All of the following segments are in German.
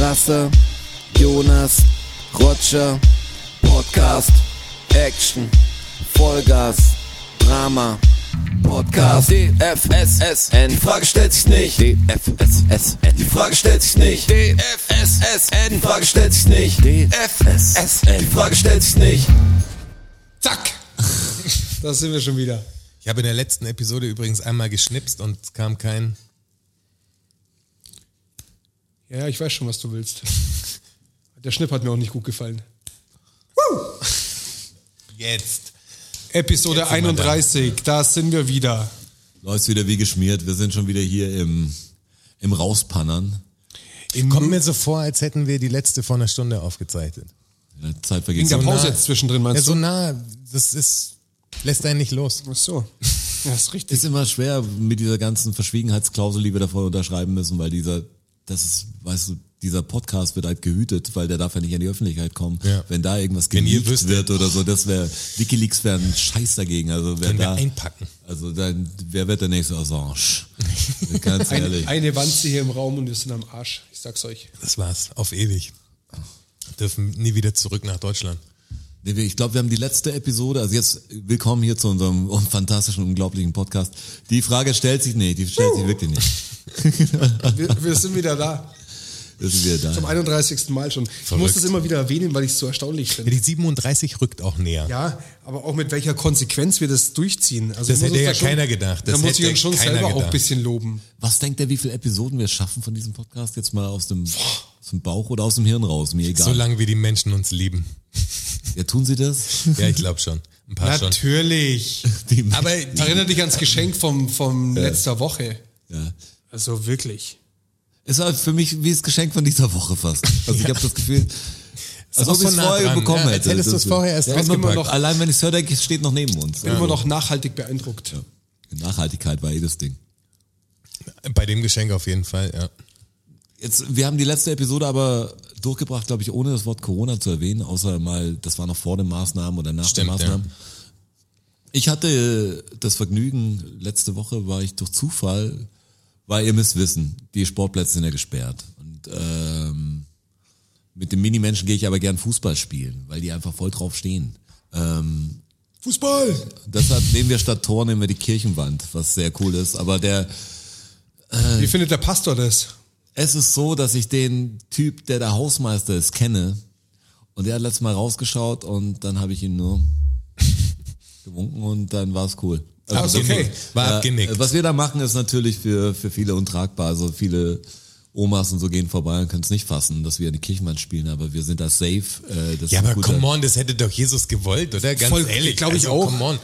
Rasse, Jonas, Roger, Podcast, Action, Vollgas, Drama, Podcast, DFSSN, die Frage stellt sich nicht, DFSSN, die Frage stellt sich nicht, DFSSN, die Frage stellt sich nicht, DFSSN, die Frage stellt sich nicht. Zack! Da sind wir schon wieder. Ich habe in der letzten Episode übrigens einmal geschnipst und es kam kein. Ja, ich weiß schon, was du willst. Der Schnipp hat mir auch nicht gut gefallen. Jetzt. Episode Jetzt sind wir 31, da sind wir wieder. Läuft wieder wie geschmiert. Wir sind schon wieder hier im, im Rauspannern. Kommt mir so vor, als hätten wir die letzte vor einer Stunde aufgezeichnet. Ja, Zeit vergeht Wegen der so Pause nah. jetzt zwischendrin, Ja, meinst so du? nah, das ist, lässt einen nicht los. Ach so. Ja, ist richtig. Ist immer schwer mit dieser ganzen Verschwiegenheitsklausel, die wir davor unterschreiben müssen, weil dieser, das ist, weißt du, dieser Podcast wird halt gehütet, weil der darf ja nicht in die Öffentlichkeit kommen. Ja. Wenn da irgendwas geleakt wird oder so, das wäre, Wikileaks wäre ein Scheiß dagegen. Also wer Können wir da, einpacken. also dann, wer wird der nächste Assange? Ganz ehrlich. eine Wanze hier im Raum und wir sind am Arsch. Ich sag's euch. Das war's, auf ewig. Dürfen nie wieder zurück nach Deutschland. Nee, Ich glaube, wir haben die letzte Episode, also jetzt willkommen hier zu unserem fantastischen, unglaublichen Podcast. Die Frage stellt sich nicht, die stellt sich wirklich nicht. Wir, wir sind wieder da. Das sind wir da. Zum 31. Mal schon. Ich muss Verrückt. das immer wieder erwähnen, weil ich es so erstaunlich Ja, finde. die 37 rückt auch näher. Ja, aber auch mit welcher Konsequenz wir das durchziehen. Also Das hätte ja da schon, keiner gedacht. Das Da muss ich uns schon selber auch ein gedacht. bisschen loben. Was denkt ihr, wie viele Episoden wir schaffen von diesem Podcast? Jetzt mal aus dem, aus dem Bauch oder aus dem Hirn raus, mir egal. So lange wie die Menschen uns lieben. ja, tun sie das? Ja, ich glaube schon. Ein paar schon. Natürlich. Die, Aber Erinnere dich ans Geschenk vom, vom letzter Woche. ja. Also wirklich. Es war für mich wie das Geschenk von dieser Woche fast. Also ich habe das Gefühl, als auch ob ich es vorher dran. bekommen Ja, hätte. hättest du es vorher erst ja, immer noch, Allein wenn ich es höre, denke ich, es steht noch neben uns. Bin immer noch nachhaltig beeindruckt. Nachhaltigkeit war eh das Ding. bei dem Geschenk auf jeden Fall, ja. Jetzt, wir haben die letzte Episode aber durchgebracht, glaube ich, ohne das Wort Corona zu erwähnen, außer mal, das war noch vor den Maßnahmen oder nach Stimmt, den Maßnahmen. Ich hatte das Vergnügen, letzte Woche war ich durch Zufall, weil ihr müsst wissen, die Sportplätze sind ja gesperrt. Und ähm, mit den Minimenschen gehe ich aber gern Fußball spielen, weil die einfach voll drauf stehen. Ähm, Fußball! deshalb nehmen wir statt Tor nehmen wir die Kirchenwand, was sehr cool ist. Aber der Wie findet der Pastor das? Es ist so, dass ich den Typ, der der Hausmeister ist, kenne. Und der hat letztes Mal rausgeschaut und dann habe ich ihn nur gewunken und dann war es cool. Ah, ist okay. War Ja, abgenickt. Was wir da machen, ist natürlich für, für viele untragbar. Also viele Omas und so gehen vorbei und können es nicht fassen, dass wir in die Kirchenwand spielen, aber wir sind da safe. Äh, Ja, aber come on, das hätte doch Jesus gewollt, oder? Ganz Voll- ehrlich. glaub ich also, auch. Come on.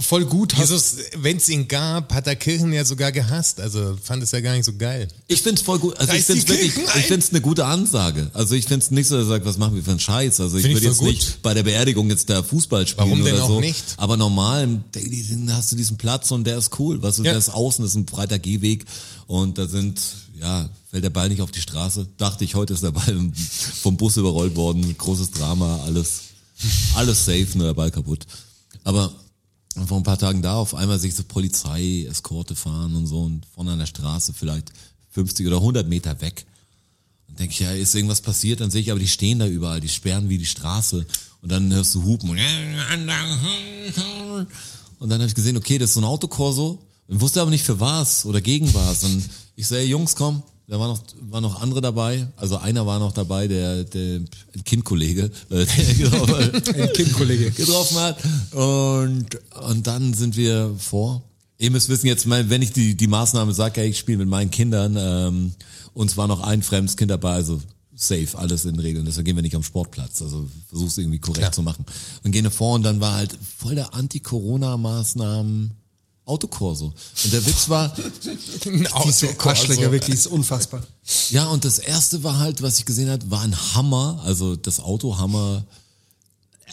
Voll gut. Jesus, wenn es ihn gab, hat er Kirchen ja sogar gehasst. Also fand es ja gar nicht so geil. Ich find's voll gut. Also Reiß ich find's die wirklich, ein. ich find's eine gute Ansage. Also ich find's nicht so, dass er sagt, was machen wir für einen Scheiß. Also ich Find ich würde jetzt gut. nicht bei der Beerdigung jetzt da Fußball spielen Warum denn oder auch so. nicht? Aber normal im Daily hast du diesen Platz und der ist cool. Was du, Ja. der ist außen, das ist ein breiter Gehweg und da sind, ja, fällt der Ball nicht auf die Straße. Dachte ich, heute ist der Ball vom Bus überrollt worden. Großes Drama, alles, alles safe, nur der Ball kaputt. Aber vor ein paar Tagen da auf einmal sich so Polizei, Eskorte fahren und so und vorne an der Straße vielleicht 50 oder 100 Meter weg. Und denke ich, ja, ist irgendwas passiert? Dann sehe ich aber, die stehen da überall, die sperren wie die Straße. Und dann hörst du Hupen und, und dann habe ich gesehen, okay, das ist so ein Autokorso. Und wusste aber nicht für was oder gegen was. Und ich sage, Jungs, komm, da waren noch, waren noch andere dabei. Also einer war noch dabei, der, der ein Kindkollege, äh, der ein Kindkollege. getroffen hat. Und, und dann sind wir vor. Ihr müsst wissen jetzt, wenn ich die, die Maßnahme sage, hey, ich spiele mit meinen Kindern, ähm, uns war noch ein fremdes Kind dabei, also safe, alles in Regeln. Deshalb gehen wir nicht am Sportplatz. Also versuch's irgendwie korrekt Klar. zu machen. Und gehen vor und dann war halt voll der Anti-Corona-Maßnahmen Autokorso. Und der Witz war, Diese Arschlöcher, wirklich, ist unfassbar. ja, und das erste war halt, was ich gesehen habe, war ein Hammer, also das Auto Hammer.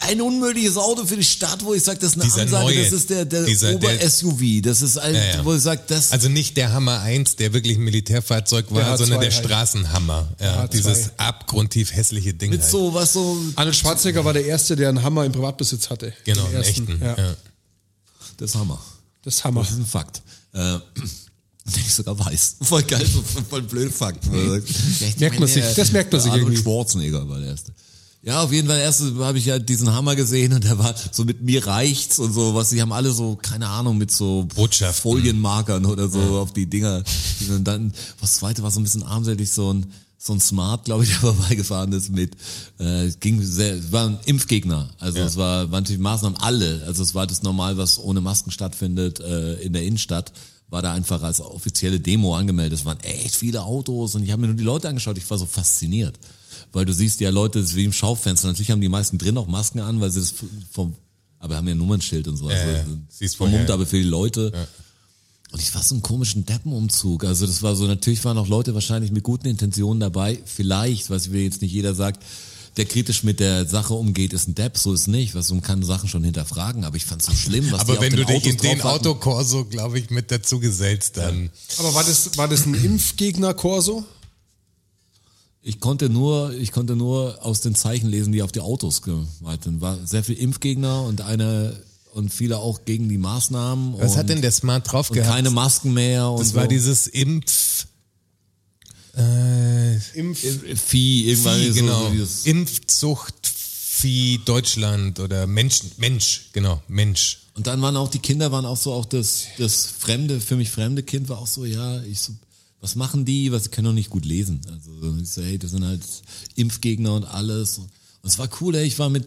Ein unmögliches Auto für die Stadt, wo ich sage, das ist eine Dieser Ansage, neue, das ist der, der Ober-SUV, das ist ein, Ja, ja. wo ich sage, das, Also nicht der Hammer 1, der wirklich ein Militärfahrzeug war, Der H2 sondern der halt. Straßenhammer. Ja, H2. dieses abgrundtief hässliche Ding. mit halt. so, was so, Arnold Schwarzenegger war der Erste, der einen Hammer im Privatbesitz hatte. Genau, Den einen echten. Ja. Ja. das Hammer. Das ist Hammer. Das ist ein Fakt. Äh, ich sogar weiß. Voll geil, voll blöde Fakten. Merkt man sich, das merkt man sich Arnold irgendwie. Schwarzenegger war der erste. Ja, auf jeden Fall, erst habe ich ja diesen Hammer gesehen und der war so mit mir reicht's und so, was, die haben alle so, keine Ahnung, mit so Botschaften. Folienmarkern oder so auf die Dinger. Und dann, was zweite war so ein bisschen armselig, so ein, so ein Smart, glaube ich, der vorbeigefahren ist mit, äh, ging sehr, es war ein Impfgegner. Also es war, waren natürlich Maßnahmen alle. Also es war das normal, was ohne Masken stattfindet, äh, in der Innenstadt war da einfach als offizielle Demo angemeldet. Es waren echt viele Autos und ich habe mir nur die Leute angeschaut. Ich war so fasziniert, weil du siehst ja Leute, das ist wie im Schaufenster. Natürlich haben die meisten drin auch Masken an, weil sie das vom, aber haben ja ein Nummernschild und so. Also, Ja, ja. Siehst vermummt aber für die Leute. Und ich war so einen komischen Deppenumzug. Also das war so, natürlich waren auch Leute wahrscheinlich mit guten Intentionen dabei. Vielleicht, was will jetzt nicht jeder sagt, der kritisch mit der Sache umgeht, ist ein Depp. So ist nicht. Was man kann Sachen schon hinterfragen. Aber ich fand es so schlimm, was die Aber auf wenn den du dich Autos in den. Autokorso, glaube ich, mit dazu gesellst, dann. Aber war das, war das ein Impfgegner-Korso? Ich konnte nur, ich konnte nur aus den Zeichen lesen, die auf die Autos gemalt sind. War sehr viel Impfgegner und eine und viele auch gegen die Maßnahmen. Was und, hat denn der Smart drauf und gehabt? keine Masken mehr und das so. war dieses Impf. Äh, Impf. Vieh, irgendwann Vieh, so, genau. so Impfzucht Vieh Deutschland oder Mensch, Mensch, genau, Mensch. Und dann waren auch die Kinder, waren auch so, auch das, das fremde, für mich fremde Kind war auch so, ja, ich so, was machen die? Was, sie können doch nicht gut lesen. Also ich so, hey, das sind halt Impfgegner und alles. Und es war cool, ey, ich war mit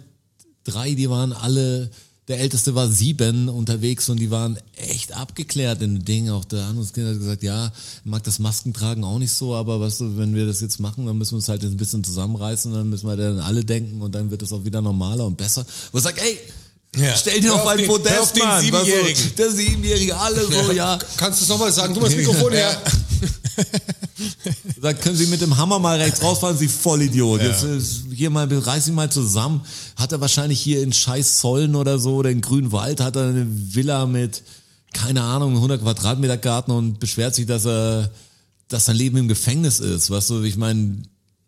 drei, die waren alle, der Älteste war sieben unterwegs und die waren echt abgeklärt in den Dingen. Auch der andere Kind hat gesagt, ja, mag das Maskentragen auch nicht so, aber weißt du, wenn wir das jetzt machen, dann müssen wir uns halt ein bisschen zusammenreißen, dann müssen wir dann alle denken und dann wird es auch wieder normaler und besser. Wo ich sag, ey, Ja. Stell dir doch mal ein Podest, den Mann. Siebenjährigen. So, der Siebenjährige, alle so, ja. Kannst du es nochmal sagen? Du das Mikrofon her. Da können Sie mit dem Hammer mal rechts rausfahren, Sie Vollidiot. Jetzt ist, hier mal, reiß ihn mal zusammen. Hat er wahrscheinlich hier in Scheiß Sollen oder so oder in Grünwald hat er eine Villa mit, keine Ahnung, 100 Quadratmeter Garten und beschwert sich, dass er, dass sein Leben im Gefängnis ist. Weißt du, ich meine,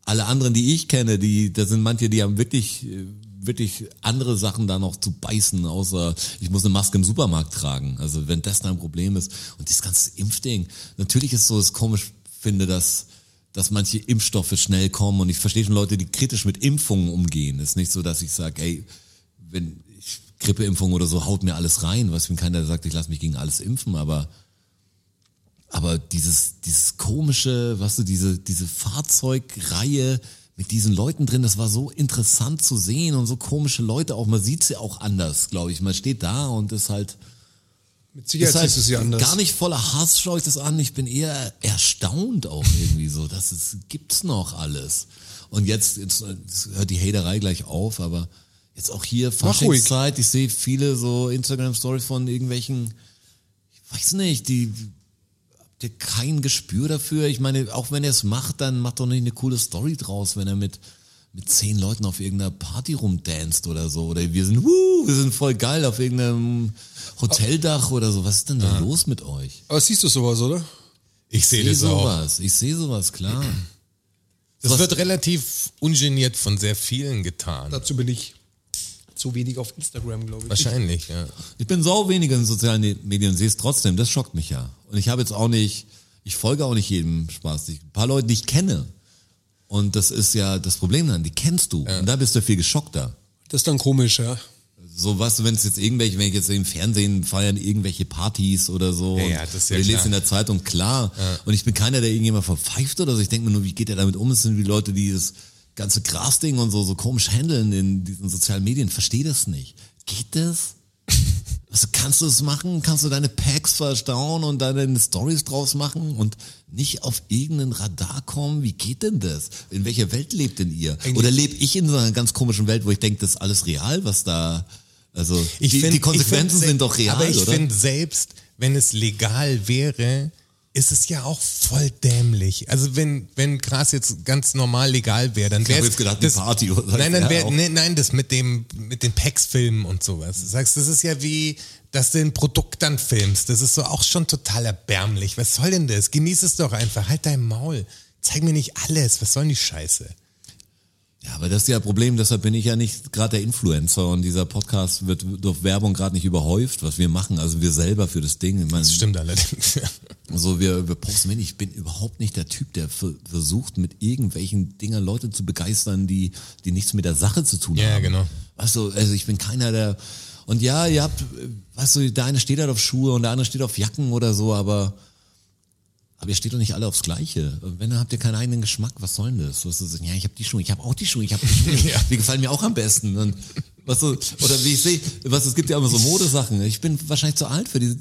alle anderen, die ich kenne, die, da sind manche, die haben wirklich, äh, wirklich andere Sachen da noch zu beißen, außer ich muss eine Maske im Supermarkt tragen. Also wenn das dein Problem ist und dieses ganze Impfding, natürlich ist so, es komisch finde, dass dass manche Impfstoffe schnell kommen und ich verstehe schon Leute, die kritisch mit Impfungen umgehen. Es ist nicht so, dass ich sage, ey, wenn ich Grippeimpfung oder so, haut mir alles rein. Was, wenn keiner sagt, ich lasse mich gegen alles impfen, aber aber dieses, dieses komische, was du, diese, diese Fahrzeugreihe mit diesen Leuten drin, das war so interessant zu sehen und so komische Leute auch. Man sieht's ja auch anders, glaube ich. Man steht da und ist halt, Mit ist Sicherheit siehst du sie anders. gar nicht voller Hass, schaue ich das an. Ich bin eher erstaunt auch irgendwie so, dass es gibt's noch alles. Und jetzt, jetzt, jetzt hört die Haterei gleich auf, aber jetzt auch hier. Faschingszeit, ich sehe viele so Instagram-Stories von irgendwelchen, ich weiß nicht, die habt ihr kein Gespür dafür. Ich meine, auch wenn er es macht, dann macht doch nicht eine coole Story draus, wenn er mit mit zehn Leuten auf irgendeiner Party rumdanzt oder so. Oder wir sind, wuh, wir sind voll geil auf irgendeinem Hoteldach oder so. Was ist denn da los mit euch? Aber siehst du sowas, oder? Ich sehe Ich das sehe auch. sowas. Ich sehe sowas, klar. Das Was- wird relativ ungeniert von sehr vielen getan. Dazu bin ich zu wenig auf Instagram, glaube ich. Wahrscheinlich, ja. Ich bin sau weniger in sozialen Medien, sehe es trotzdem. Das schockt mich ja. Und ich habe jetzt auch nicht, ich folge auch nicht jedem Spaß. Ich, ein paar Leute, die ich kenne. Und das ist ja das Problem dann, die kennst du. Und da bist du viel geschockter. Das ist dann komisch, ja. So, weißt du, wenn es jetzt irgendwelche, wenn ich jetzt im Fernsehen feiern irgendwelche Partys oder so. Ja, ja, das ist ja oder ich lese in der Zeitung, klar. Und ich bin keiner, der irgendjemand verpfeift oder so. Ich denke mir nur, wie geht er damit um? Es sind wie Leute, die das ganze Grasding und so, so komisch handeln in diesen sozialen Medien. Verstehe das nicht. Geht das? Also kannst du es machen? Kannst du deine Packs verstauen und deine Stories draus machen und nicht auf irgendeinen Radar kommen? Wie geht denn das? In welcher Welt lebt denn ihr? Oder lebe ich in so einer ganz komischen Welt, wo ich denke, das ist alles real, was da, also Ich die, find- die Konsequenzen find, sind doch real, Aber ich finde selbst, wenn es legal wäre, ist es ja auch voll dämlich. Also wenn wenn Gras jetzt ganz normal legal wäre, dann wäre jetzt gedacht, eine Party oder- Nein, dann wär, nee, nein, das mit dem mit den Packs-Filmen und sowas. Du sagst, das ist ja wie, dass du ein Produkt dann filmst. Das ist so auch schon total erbärmlich. Was soll denn das? Genieß es doch einfach. Halt dein Maul. Zeig mir nicht alles. Was soll denn die Scheiße? Ja, aber das ist ja ein Problem, deshalb bin ich ja nicht gerade der Influencer und dieser Podcast wird durch Werbung gerade nicht überhäuft, was wir machen, also wir selber für das Ding. Meine, Das stimmt allerdings. Ja. Also wir, wir posten mit, ich bin überhaupt nicht der Typ, der ver- versucht, mit irgendwelchen Dingern Leute zu begeistern, die, die nichts mit der Sache zu tun Ja, haben. genau. Weißt du, also ich bin keiner, der, und ja, ihr habt, weißt du, der eine steht halt auf Schuhe und der andere steht auf Jacken oder so, aber, aber ihr steht doch nicht alle aufs Gleiche. Wenn, dann habt ihr keinen eigenen Geschmack, was soll denn das? Was ist, ja, ich habe die Schuhe, ich habe auch die Schuhe, ich habe die Schuhe, die gefallen mir auch am besten. Und, was so, oder wie ich sehe, was, es gibt ja immer so Modesachen. Ich bin wahrscheinlich zu alt für diese,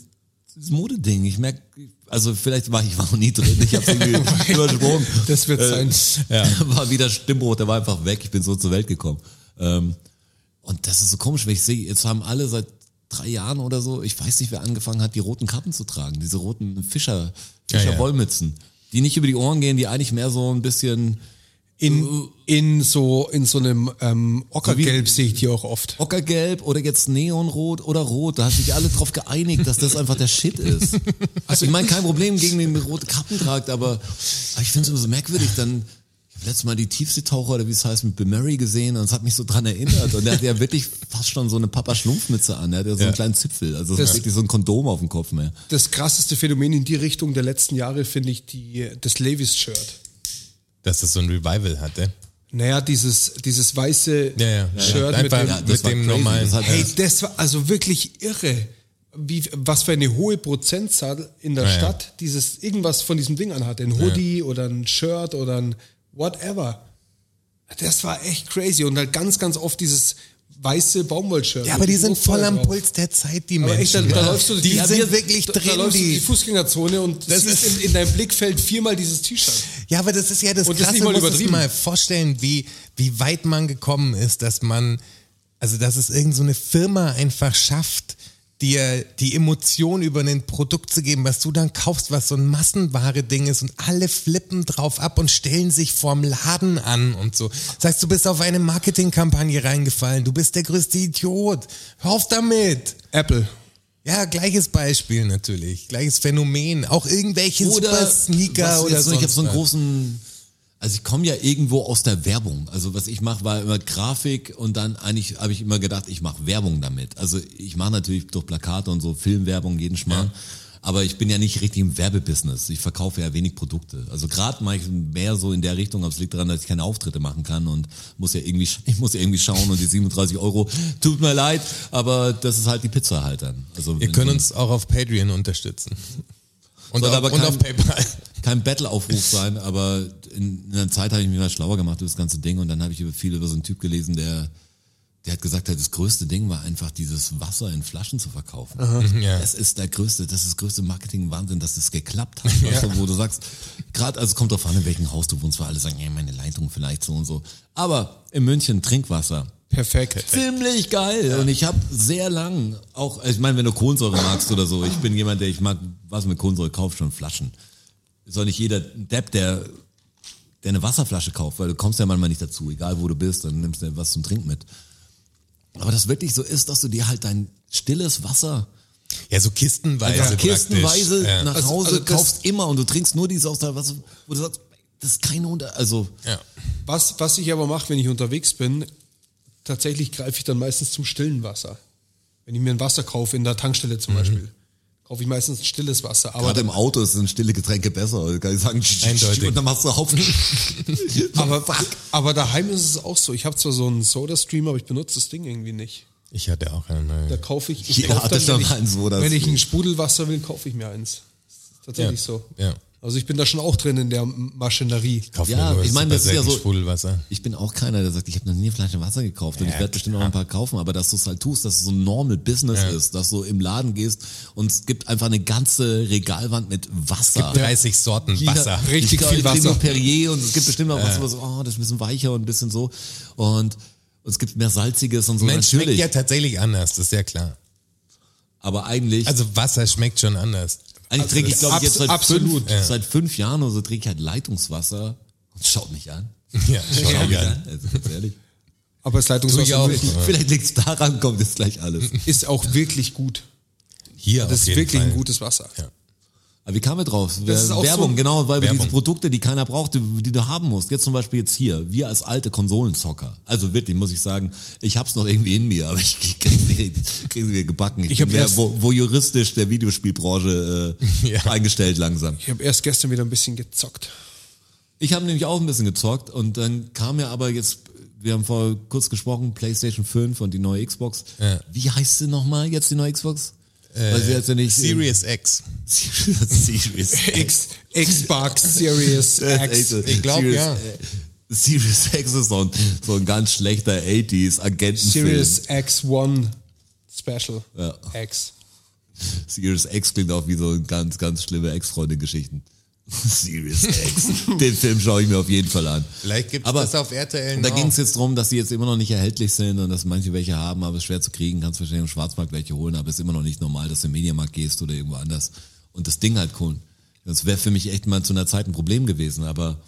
dieses Modeding. Ich merke, also vielleicht war ich war noch nie drin, ich habe irgendwie übersprungen. Das wird sein. Ja. War wieder Stimmbruch, der war einfach weg. Ich bin so zur Welt gekommen. Ähm, und das ist so komisch, wenn ich sehe, jetzt haben alle seit drei Jahren oder so, ich weiß nicht, wer angefangen hat, die roten Kappen zu tragen, diese roten Fischer, Ja, ja. Fischer-Wollmützen, die nicht über die Ohren gehen, die eigentlich mehr so ein bisschen In, in so, in so einem ähm, Ockergelb sehe ich die auch oft. Ockergelb oder jetzt Neonrot oder Rot. Da hat sich alle drauf geeinigt, dass das einfach der Shit ist. Also ich meine, kein Problem gegen den rote Kappen tragt, aber, aber ich finde es immer so merkwürdig. Dann ich habe letztes Mal die Tiefseetaucher oder wie es heißt mit Bill Murray gesehen und es hat mich so dran erinnert. Und der hat ja wirklich fast schon so eine Papa Schlumpfmütze an. Der hat ja so einen Ja. kleinen Zipfel. Also Das- ist wirklich so ein Kondom auf dem Kopf mehr. Das krasseste Phänomen in die Richtung der letzten Jahre finde ich die, das Levis-Shirt. Dass das so ein Revival hatte. Naja, dieses, dieses weiße Ja, ja. Shirt ja. mit Einfach dem, Ja, das mit dem normalen. Das hat- Hey, das war also wirklich irre. Wie, was für eine hohe Prozentzahl in der Ja, ja. Stadt dieses irgendwas von diesem Ding anhatte. Ein Hoodie oder ein Shirt oder ein whatever. Das war echt crazy. Und halt ganz, ganz oft dieses weiße Baumwollshirt. ja, aber die sind voll am drauf. Puls der Zeit, die Aber echt, da, Menschen. da ja. läufst du die ja, sind wir- wirklich da, drin. Da läufst du die, die Fußgängerzone und Das ist- in, in deinem Blickfeld viermal dieses T-Shirt. Ja, aber das ist ja das Und das Krasse, nicht mal du musst übertrieben. mal vorstellen, wie, wie weit man gekommen ist, dass man, also dass es irgend so eine Firma einfach schafft, dir die Emotion über ein Produkt zu geben, was du dann kaufst, was so ein Massenware-Ding ist und alle flippen drauf ab und stellen sich vorm Laden an und so. Sagst, du bist auf eine Marketingkampagne reingefallen, du bist der größte Idiot. Hör auf damit. Apple. Ja, gleiches Beispiel natürlich, gleiches Phänomen. Auch irgendwelche super Sneaker oder so. Ich habe so einen großen, also ich komme ja irgendwo aus der Werbung. Also was ich mache, war immer Grafik und dann eigentlich habe ich immer gedacht, ich mache Werbung damit. Also ich mache natürlich durch Plakate und so Filmwerbung jeden Schmarrn. Aber ich bin ja nicht richtig im Werbebusiness. Ich verkaufe ja wenig Produkte. Also gerade mache ich mehr so in der Richtung, aber es liegt daran, dass ich keine Auftritte machen kann und muss ja irgendwie, ich muss ja irgendwie schauen und die 37 Euro, tut mir leid, aber das ist halt die Pizza halt dann. Also Ihr könnt uns auch auf Patreon unterstützen. Und, auf, aber und kein- auf PayPal. kein Battle-Aufruf sein, aber in, in einer Zeit habe ich mich mal schlauer gemacht über das ganze Ding und dann habe ich über viel über so einen Typ gelesen, der der hat gesagt, das größte Ding war einfach dieses Wasser in Flaschen zu verkaufen. Ja. Das ist der größte, das ist das größte Marketing-Wahnsinn, dass das geklappt hat. Weißt du, wo du sagst, gerade, also kommt drauf an, in welchem Haus du wohnst, weil alle sagen, ja, meine Leitung vielleicht so und so. Aber in München Trinkwasser. Perfekt. Ziemlich geil. Und ich habe sehr lang, auch, also ich meine, wenn du Kohlensäure magst oder so, ich bin jemand, der, ich mag was mit Kohlensäure, kauf schon Flaschen. Soll nicht jeder Depp, der, der eine Wasserflasche kauft, weil du kommst ja manchmal nicht dazu, egal wo du bist, dann nimmst du was zum Trinken mit. Aber das wirklich so ist, dass du dir halt dein stilles Wasser Ja, so kistenweise. einfach kistenweise. Ja. nach Also- Hause also das- kaufst immer und du trinkst nur dieses aus der Wasser, wo du sagst, das ist keine Unter, also, Ja. Was, was ich aber mache, wenn ich unterwegs bin, tatsächlich greife ich dann meistens zum stillen Wasser. Wenn ich mir ein Wasser kaufe, in der Tankstelle zum Beispiel, kaufe ich meistens ein stilles Wasser. Aber, gerade im Auto sind stille Getränke besser, also kann ich sagen, Eindeutig. und dann machst du Haufen. aber, aber daheim ist es auch so. Ich habe zwar so einen Soda-Stream, aber ich benutze das Ding irgendwie nicht. Ich hatte auch eine Da kaufe ich, ich Jeder kauf hatte dann, schon wenn ich, einen Soda-Stream. Wenn ich ein Sprudelwasser will, kaufe ich mir eins. Das ist tatsächlich Ja, so. ja. Also ich bin da schon auch drin in der Maschinerie. Kauf Ja, mir nur ich meine, das ist ja so-. Ich bin auch keiner, der sagt, ich habe noch nie eine Flasche Wasser gekauft und Ja, ich werde bestimmt auch ein paar kaufen, aber dass du es halt tust, dass es so ein normal Business Ja. ist, dass du im Laden gehst und es gibt einfach eine ganze Regalwand mit Wasser. 30 Sorten Jeder- Wasser. Richtig Ich viel Wasser. Perrier und es gibt bestimmt auch was, was oh, das ist ein bisschen weicher und ein bisschen so und, und es gibt mehr salziges und so Mensch, schmeckt natürlich. ja tatsächlich anders, das ist ja klar. aber eigentlich, Also Wasser schmeckt schon anders. Eigentlich trinke ich glaube ich jetzt seit absolut. fünf, seit fünf Jahren oder so trinke ich halt Leitungswasser und schaut mich an. Ja, schau Schaut mich an. also ganz ehrlich. Aber das Leitungswasser auch. Vielleicht liegt es daran, kommt jetzt gleich alles. ist auch wirklich gut. Hier Das auf ist jeden wirklich Fall. ein gutes Wasser. Ja. Aber wie kamen wir drauf? Werbung, so- genau, weil wir Werbung. diese Produkte, die keiner braucht, die, die du haben musst. Jetzt zum Beispiel jetzt hier, wir als alte Konsolenzocker. Also wirklich, muss ich sagen, ich hab's noch irgendwie in mir, aber ich krieg's mir, gebacken. Ich, Ich bin mehr wo, wo juristisch der Videospielbranche äh, Ja. eingestellt langsam. Ich habe erst gestern wieder ein bisschen gezockt. Ich habe nämlich auch ein bisschen gezockt und dann kam mir aber jetzt, wir haben vor kurz gesprochen, PlayStation 5 und die neue Xbox. Ja. Wie heißt sie nochmal jetzt die neue Xbox? Weil sie jetzt ja nicht Series X. Series X, Xbox Series echt X. so. Ich glaub, Serious, ja. äh, Serious X ist so ein, so ein ganz schlechter 80s Agentenfilm. Series X1 Special. Ja. X. Serious X klingt auch wie so ein ganz, ganz schlimme Ex-Freundin-Geschichten. Serious X. Den Film schaue ich mir auf jeden Fall an. Vielleicht gibt es das auf RTL Da Now. ging es jetzt drum, dass die jetzt immer noch nicht erhältlich sind und dass manche welche haben, aber es ist schwer zu kriegen. Kannst wahrscheinlich im Schwarzmarkt welche holen, aber es ist immer noch nicht normal, dass du im Mediamarkt gehst oder irgendwo anders und das Ding halt holen. Das wäre für mich echt mal zu einer Zeit ein Problem gewesen, aber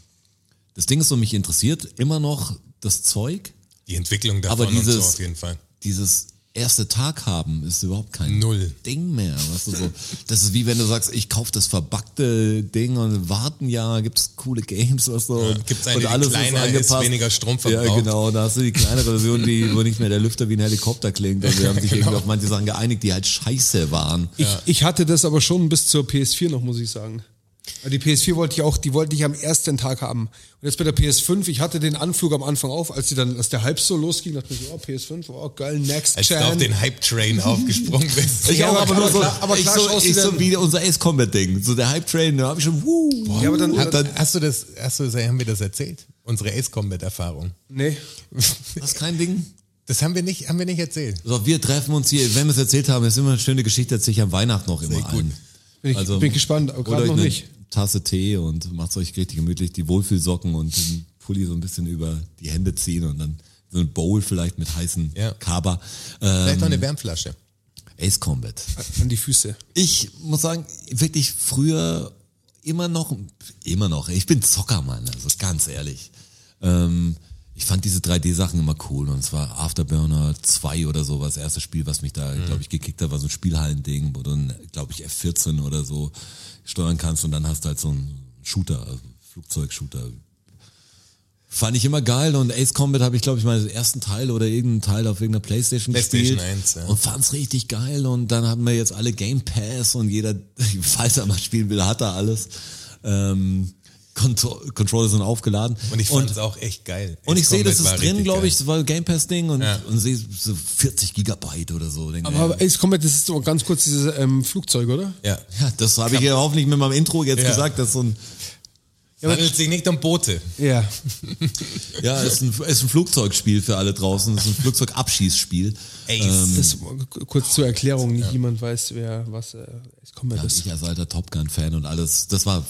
das Ding ist so, mich interessiert immer noch das Zeug, Die Entwicklung davon aber dieses, so auf jeden Fall. dieses erste Tag haben ist überhaupt kein Null. Ding mehr. Weißt du, so. Das ist wie wenn du sagst, ich kaufe das verbackte Ding und warten ja, gibt's coole Games, was so. und, gibt's eine, und die alles kleiner ist, angepasst. weniger Strom Ja, verbraucht. genau. Da hast du die kleinere Version, die, wo nicht mehr der Lüfter wie ein Helikopter klingt. Und wir haben sich Genau. irgendwie auf manche Sachen geeinigt, die halt scheiße waren. Ich, ich hatte das aber schon bis zur PS4 noch, muss ich sagen. Die PS4 wollte ich auch, die wollte ich am ersten Tag haben. Und jetzt bei der PS5, ich hatte den Anflug am Anfang auf, als die dann, als der Hype so losging, dachte ich so, oh, PS5, oh, geil, Next Als du auf Gen. den Hype-Train aufgesprungen bist. Ich Ja, auch, aber aber nur so, aber ich klar so, ich so dann- wie unser Ace Combat Ding. So der Hype Train, da habe ich schon, wuh. Ja, aber dann, Hat, hast du das, hast du das, haben wir das erzählt? Unsere Ace Combat Erfahrung. nee. Das ist kein Ding. Das haben wir nicht, haben wir nicht erzählt. So, wir treffen uns hier, wenn wir es erzählt haben, ist immer eine schöne Geschichte, erzähle ich am Weihnachten noch immer gut. ein. Bin ich- bin gespannt, aber gerade noch nicht. Tasse Tee und macht euch richtig gemütlich die Wohlfühlsocken und den Pulli so ein bisschen über die Hände ziehen und dann so ein Bowl vielleicht mit heißen Ja. Kaba. Vielleicht Ähm, noch eine Wärmflasche. Ace Combat. An die Füße. Ich muss sagen, wirklich früher immer noch, immer noch, ich bin Zockermann, also ganz ehrlich. Ähm, ich fand diese 3D-Sachen immer cool und zwar Afterburner 2 oder so war das erste Spiel, was mich da, glaube ich, gekickt hat, war so ein Spielhallending, wo du, glaube ich, F14 oder so steuern kannst und dann hast du halt so einen Shooter, also Flugzeugshooter. Fand ich immer geil und Ace Combat habe ich, glaube ich, meinen ersten Teil oder irgendeinen Teil auf irgendeiner Playstation, PlayStation gespielt 1, ja. und fand's richtig geil und dann haben wir jetzt alle Game Pass und jeder, falls er mal spielen will, hat er alles. Ähm, Contro Controller sind aufgeladen. Und ich fand es auch echt geil. und ich sehe, das ist drin, glaube ich, war ein Game Pass Ding und, Ja. und sehe so 40 Gigabyte oder so. Denke, Aber Ace Combat, das ist so ganz kurz dieses ähm, Flugzeug, oder? Ja. ja, das habe ich ja hoffentlich mit meinem Intro jetzt Ja. gesagt, dass so ein Es handelt sich nicht um Boote. Ja. Ja, ist ein, ist ein Flugzeugspiel für alle draußen. ist ein Flugzeugabschießspiel. Ace. Das, kurz zur Erklärung, nicht jemand weiß, wer was äh, Combat Ja, ist. ich als alter Top Gun-Fan und alles, das war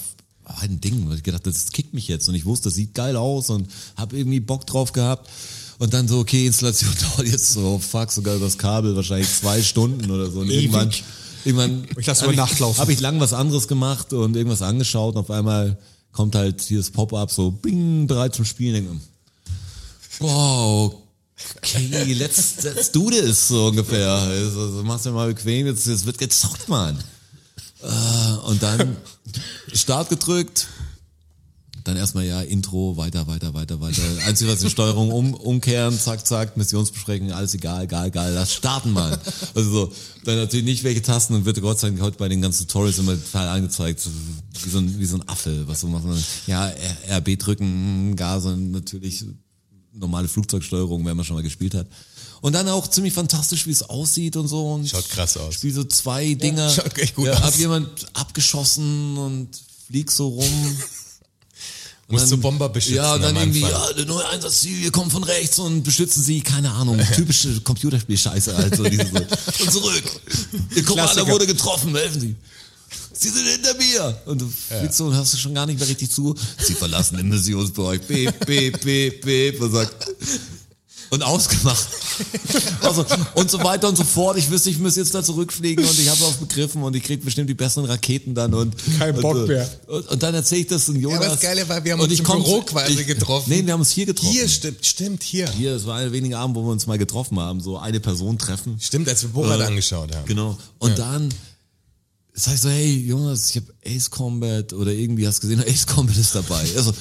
ein Ding, weil ich gedacht, das kickt mich jetzt und ich wusste, das sieht geil aus und habe irgendwie Bock drauf gehabt. Und dann so, okay, Installation dauert jetzt so, fuck, sogar das Kabel wahrscheinlich zwei Stunden oder so. Und irgendwann, irgendwann Ich lass hab über Nacht laufen. Habe ich lang was anderes gemacht und irgendwas angeschaut und auf einmal kommt halt dieses Pop-up so, bing, bereit zum Spielen. Wow, okay, let's, let's do this, so ungefähr. Also, machst du mal bequem, jetzt, jetzt wird gezockt, Mann. Äh, Und dann Start gedrückt. Dann erstmal ja, Intro, weiter, weiter, weiter, weiter. Einzige was die Steuerung um, umkehren, zack, zack, Missionsbesprechung, alles egal, egal, egal, lass starten, Mann. Also so, dann natürlich nicht welche Tasten und wird Gott sei Dank heute bei den ganzen Tutorials immer total angezeigt, wie so ein, wie so ein Affe, was so macht man. Ja, RB drücken, Gas und natürlich normale Flugzeugsteuerung, wenn man schon mal gespielt hat. Und dann auch ziemlich fantastisch, wie es aussieht und so. Und Schaut krass aus. Spiel so zwei Dinger. schaut echt gut ja, aus. Hab jemand abgeschossen und flieg so rum. Musst du Bomber beschützen Ja, dann irgendwie, ja, der neue Einsatzziel, wir kommen von rechts und beschützen sie, keine Ahnung, typische Computerspiel-Scheiße halt so. Diese so. Und zurück. Ihr Commander Klassiker. wurde getroffen, helfen Sie. Sie sind hinter mir. Und du fliegst so und hörst du schon gar nicht mehr richtig zu. Sie verlassen den Missionsbereich. Beep, beep, beep, beep. Und sagt, und ausgemacht. Also, und so weiter und so fort. Ich wüsste, ich müsste jetzt da zurückfliegen und ich habe auch begriffen und ich krieg bestimmt die besseren Raketen dann und Kein Bock und, mehr. Und, und dann erzähle ich das in Jonas. aber das Geile war, wir haben und uns ich im komm- Büro quasi ich, getroffen. Nee, wir haben uns hier getroffen. Hier stimmt, stimmt, hier. Hier, es war einer weniger Abend, wo wir uns mal getroffen haben, so eine Person treffen. Stimmt, als wir Borat Äh, angeschaut haben. Genau. Und dann sag ich so, hey Jonas, ich habe Ace Combat oder irgendwie hast gesehen, Ace Combat ist dabei. Also,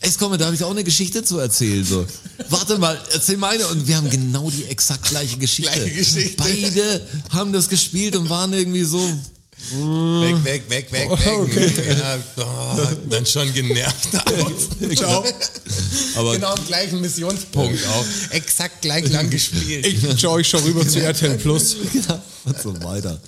Ace Combat, da habe ich auch eine Geschichte zu erzählen. So. Warte mal, erzähl meine. Und wir haben genau die exakt gleiche Geschichte. Gleiche Geschichte. Beide haben das gespielt und waren irgendwie so, Weg, weg, weg, weg, weg. Okay. Ja, oh, dann schon genervt. Ciao. aber Genau am gleichen Missionspunkt auch. Exakt gleich lang gespielt. Ich schaue euch schon rüber zu RTL Plus. und so weiter.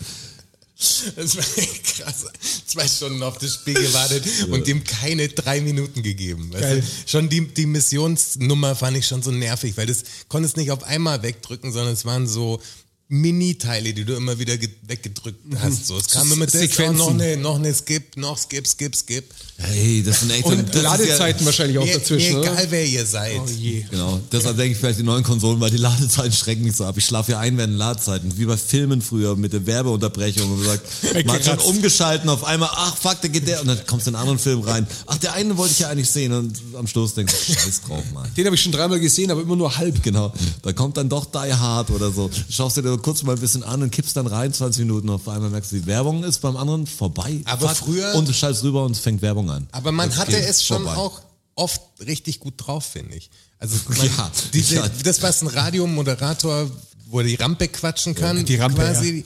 Das war krass. Zwei Stunden auf das Spiel gewartet und dem keine drei Minuten gegeben. Du? Schon die, die Missionsnummer fand ich schon so nervig, weil das konntest nicht auf einmal wegdrücken, sondern es waren so Mini-Teile, die du immer wieder ge- weggedrückt hast. So, es kam immer das, Sequenzen. noch eine, noch eine Skip, noch Skip, Skip, Skip. Hey, das sind echt Und das ist ja- Ladezeiten wahrscheinlich auch Mir, dazwischen, mir egal, wer ihr seid. Oh je. Genau, deshalb denke ich vielleicht die neuen Konsolen, weil die Ladezeiten schrecken mich so ab. Ich schlafe ja ein während Ladezeiten, wie bei Filmen früher mit der Werbeunterbrechung und man sagt, man hat schon umgeschalten auf einmal, ach fuck, der geht der und dann kommst du in einen anderen Film rein. Ach, der eine wollte ich ja eigentlich sehen und am Schluss denkst du, scheiß drauf, Mann. Den habe ich schon dreimal gesehen, aber immer nur halb. Genau, da kommt dann doch Die Hard oder so. Schaust dir da kurz mal ein bisschen an und kippst dann rein, 20 Minuten und auf einmal merkst du, die Werbung ist beim anderen vorbei. Aber Fuck. früher- Und du schaltest rüber und es fängt Werbung an. Aber man Das hatte es schon vorbei. auch oft richtig gut drauf, finde ich. Also man, Ja, diese, ja. das, was ein Radiomoderator, wo er die Rampe quatschen kann, die Rampe, quasi,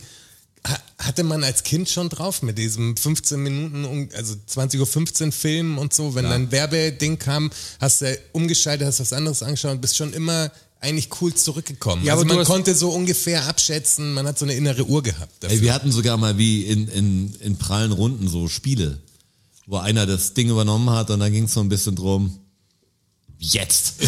ha- hatte man als Kind schon drauf mit diesem 15 Minuten, also 20.15 Uhr Film und so. Wenn dann Werbeding kam, hast du umgeschaltet, hast was anderes angeschaut und bist schon immer eigentlich cool zurückgekommen. Ja, also man konnte so ungefähr abschätzen, man hat so eine innere Uhr gehabt. Ey, wir hatten sogar mal wie in, in, in prallen Runden so Spiele, wo einer das Ding übernommen hat und dann ging es so ein bisschen drum, jetzt.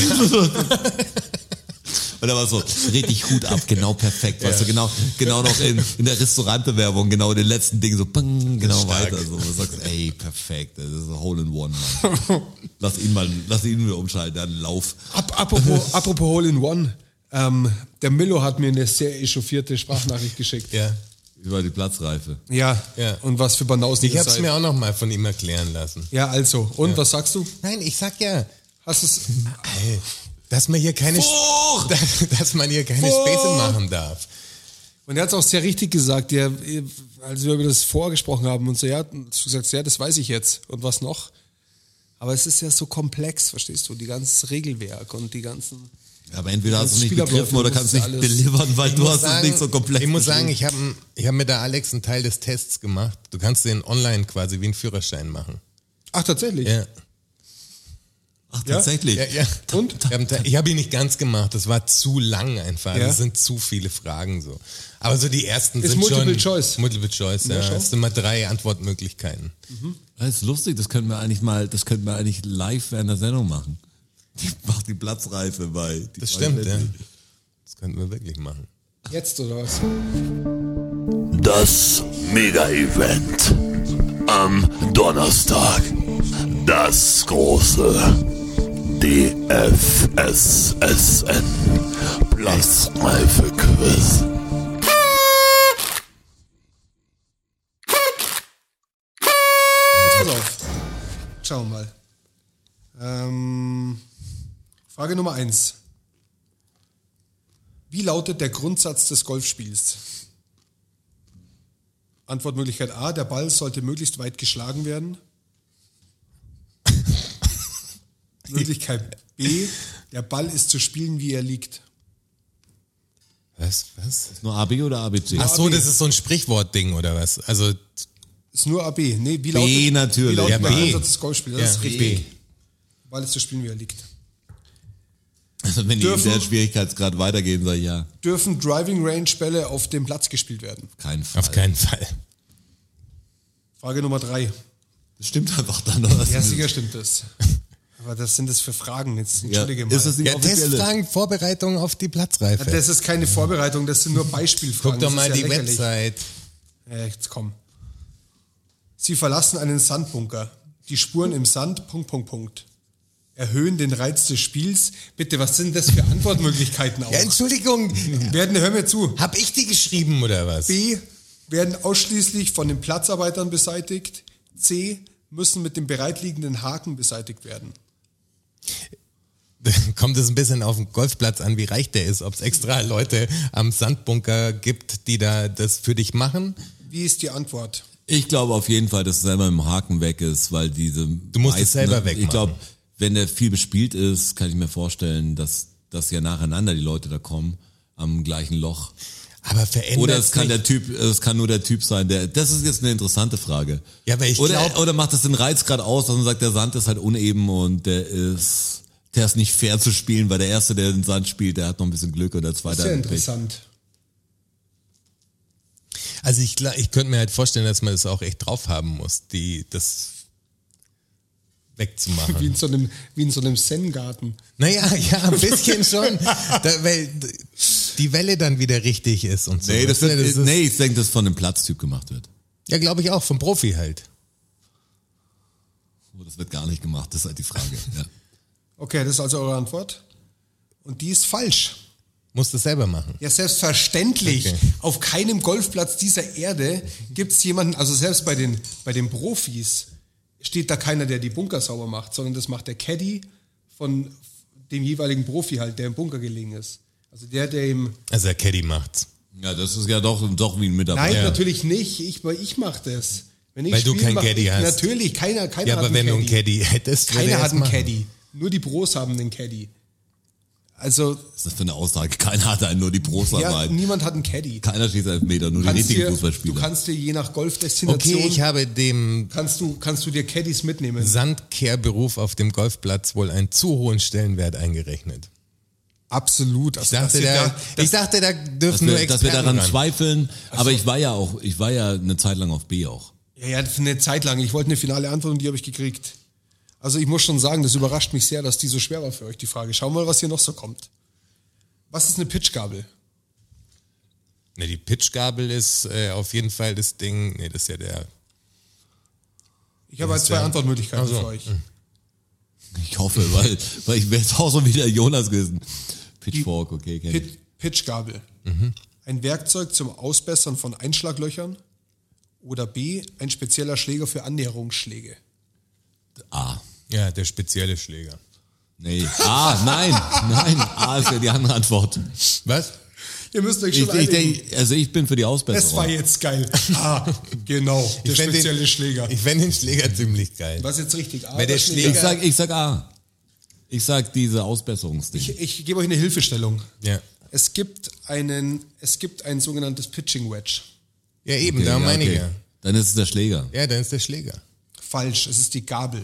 Und da war so richtig Hut ab, genau perfekt, weißt du, genau, genau noch in, in der Restaurantbewerbung, genau in den letzten Dingen so, bang, genau Stark. weiter, so, du sagst, ey, perfekt, das ist ein Hole in One, Mann. Lass ihn mal, lass ihn wieder umschalten, dann lauf. Ap apropos, apropos Hole in One. Ähm, der Millo hat mir eine sehr echauffierte Sprachnachricht geschickt. ja. Über die Platzreife. Ja. Ja. Und was für Banausen Ich habe es mir auch noch mal von ihm erklären lassen. Ja, also. Und was sagst du? Nein, ich sag ja, Hast es? Dass man hier keine, dass man hier keine Furcht! Späße machen darf. Und er hat es auch sehr richtig gesagt, der, als wir über das vorgesprochen haben und so, ja, du sagst, ja, das weiß ich jetzt. Und was noch? Aber es ist ja so komplex, verstehst du? Die ganze Regelwerk und die ganzen. Aber entweder hast du es nicht begriffen oder kannst nicht delivern, weil Ich du muss hast es nicht so komplex Ich muss sagen, ich habe ich hab mit der Alex einen Teil des Tests gemacht. Du kannst den online quasi wie einen Führerschein machen. Ach, tatsächlich? Ja. Ach, tatsächlich. Ja, ja. Und? Ich habe ihn nicht ganz gemacht. Das war zu lang einfach. Ja. Das sind zu viele Fragen so. Aber so die ersten Ist sind Multiple schon Choice. Multiple Choice. Ja, es sind immer drei Antwortmöglichkeiten. Das ist lustig, das könnten wir eigentlich mal, das könnten wir eigentlich live während der Sendung machen. Die macht die Platzreife bei. Die Das stimmt, ja. Das könnten wir wirklich machen. Jetzt oder was? Das Mega-Event am Donnerstag. Das große DFSSN Platzreife Quiz. Pass auf. Schauen wir mal. Ähm, Frage Nummer eins. Wie lautet der Grundsatz des Golfspiels? Antwortmöglichkeit A, der Ball sollte möglichst weit geschlagen werden. Möglichkeit B, der Ball ist zu spielen, wie er liegt. Was? Was? Nur AB oder ABC? Ach so, das ist so ein Sprichwortding oder was? Also Ist nur AB. Nee, wie lautet, natürlich. Wie lautet Ja, der B. Grundsatz des Golfspiels? Das Ja, ist richtig. B. Der Ball ist zu spielen, wie er liegt. Also wenn die in Dürfen- der Schwierigkeitsgrad weitergehen, sage ich ja, Dürfen Driving Range Bälle auf dem Platz gespielt werden? kein Fall. auf keinen Fall. Frage Nummer drei. Das stimmt einfach dann. Oder? Ja, sicher stimmt das. Aber das sind das für Fragen jetzt. Ja, Entschuldige mal. ist das die Ja? Testfragen, Vorbereitung auf die Platzreife. das ist keine Vorbereitung, das sind nur Beispielfragen. Guck doch mal die ja lächerlich. Website. Ja, jetzt komm. Sie verlassen einen Sandbunker. Die Spuren im Sand, Punkt, Punkt, Punkt. Erhöhen den Reiz des Spiels. Bitte, was sind das für Antwortmöglichkeiten auch? Ja, Entschuldigung, werden, hör mir zu. hab ich die geschrieben oder was? B. Werden ausschließlich von den Platzarbeitern beseitigt. C. Müssen mit dem bereitliegenden Haken beseitigt werden. Kommt es ein bisschen auf den Golfplatz an, wie reich der ist, ob es extra Leute am Sandbunker gibt, die da das für dich machen? Wie ist die Antwort? Ich glaube auf jeden Fall, dass es selber im Haken weg ist, weil diese. Du musst es selber Ich wegmachen. glaube, wenn der viel bespielt ist, kann ich mir vorstellen, dass, dass ja nacheinander die Leute da kommen am gleichen Loch. Aber verändert Oder es kann nicht. der Typ, es kann nur der Typ sein, der. Das ist jetzt eine interessante Frage. Ja, aber ich oder, glaub- oder macht das den Reiz gerade aus, dass man sagt, der Sand ist halt uneben und der ist, der ist nicht fair zu spielen, weil der erste, der den Sand spielt, der hat noch ein bisschen Glück und der zweite Sehr hat Pech. interessant. Also ich, ich könnte mir halt vorstellen, dass man das auch echt drauf haben muss, die, das Wie wegzumachen. in so einem, wie in so einem Zen-Garten. naja, ja, ein bisschen schon. Da, weil die Welle dann wieder richtig ist und so. Nee, das du, wird, ist- nee, ich denke, dass von einem Platztyp gemacht wird. Ja, glaube ich auch, vom Profi halt. Oh, Das wird gar nicht gemacht, das ist halt die Frage. Ja. Okay, das ist also eure Antwort. Und die ist falsch. Muss das selber machen. Ja, selbstverständlich. Okay. Auf keinem Golfplatz dieser Erde gibt es jemanden, also selbst bei den, bei den Profis steht da keiner, der die Bunker sauber macht, sondern das macht der Caddy von dem jeweiligen Profi halt, der im Bunker gelegen ist. Also der, der im... Also der Caddy macht's. ja, das ist ja doch, doch wie ein Mitarbeiter. Nein, Ja. natürlich nicht. Ich, weil ich mache das. Wenn ich Weil du spiele, kein Caddy ich, hast. Natürlich, keiner, keiner Ja, hat aber wenn du einen Caddy hättest, Keiner er hat einen machen. Caddy. Nur die Pros haben einen Caddy. Also, Was ist das für eine Aussage? Keiner hat einen, nur die Pros ja, niemand hat einen Caddy. Keiner schießt Elfmeter, nur die kannst richtigen dir, du Fußballspieler. kannst dir je nach Golfdestination Okay, ich habe dem kannst du kannst du dir Caddies mitnehmen. Sandkehrberuf auf dem Golfplatz wohl einen zu hohen Stellenwert eingerechnet. Absolut. Ich dachte, da, ich dachte, da dürfen dass nur wir, Experten dass wir daran ran. zweifeln. Aber ich war ja auch, ich war ja eine Zeit lang auf B auch. ja, ja, eine Zeit lang. Ich wollte eine finale Antwort und die habe ich gekriegt. Also ich muss schon sagen, das überrascht mich sehr, dass die so schwer war für euch, die Frage. Schau mal, was hier noch so kommt. Was ist eine Pitchgabel? Ne, die Pitchgabel ist äh, auf jeden Fall das Ding. Nee, das ist ja der. Ich habe halt zwei Antwortmöglichkeiten Ach so. für euch. Ich hoffe, weil, weil ich wäre jetzt auch so wieder Jonas gewesen. Pitchfork, okay, kenn ich. Pit Pitchgabel. Mhm. Ein Werkzeug zum Ausbessern von Einschlaglöchern. Oder B, ein spezieller Schläger für Annäherungsschläge. A. Ja, der spezielle Schläger. Nee. A, nein, nein. A ist ja die andere Antwort. Was? Ihr müsst euch Ich, schon ich einigen. denk, also ich bin für die Das war Ausbesserung. jetzt geil. Ah, genau, der Ich spezielle den, Schläger. Ich fände den Schläger ziemlich geil. Was jetzt richtig? Ah, Weil der Schläger- Ich sag, ich sag A. Ich sag diese Ausbesserungsding. Ich, ich gebe euch eine Hilfestellung. Ja. Es gibt einen, es gibt ein sogenanntes Pitching Wedge. Ja, eben, Okay, da ja, meine ich okay. ja. Dann ist es der Schläger. Ja, dann ist der Schläger. Falsch, es ist die Gabel.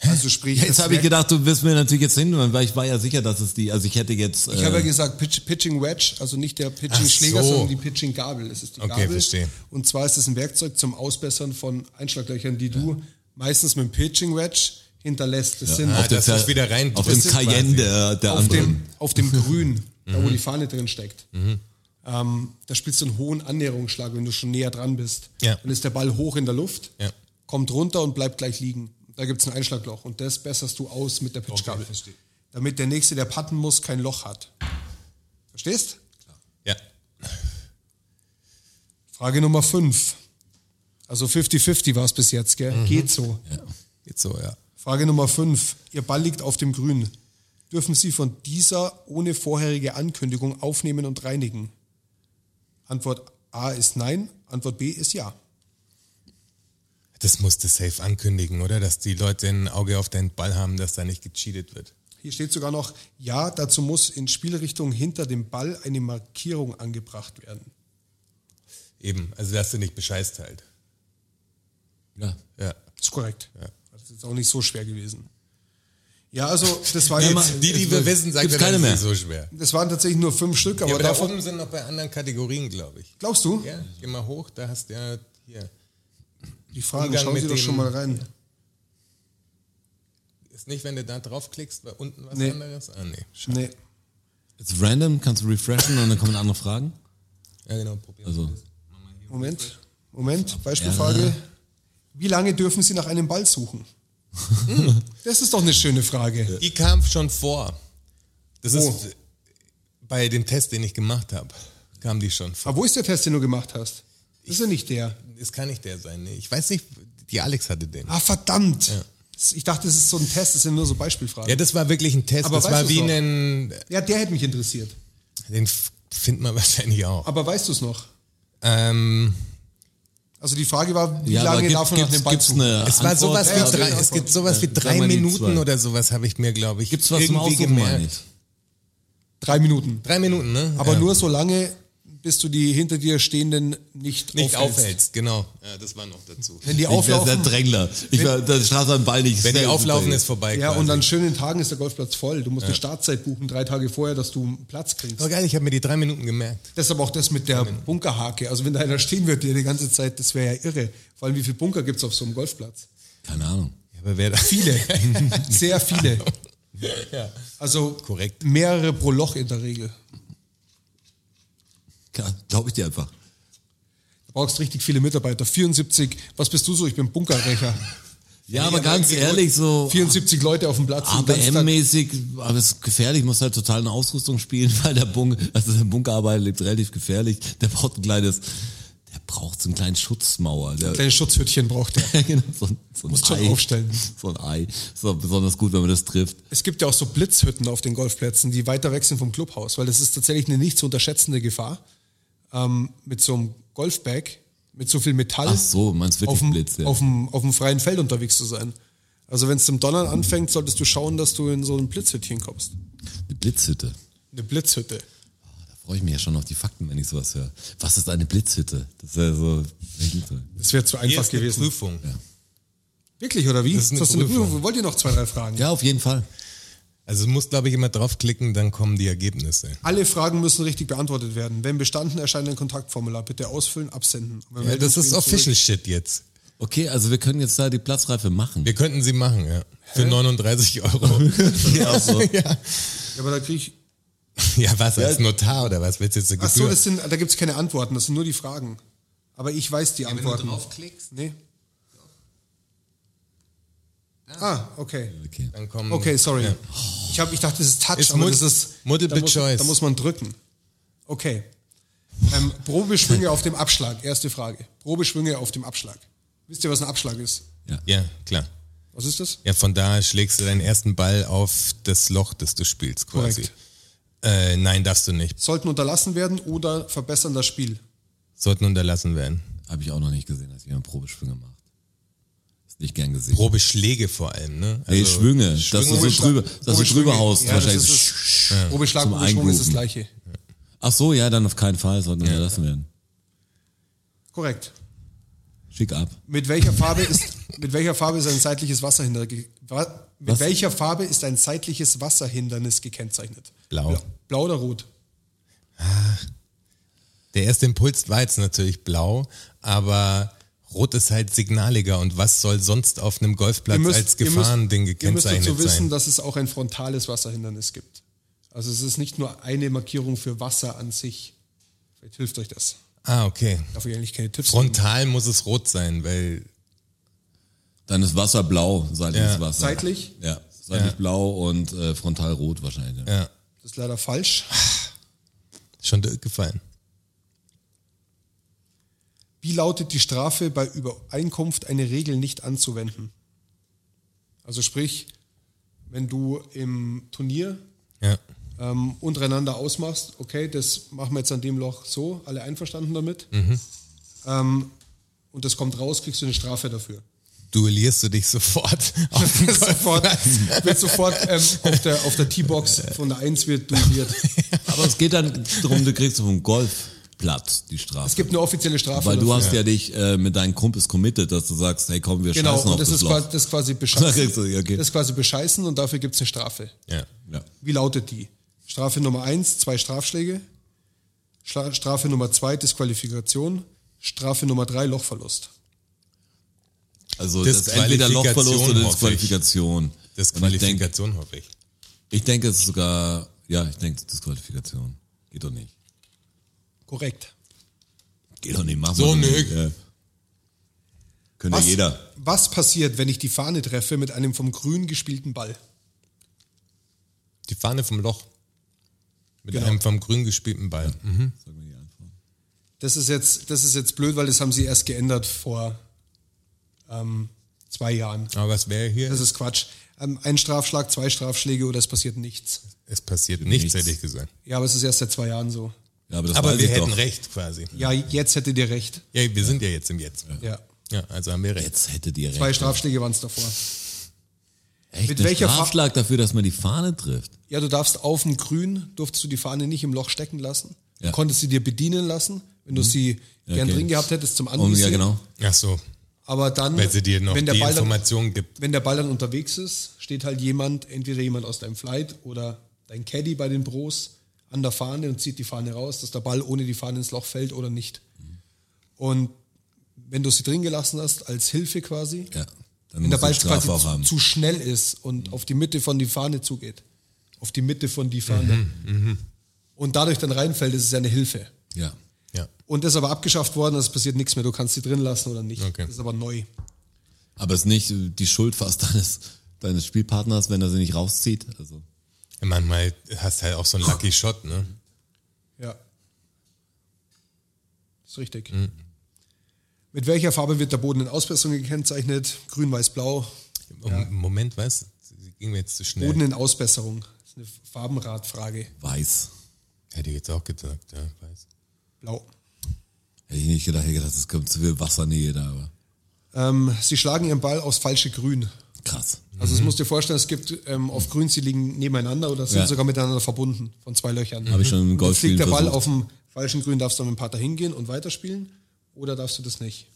Also sprich, Jetzt das habe ich gedacht, du wirst mir natürlich jetzt hin, weil ich war ja sicher, dass es die, also ich hätte jetzt. Ich habe ja äh, gesagt, Pitch, Pitching Wedge, also nicht der Ach Pitching-Schläger, so. sondern die Pitching-Gabel. Es ist die Okay, Gabel. verstehe. Und zwar ist es ein Werkzeug zum Ausbessern von Einschlaglöchern, die du meistens mit dem Pitching-Wedge hinterlässt. Das sind Ah, auf du's Zer- wieder rein Auf dem. Cayenne der, der auf anderen. dem, auf dem Grün, da Mhm. wo die Fahne drin steckt. Ähm, da spielst du einen hohen Annäherungsschlag, wenn du schon näher dran bist. Ja. Dann ist der Ball hoch in der Luft, Ja. kommt runter und bleibt gleich liegen. Da gibt es ein Einschlagloch und das besserst du aus mit der Pitchgabel. verstehe. damit der Nächste, der patten muss, kein Loch hat. Verstehst? Ja. Frage Nummer 5. Also 50-50 war es bis jetzt, gell? Mhm. Geht so. Geht so, ja. Frage Nummer 5. Ihr Ball liegt auf dem Grün. Dürfen Sie von dieser ohne vorherige Ankündigung aufnehmen und reinigen? Antwort A ist nein, Antwort B ist ja. Das musst du safe ankündigen, oder? Dass die Leute ein Auge auf deinen Ball haben, dass da nicht gecheatet wird. Hier steht sogar noch, ja, dazu muss in Spielrichtung hinter dem Ball eine Markierung angebracht werden. Eben, also dass du nicht bescheißt halt. Ja. Ja. Das ist korrekt. Das ist jetzt auch nicht so schwer gewesen. Ja, also das war jetzt, die, die wir wissen, sagen wir, keine mehr. nicht so schwer. das waren tatsächlich nur fünf Stück, aber, Ja, aber da davon, oben sind noch bei anderen Kategorien, glaube ich. glaubst du? Ja, geh mal hoch, da hast du ja. Die Fragen, Umgang schauen Sie doch schon mal rein. Ist nicht, wenn du da draufklickst, bei unten was Nee. anderes? Ah, nee. Nee. It's random, kannst du refreshen und dann kommen andere Fragen. Ja, genau, probier. Also, Moment, Moment, Beispielfrage. Wie lange dürfen Sie nach einem Ball suchen? Das ist doch eine schöne Frage. Die kam schon vor. Das Wo? ist bei dem Test, den ich gemacht habe, kam die schon vor. Aber wo ist der Test, den du gemacht hast? Das ist ja nicht der. Es kann nicht der sein. Nee. Ich weiß nicht, die Alex hatte den. Ah, verdammt. Ich dachte, das ist so ein Test, das sind nur so Beispielfragen. Ja, das war wirklich ein Test. Aber das weißt war wie noch? ein. Ja, der hätte mich interessiert. Den findet man wahrscheinlich auch. Aber weißt du es noch? Ähm, Also die Frage war, wie Ja, lange gibt- darf man nach dem Ball gibt's eine Es war sowas wie Ja, drei, ja, es gibt sowas wie drei Minuten oder sowas, habe ich mir, glaube ich. Gibt's was zum irgendwie Aussuchen, meine gemerkt. ich? Drei Minuten. Drei Minuten, ne? Aber ja. nur so lange, bis du die hinter dir stehenden nicht, nicht aufhältst. aufhältst, genau. Ja, das war noch dazu. Wenn die Ich wäre der auflaufen, Drängler. Ich war der Straße am Ball nicht. Wenn die auflaufen, ist vorbei. ja, quasi. und an schönen Tagen ist der Golfplatz voll. Du musst eine Startzeit buchen, drei Tage vorher, dass du einen Platz kriegst. Aber geil, ich habe mir die drei Minuten gemerkt. Deshalb auch das mit der Bunkerhake. Also wenn da einer stehen wird, der die ganze Zeit, das wäre ja irre. Vor allem, wie viele Bunker gibt's auf so einem Golfplatz? Keine Ahnung. Ja, aber wer da Viele. Sehr viele. ja. Also Korrekt. mehrere pro Loch in der Regel. Glaube ich dir einfach. Du brauchst richtig viele Mitarbeiter. 74, was bist du so? Ich bin Bunkerrecher. Ja, aber ganz ehrlich, so 74 Leute auf dem Platz. ABM-mäßig, aber es ist gefährlich, muss halt total eine Ausrüstung spielen, weil der Bunker, also der Bunkerarbeiter lebt relativ gefährlich. Der braucht ein kleines, der braucht so einen kleinen Schutzmauer. Der, Kleines Schutzhütchen braucht er. genau, so, ein- so ein Musst schon Ei. aufstellen. So ein Ei. Ist auch besonders gut, wenn man das trifft. Es gibt ja auch so Blitzhütten auf den Golfplätzen, die weiter weg sind vom Clubhaus, weil das ist tatsächlich eine nicht zu unterschätzende Gefahr. Ähm, mit so einem Golfbag, mit so viel Metall Ach so, meinst wirklich auf dem, Blitz, ja. auf, dem, auf dem freien Feld unterwegs zu sein. Also wenn es zum Donnern anfängt, solltest du schauen, dass du in so ein Blitzhütchen kommst. Die Blitzhütte. Eine Blitzhütte. Da freue ich mich ja schon auf die Fakten, wenn ich sowas höre. Was ist eine Blitzhütte? Das wäre so, Das wäre zu Hier einfach eine gewesen. Prüfung. Wirklich, oder wie? Das ist eine hast du eine Prüfung. Prüfung? Wollt ihr noch zwei, drei Fragen? ja, auf jeden Fall. Also du musst, glaube ich, immer draufklicken, dann kommen die Ergebnisse. Alle Fragen müssen richtig beantwortet werden. Wenn bestanden, erscheint ein Kontaktformular. Bitte ausfüllen, absenden. Ja, das ist wieder zurück. Official Shit jetzt. Okay, also wir können jetzt da die Platzreife machen. Wir könnten sie machen, ja. Für 39 Euro. ja, so. ja. Ja, aber da kriege ich. ja, was, als Notar oder was? Willst du jetzt Ach so, das sind, da gibt es keine Antworten, das sind nur die Fragen. Aber ich weiß die Antworten. draufklickst, Nee. Ah, okay. Okay. dann kommen... Okay, sorry. Ja. Ich, hab, ich dachte, das ist Touch, Ist aber mul- das ist. multiple da muss, choice. Da muss man drücken. Okay. Ähm, Probeschwünge auf dem Abschlag. Erste Frage. Probeschwünge auf dem Abschlag. Wisst ihr, was ein Abschlag ist? Ja, klar. Was ist das? Ja, von da schlägst du deinen ersten Ball auf das Loch, das du spielst, quasi. Korrekt. Äh, nein, darfst du nicht. Sollten unterlassen werden oder verbessern das Spiel. Sollten unterlassen werden. Habe ich auch noch nicht gesehen, dass jemand Probeschwünge macht. Nicht gern gesehen. Probeschläge vor allem, ne? nee, Also Schwünge, dass du so drüber, dass du drüber haust, Ja, das wahrscheinlich. ist es. Probeschlag, Zum Probeschwung ist das gleiche. Ach so, ja, dann auf keinen Fall, sollten unterlassen werden. Korrekt. Schick ab. Mit welcher Farbe ist, mit welcher Farbe ist ein seitliches Wasserhindernis, wa- mit Was? welcher Farbe ist ein seitliches Wasserhindernis gekennzeichnet? Blau. Blau, Blau oder rot? Der erste Impuls war jetzt natürlich blau, aber rot ist halt signaliger und was soll sonst auf einem Golfplatz als Gefahrending ihr müsst gekennzeichnet dazu wissen, sein? dass es auch ein frontales Wasserhindernis gibt. Also es ist nicht nur eine Markierung für Wasser an sich. Vielleicht hilft euch das. Ah, okay. Darf ich eigentlich keine Tipps geben? Frontal muss es rot sein, weil Dann ist Wasser blau, seitliches Ja. Wasser. Seitlich? Ja, seitlich Ja. blau und äh, frontal rot wahrscheinlich. Ja. ja, Das ist leider falsch. schon gefallen. Wie lautet die Strafe bei Übereinkunft, eine Regel nicht anzuwenden? Also sprich, wenn du im Turnier Ja. ähm, untereinander ausmachst, okay, das machen wir jetzt an dem Loch so, alle einverstanden damit. Mhm. Ähm, und das kommt raus, kriegst du eine Strafe dafür. Duellierst du dich sofort auf dem sofort, wird sofort ähm, auf der, auf der T-Box von der 1 wird duelliert. Aber es geht dann darum, du kriegst vom Golfplatz die Strafe. Es gibt eine offizielle Strafe. Weil du dafür. hast ja dich äh, mit deinen Kumpels committed, dass du sagst, hey komm, wir Genau, scheißen und auf das das, ist, Loch. quasi, das ist quasi bescheißen. du- okay. Das ist quasi bescheißen und dafür gibt es eine Strafe. Ja. ja. Wie lautet die? Strafe Nummer eins, zwei Strafschläge. Schla Strafe Nummer zwei, Disqualifikation. Strafe Nummer drei, Lochverlust. Also das ist entweder Disqualifikation, Lochverlust oder. Disqualifikation. Das Und ich denke, Qualifikation, hoffe ich. ich denke, es ist sogar, ja, ich denke Disqualifikation. Geht doch nicht. Korrekt. Geht doch nicht, mach So nicht. Ja. Könnte Was, jeder. was passiert, wenn ich die Fahne treffe mit einem vom Grün gespielten Ball? Die Fahne vom Loch. Mit Genau. einem vom grün gespielten Ball. Mhm. Sag mir die Antwort. Das ist jetzt, das ist jetzt blöd, weil das haben sie erst geändert vor ähm, zwei Jahren. Aber was wäre hier? Das ist Quatsch. Ähm, ein Strafschlag, zwei Strafschläge oder es passiert nichts. es passiert nichts, Nichts. hätte ich gesagt. Ja, aber es ist erst seit zwei Jahren so. Ja, aber das Aber weiß wir ich hätten doch. recht quasi. Ja, jetzt hättet ihr recht. Ja, wir sind ja jetzt im Jetzt. Ja. Ja, also haben wir recht. Jetzt hättet ihr recht. Zwei Strafschläge waren es davor. Echt Mit welcher Strafschlag dafür, dass man die Fahne trifft. Ja, du darfst auf dem Grün, durftest du die Fahne nicht im Loch stecken lassen. Ja. Du konntest sie dir bedienen lassen, wenn du sie gern okay. drin gehabt hättest zum Und, Anvisieren. ja, genau. Ach so, Aber dann, weil sie dir noch wenn der, die Ball dann, Information gibt. wenn der Ball dann unterwegs ist, steht halt jemand, entweder jemand aus deinem Flight oder dein Caddy bei den Pros an der Fahne und zieht die Fahne raus, dass der Ball ohne die Fahne ins Loch fällt oder nicht. Und wenn du sie drin gelassen hast, als Hilfe quasi, Ja. Dann wenn der Ball quasi zu, zu schnell ist und auf die Mitte von die Fahne zugeht, auf die Mitte von die Fahne und dadurch dann reinfällt, ist es ja eine Hilfe. Ja. Ja. Und das ist aber abgeschafft worden, es passiert nichts mehr. Du kannst sie drin lassen oder nicht. Okay. Das ist aber neu. Aber es ist nicht die Schuld fast deines, deines Spielpartners, wenn er sie nicht rauszieht. Also, Manchmal hast halt auch so einen Lucky Shot, ne? Ja. Das ist richtig. Mit welcher Farbe wird der Boden in Ausbesserung gekennzeichnet? Grün, weiß, blau. Um, Moment, was? Sie ging mir jetzt zu schnell. Boden in Ausbesserung. Das ist eine Farbenradfrage. weiß. Hätte ich jetzt auch gesagt, ja, weiß. Blau. Hätte ich nicht gedacht, ich hätte gedacht, es kommt zu viel Wassernähe da, aber Ähm, sie schlagen ihren Ball aufs falsche Grün. krass. Also das musst du dir vorstellen, es gibt ähm, auf Grün, sie liegen nebeneinander oder sind Ja. sogar miteinander verbunden von zwei Löchern. Habe ich schon im Und Jetzt Golfspielen liegt der Ball versucht. auf dem falschen Grün, darfst du mit dem Pater hingehen und weiterspielen oder darfst du das nicht?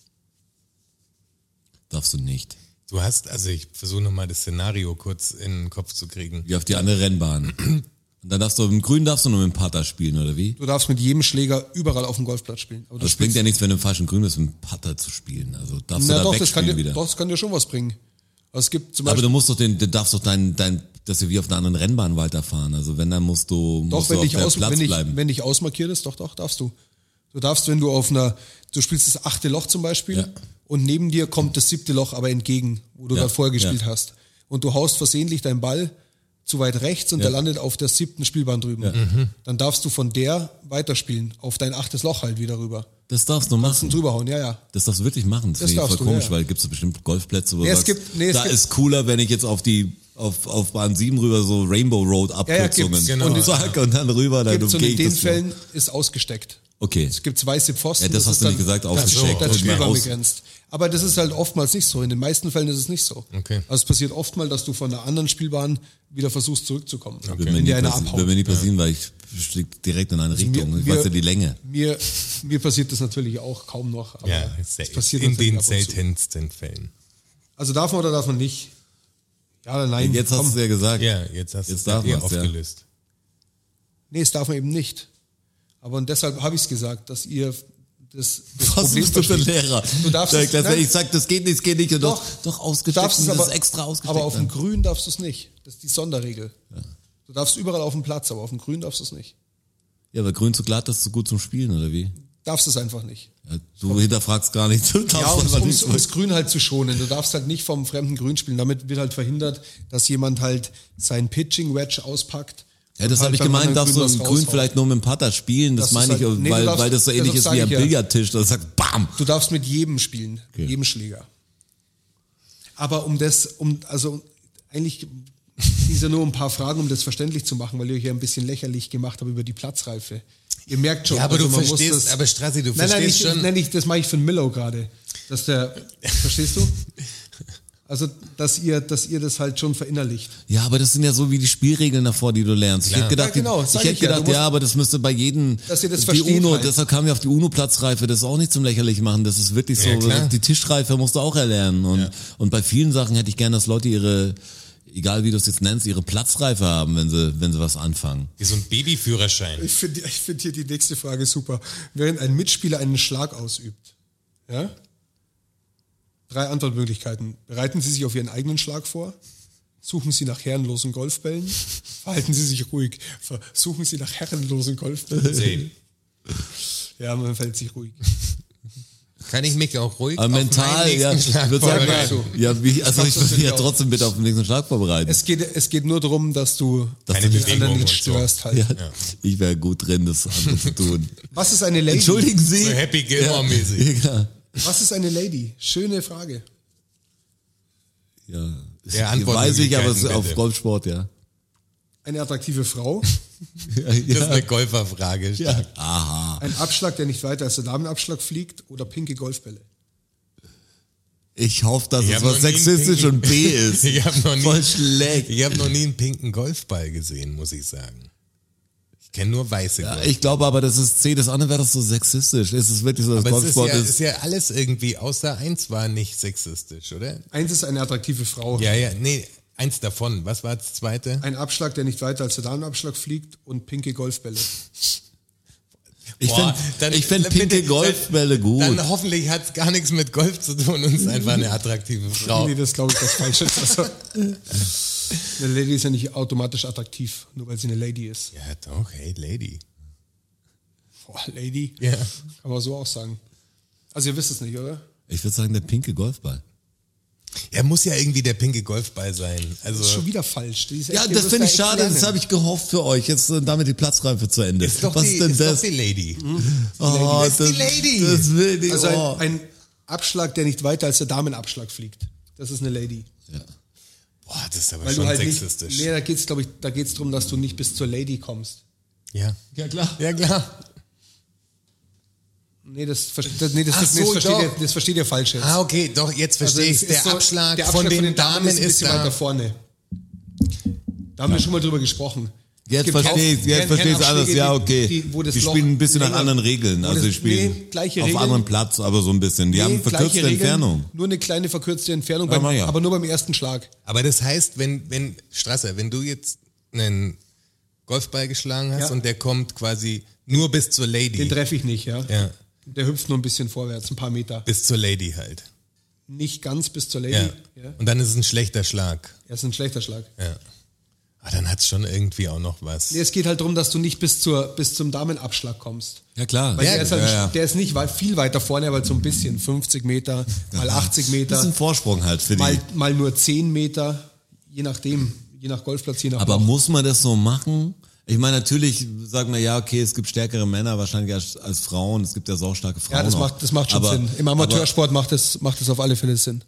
Darfst du nicht. Du hast, also ich versuche nochmal das Szenario kurz in den Kopf zu kriegen. Wie auf die andere Rennbahn. Und dann darfst du im Grün darfst du nur mit dem Putter spielen, oder wie? Du darfst mit jedem Schläger überall auf dem Golfplatz spielen. Aber du Aber es bringt ja nichts, wenn du im falschen Grün bist, mit dem Putter zu spielen. Also darfst Na du da doch, das kann, dir, wieder. doch, das kann dir schon was bringen. Also es gibt zum Aber Beispiel, du musst doch den, du darfst doch dein, dein, dass wir wie auf einer anderen Rennbahn weiterfahren. Also wenn, dann musst du, doch, musst du wenn auf dich, der aus, Platz wenn, dich, bleiben. wenn dich ausmarkiert ist, doch, doch, darfst du. Du darfst, wenn du auf einer, du spielst das achte Loch zum Beispiel Ja. und neben dir kommt das siebte Loch aber entgegen, wo du Ja, gerade vorher gespielt ja. hast. Und du haust versehentlich deinen Ball zu weit rechts und Ja. der landet auf der siebten Spielbahn drüben. Dann darfst du von der weiterspielen, auf dein achtes Loch halt wieder rüber. das darfst du machen. drüber hauen, ja, ja. Das darfst du wirklich machen. Das, Das finde ich voll du, komisch, ja. weil gibt es bestimmt Golfplätze, wo Nee, du es sagst, gibt- nee, es da gibt- ist cooler, wenn ich jetzt auf die auf, auf Bahn 7 rüber so Rainbow Road Abkürzungen gibt's, genau. und zack und dann rüber, dann Gibt's und in den Fällen ist ausgesteckt. Okay. Es gibt weiße Pfosten. Ja, das hast ist du nicht dann- gesagt, das Okay. Spielbahn Aus- begrenzt. Aber das ist halt oftmals nicht so. In den meisten Fällen ist es nicht so. Okay. Also es passiert oft mal, dass du von einer anderen Spielbahn wieder versuchst zurückzukommen. Mir einer passi- abhaut. Wird mir nie passieren, weil ich schlägt direkt in eine Richtung. mir- ich weiß mir- ja die Länge. Mir, mir passiert das natürlich auch kaum noch. Aber Ja, es passiert in den seltensten Fällen. Also darf man oder darf man nicht? Ja oder nein? Jetzt hast Komm. du es ja gesagt. Ja, jetzt hast du es ja darf man's, ja. aufgelöst. Nee, es darf man eben nicht. Aber und deshalb habe ich es gesagt, dass ihr das, das Was Problem bist du für. Lehrer? Du darfst es- nein. ich sag, das geht nicht, das geht nicht. Und Doch. doch, doch Du ausgesteckt. darfst es das aber, extra ausgesteckt. aber auf dem. Grün darfst du es nicht. Das ist die Sonderregel. Du darfst überall auf dem Platz, aber auf dem Grün darfst du es nicht. ja, aber grün zu glatt, das ist zu gut zum Spielen, oder wie? Darfst es einfach nicht. Ja, du hinterfragst gar nicht. Du Ja, einfach um nicht. ums Grün halt zu schonen. Du darfst halt nicht vom fremden Grün spielen. Damit wird halt verhindert, dass jemand halt sein Pitching Wedge auspackt. Ja, das habe ich gemeint, darfst du im Grün raushaut. vielleicht nur mit dem Putter spielen. Das, Das meine ich, halt- nee, weil, darfst- weil das so ähnlich ist wie am ich ja. Billardtisch. Das sagt BAM! Du darfst mit jedem spielen, Okay. jedem Schläger. Aber um das, um, also eigentlich es ja nur ein paar Fragen, um das verständlich zu machen, weil ihr euch ja ein bisschen lächerlich gemacht habt über die Platzreife. Ihr merkt schon, Ja, aber also du verstehst, das, aber Strassi, du nein, nein, verstehst ich, schon. Nein, ich, das mache ich für den Miller gerade. Dass der, verstehst du? Also, dass ihr, dass ihr das halt schon verinnerlicht. Ja, aber das sind ja so wie die Spielregeln davor, die du lernst. Ich Klar. hätte gedacht, Ja, genau, ich hätte ich ja, gedacht, musst- ja, aber das müsste bei jedem Dass ihr das die versteht UNO, halt. deshalb kamen wir auf die UNO-Platzreife, das ist auch nicht zum lächerlich machen. Das ist wirklich so, Ja, klar. die Tischreife musst du auch erlernen. Und, und bei vielen Sachen hätte ich gerne, dass Leute ihre, egal wie du es jetzt nennst, ihre Platzreife haben, wenn sie, wenn sie was anfangen. Wie so ein Babyführerschein. Ich finde ich find hier die nächste Frage super. Während ein Mitspieler einen Schlag ausübt, ja? Drei Antwortmöglichkeiten. Bereiten Sie sich auf Ihren eigenen Schlag vor? Suchen Sie nach herrenlosen Golfbällen? Verhalten Sie sich ruhig. Suchen Sie nach herrenlosen Golfbällen? Sehen. Ja, man fällt sich ruhig. Kann ich mich auch ruhig Aber auf mental, meinen ja, ich Schlag vorbereiten? ja, wie, also machst ich du würde mich ja trotzdem bitte auf den nächsten Schlag vorbereiten. Es geht, es geht nur darum, dass du Dass Keine du nicht- die anderen nicht und so. störst halt. ja, Ich wäre gut drin, das andere zu tun. Was ist eine Lady? Entschuldigen Sie. So Happy Gilmore-mäßig. Ja, Was ist eine Lady? Schöne Frage. ja. Ja, weiß ich, aber es ist auf. Golfsport, ja. Eine attraktive Frau, Das ist eine Golferfrage. stark. Aha. Ein Abschlag, der nicht weiter als der Damenabschlag fliegt oder pinke Golfbälle. Ich hoffe, dass Ich es was sexistisch pinken- und B ist. Ich habe noch, nie- Voll schlecht. ich hab noch nie einen pinken Golfball gesehen, muss ich sagen. Ich kenne nur weiße Ja, Golf. ich glaube aber, das ist C. Das andere wäre das so sexistisch. Es ist wirklich so, dass Aber es ist ja, ist ja alles irgendwie, außer eins war nicht sexistisch, oder? Eins ist eine attraktive Frau. Ja, ja, nee, eins davon. Was war das zweite? Ein Abschlag, der nicht weiter als der Damenabschlag fliegt und pinke Golfbälle. Ich finde find pinke bitte- Golfbälle gut. Dann hoffentlich hat es gar nichts mit Golf zu tun und ist einfach eine attraktive Frau. Nee, das glaube ich was Falsches. Also, eine Lady ist ja nicht automatisch attraktiv, nur weil sie eine Lady ist. Ja, doch, hey, Lady. Boah, Lady? Ja. Kann man so auch sagen. Also ihr wisst es nicht, oder? ich würde sagen, der pinke Golfball. Er muss ja irgendwie der pinke Golfball sein. Also, Das ist schon wieder falsch. Die ist Ja, das finde ich schade. Das lernen. habe ich gehofft für euch. Jetzt äh, damit die Platzreife zu Ende. ist doch, Was die, ist denn ist das? doch die Lady. oh, ist die Lady. Das will ich. Also oh. ein, ein Abschlag, der nicht weiter als der Damenabschlag fliegt. Das ist eine Lady. Boah, das ist aber Weil schon halt nicht, sexistisch. nee, da geht's, glaube ich, da geht's drum, dass du nicht bis zur Lady kommst. ja. ja, klar. ja, klar. Nee, das, das, nee, das, Ach so, das, versteht, ihr, das versteht ihr falsch jetzt. Ah, okay, doch, jetzt Also verstehe es ich Der, so- Abschlag der von den Damen ein ist da. weiter vorne. Da haben wir schon mal drüber gesprochen. Es Jetzt verstehe ich, jetzt verstehe ich alles. Ja, okay. die- die spielen ein bisschen nach länger- anderen Regeln. Also die spielen nee, auf Regeln. anderem Platz, aber so ein bisschen. Die haben Nee, verkürzte gleiche Regeln, Entfernung. Nur eine kleine verkürzte Entfernung, Ja, beim, ja. aber nur beim ersten Schlag. Aber das heißt, wenn, wenn, Strasser, wenn du jetzt einen Golfball geschlagen hast Ja. und der kommt quasi nur bis zur Lady. Den treffe ich nicht, ja. ja, Der hüpft nur ein bisschen vorwärts, ein paar Meter. bis zur Lady halt. Nicht ganz bis zur Lady. Ja. Ja. Und dann ist es ein schlechter Schlag. Er ist ein schlechter Schlag. Ja. Aber dann hat es schon irgendwie auch noch was. Nee, es geht halt darum, dass du nicht bis, zur, bis zum Damenabschlag kommst. Ja, klar. Weil Ja, der, ist halt, ja, ja. der ist nicht weit, viel weiter vorne, weil so ein bisschen 50 Meter, mal 80 Das ist Meter, ein Vorsprung halt für die. mal, mal nur 10 Meter, je nachdem, je nach Golfplatz, je nach Aber Loch. muss man das so machen? Ich meine, natürlich sagen wir, ja, okay, es gibt stärkere Männer wahrscheinlich als, als Frauen. Es gibt ja saustarke Frauen. Ja, das auch. macht, das macht schon aber, Sinn. Im Amateursport macht es macht es auf alle Fälle Sinn.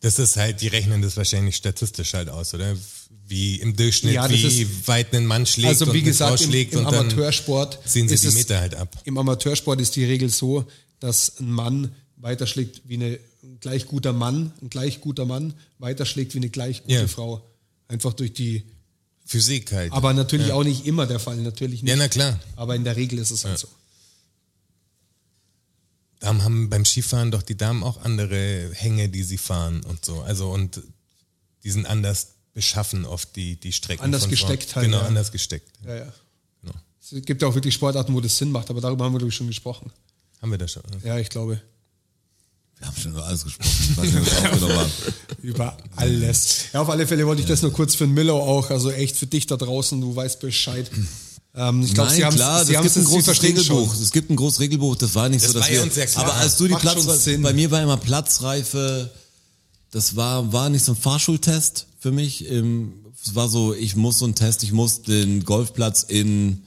Das ist halt, die rechnen das wahrscheinlich statistisch halt aus, oder? Wie im Durchschnitt, Ja, wie ist- weit ein Mann schlägt Also wie und eine Frau gesagt, im, schlägt im und dann Amateursport ziehen sie die Meter halt ab. Im Amateursport ist die Regel so, dass ein Mann weiterschlägt wie eine, ein gleich guter Mann, ein gleich guter Mann weiterschlägt wie eine gleich gute Ja. Frau. Einfach durch die, Physik halt. aber natürlich auch nicht immer der Fall, natürlich nicht. ja, na klar. Aber in der Regel ist es halt so. Damen haben beim Skifahren doch die Damen auch andere Hänge, die sie fahren und so. Also und die sind anders beschaffen oft die, die Strecken. Anders Frauen. gesteckt halt, Genau, ja. anders gesteckt. Ja, ja. Genau. Es gibt ja auch wirklich Sportarten, wo das Sinn macht, aber darüber haben wir, glaube ich, schon gesprochen. Haben wir das schon. ne? Ja, ich glaube. Wir haben schon über alles gesprochen. Ich weiß nicht, was wir aufgenommen haben. Über alles. Ja, auf alle Fälle wollte ich das nur kurz für den Miller auch, also echt für dich da draußen, du weißt Bescheid. Ähm, ich glaube, Nein, Sie haben klar, Sie es haben gibt ein großes Regelbuch. schon. Es gibt ein großes Regelbuch, das war nicht Das so, dass wir, uns ja klar. aber als du die Macht Sinn. bei mir war immer Platzreife, das war, war nicht so ein Fahrschultest für mich, im, es war so, ich muss so einen Test, ich muss den Golfplatz in,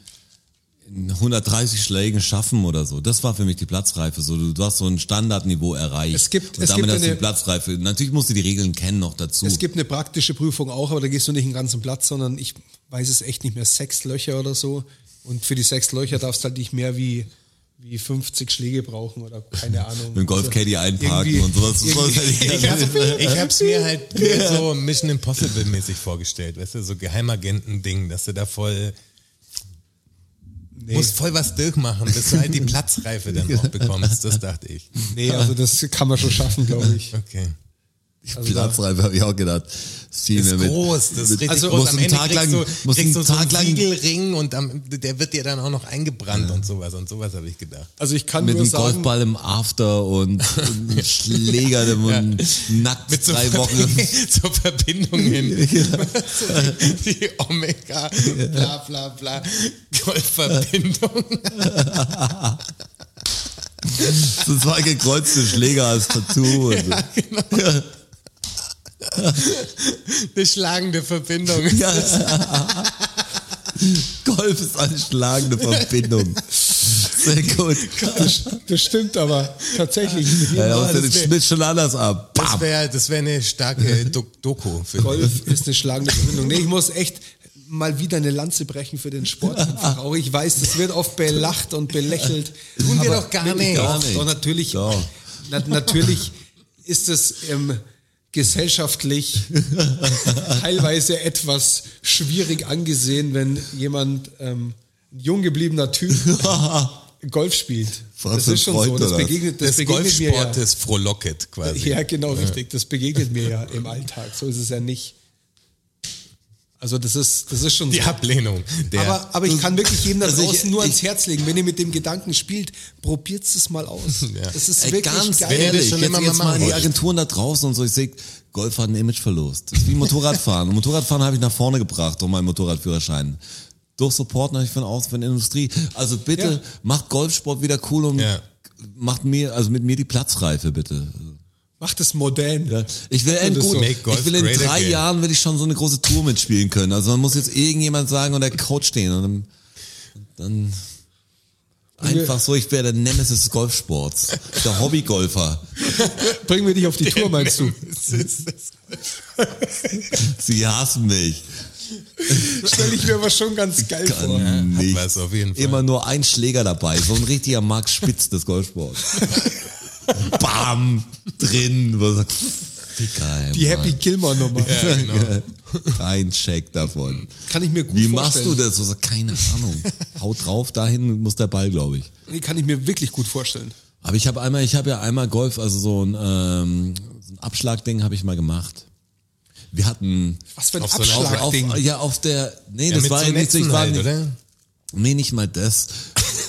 in 130 Schlägen schaffen oder so. Das war für mich die Platzreife. So, du, du hast so ein Standardniveau erreicht. Es gibt- und es damit gibt hast du die eine- Platzreife. Natürlich musst du die Regeln kennen noch dazu. Es gibt eine praktische Prüfung auch, aber da gehst du nicht den ganzen Platz, sondern ich weiß es echt nicht mehr, sechs Löcher oder so. Und für die sechs Löcher darfst du halt nicht mehr wie, wie 50 Schläge brauchen oder keine Ahnung. mit dem Golfcaddy einparken irgendwie- und sowas. irgendwie- Ich habe ich hab's mir halt so Mission Impossible mäßig vorgestellt, weißt du, so Geheimagenten-Ding, dass du da voll musst voll was durchmachen, bis du halt die Platzreife dann auch bekommst, das dachte ich. Nee, also das kann man schon schaffen, glaube ich. Okay. Also Platzreife habe ich auch gedacht. Das Das ist mit- groß, das ist richtig also groß. Am einen Ende Tag kriegst lang, du, kriegst du einen so einen lang Siegelring und am, der wird dir dann auch noch eingebrannt und sowas und sowas habe ich gedacht. Also ich kann mit nur einem sagen, Golfball im After und einem Schläger im Mund, nackt Mit so, drei Wochen. so Verbindungen. die, die Omega, bla bla bla, Golfverbindung. so zwei gekreuzte Schläger als Tattoo. Und so. Eine schlagende Verbindung. Golf ist eine schlagende Verbindung. Sehr gut. das, das stimmt aber tatsächlich. Ja, Ja, ja, das wär- Schnitt schon anders ab. Das wäre das wär eine starke Do Doku. Golf ist eine schlagende Verbindung. Nee, ich muss echt, mal wieder eine Lanze brechen für den Sport. Auch. Ich weiß, das wird oft belacht und belächelt. Tun wir Aber doch gar nicht. Doch, Gar nicht. doch natürlich, Doch. Na, natürlich ist es ähm, gesellschaftlich teilweise etwas schwierig angesehen, wenn jemand ähm, ein jung gebliebener Typ Golf spielt. Was Das ist schon so. Das begegnet, das Das begegnet mir ja. Golfsport ist frohlocket quasi. Ja, genau, richtig. Das begegnet mir ja im Alltag. So ist es ja nicht. Also das ist, das ist schon Die so. Ablehnung. Der, aber, aber ich kann wirklich jedem da Also ich- draußen nur ich- ans Herz legen, wenn ihr mit dem Gedanken spielt, probiert es mal aus. Das ist Ey, wirklich ganz geil. Wenn ihr das ehrlich, schon jetzt, immer mal jetzt mal machen an die. Agenturen da draußen und so, ich sehe, Golf hat einen Imageverlust. Das ist wie Motorradfahren. Und Motorradfahren habe ich nach vorne gebracht, um meinen Motorradführerschein. Durch Support natürlich von außen, von der Industrie. Also bitte, Ja. macht Golfsport wieder cool und Ja. macht mir, also mit mir die Platzreife, bitte. Macht es modern. Ja. Ich will, in, das gut, ich will in drei again. Jahren will ich schon so eine große Tour mitspielen können. Also man muss jetzt irgendjemand sagen und der Coach stehen und dann, dann einfach so, ich wäre der Nemesis des Golfsports. Der Hobbygolfer. Bringen wir dich auf die Tour, meinst du? Sie hassen mich. Stelle ich mir aber schon ganz geil vor. Kann nicht. was auf jeden Fall. Immer nur ein Schläger dabei. So ein richtiger Max Spitz des Golfsports. Bam! Drin. Wo du sagst, Geil, Die Happy. Gilmore Nummer. Ja, genau. Kein Check davon. Kann ich mir gut Wie vorstellen. machst du das? So, so, keine Ahnung. Haut drauf, dahin muss der Ball, glaube ich. Nee, kann ich mir wirklich gut vorstellen. Aber ich habe einmal, ich habe ja einmal Golf, also so ein, ähm, so ein Abschlagding habe ich mal gemacht. Wir hatten Was für ein so Abschlagding. auf, ja auf der, nee, Ja, das mit war so ja nicht so, ich war halt, nicht, oder? Nee, nicht mal das.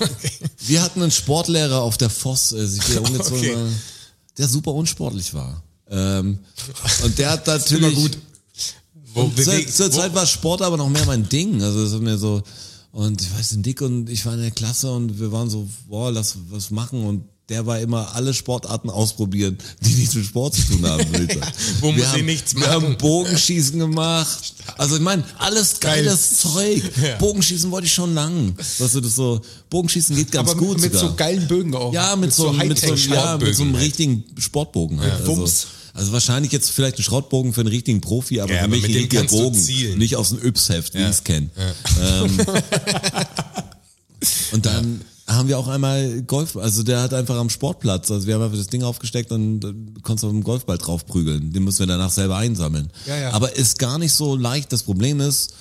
Wir hatten einen Sportlehrer auf der Voss, äh, sich wieder umgezogen, Okay. war, der super unsportlich war. Ähm, und der hat natürlich. immer gut. Wo zur, zur Zeit war Sport aber noch mehr mein Ding. Also es ist mir so. Und ich weiß, den Dick und ich war in der Klasse und wir waren so, boah, lass was machen. Und der war immer alle Sportarten ausprobieren, die nichts mit Sport zu tun haben. ich sagen. Wo wir muss haben, ich nichts Wir machen? haben Bogenschießen gemacht. Also ich meine, alles geiles Zeug. Ja. Bogenschießen wollte ich schon lang. Weißt du, das so, Bogenschießen geht ganz Aber gut mit sogar. so geilen Bögen auch. Ja, mit, so, mit, so, ja, mit so einem halt. richtigen Sportbogen halt. Also, Wumms. also wahrscheinlich jetzt vielleicht ein Schrottbogen für einen richtigen Profi, aber Ja, für aber mich mit kannst du Bogen. Nicht aus dem Yps-Heft, wie Ja. ich es kenne. Ähm, und dann haben wir auch einmal Golf, also der hat einfach am Sportplatz, also wir haben einfach das Ding aufgesteckt und äh, konntest auf dem Golfball drauf prügeln. Den müssen wir danach selber einsammeln. Ja, ja. Aber ist gar nicht so leicht. Das Problem ist,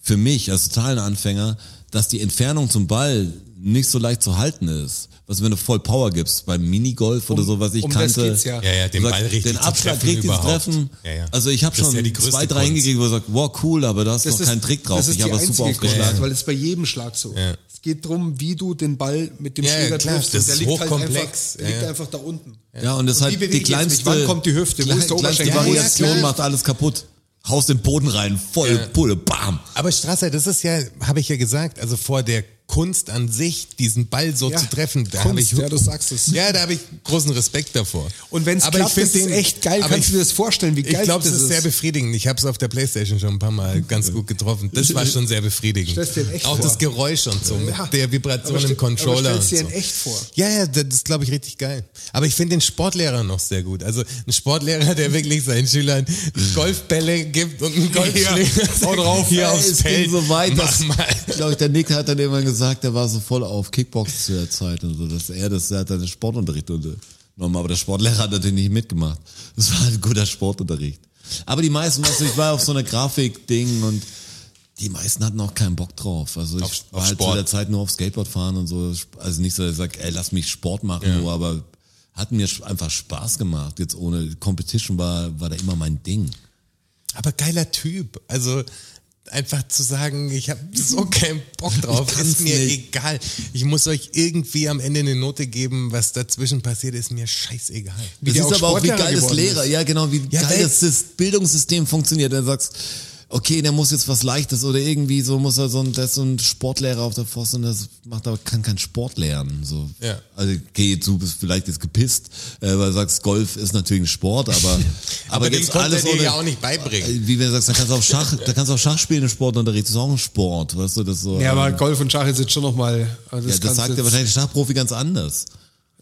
für mich als totalen Anfänger, dass die Entfernung zum Ball nicht so leicht zu halten ist. Was wenn du voll Power gibst beim Minigolf oder Um- so, was ich um das kannte. geht's ja. Ja, ja, den Ball richtig den zu Abschlag treffen richtig zu überhaupt. treffen. Ja, ja. Also ich habe Das ist schon ja zwei, drei Kunst. hingekriegt, wo ich sage, wow, cool, aber da hast du noch keinen Trick drauf. Das ist Ich die habe was super einzige Kunst, aufgeschlagen. weil es bei jedem Schlag so. Ja. Es geht drum, wie du den Ball mit dem Ja, Schläger klar, triffst. das Und der ist liegt halt hochkomplex. einfach, der Ja, liegt einfach da unten. Ja, und das ist Und halt die kleinste, Wann kommt die Hüfte? Wo ist der? Variation macht alles kaputt. Haust den Boden rein, voll Ja. Pulle, bam. Aber Strasser, das ist ja, habe ich ja gesagt, also vor der Kunst an sich, diesen Ball so Ja, zu treffen, da Kunst, habe ich ja, du sagst es. Ja, da habe ich großen Respekt davor. Und wenn es Aber klappt, ich find das ist den- echt geil. aber Kannst ich- du dir das vorstellen, wie geil Ich glaube, das das ist sehr befriedigend. Ich habe es auf der Playstation schon ein paar Mal ganz gut getroffen. Das war schon sehr befriedigend. Auch vor. das Geräusch und so, mit Ja. der Vibration Aber im stell- Controller. Aber stellst dir so. echt vor. Ja, ja, das ist, glaube ich, richtig geil. Aber ich finde den Sportlehrer noch sehr gut. Also ein Sportlehrer, der wirklich seinen Schülern Golfbälle gibt und einen Golfschläger. hau drauf. Hier aufs es Feld. so weit, Mach mal. Ich glaube, der Nick hat dann irgendwann gesagt, der war so voll auf Kickbox zu der Zeit und so, dass er das, er hat dann Sportunterricht unternommen, aber der Sportlehrer hat natürlich nicht mitgemacht. Das war ein guter Sportunterricht. Aber die meisten, weißt du, ich war auf so einer Grafik-Ding und die meisten hatten auch keinen Bock drauf. Also ich Auf- war auf halt zu Sport. der Zeit nur auf Skateboard fahren und so. Also nicht so, dass ich sag, ey, lass mich Sport machen, nur, aber hat mir einfach Spaß gemacht. Jetzt ohne Competition war, war da immer mein Ding. Aber geiler Typ. Also einfach zu sagen, ich habe so keinen Bock drauf, ist mir nicht. egal. Ich muss euch irgendwie am Ende eine Note geben, was dazwischen passiert, ist mir scheißegal. Wie das ist auch aber auch, wie geil das Lehrer, ist. ja genau, wie Ja, geil das, das Bildungssystem funktioniert. Dann sagst, okay, der muss jetzt was Leichtes oder irgendwie so muss er so ein, der ist so ein Sportlehrer auf der Forst und das macht aber kann kein Sport lernen. So. Ja. Also okay, du bist vielleicht jetzt gepisst, äh, weil du sagst, Golf ist natürlich ein Sport, aber, aber, den jetzt alles er dir ohne- ja auch nicht beibringen. Äh, Wie wenn du sagst, da kannst du auch Schach, da kannst du auch Schach spielen im Sportunterricht, das ist auch ein Sport, weißt du, das so. Ja, aber ähm, Golf und Schach ist jetzt schon nochmal. ja, das sagt ja wahrscheinlich der Schachprofi ganz anders.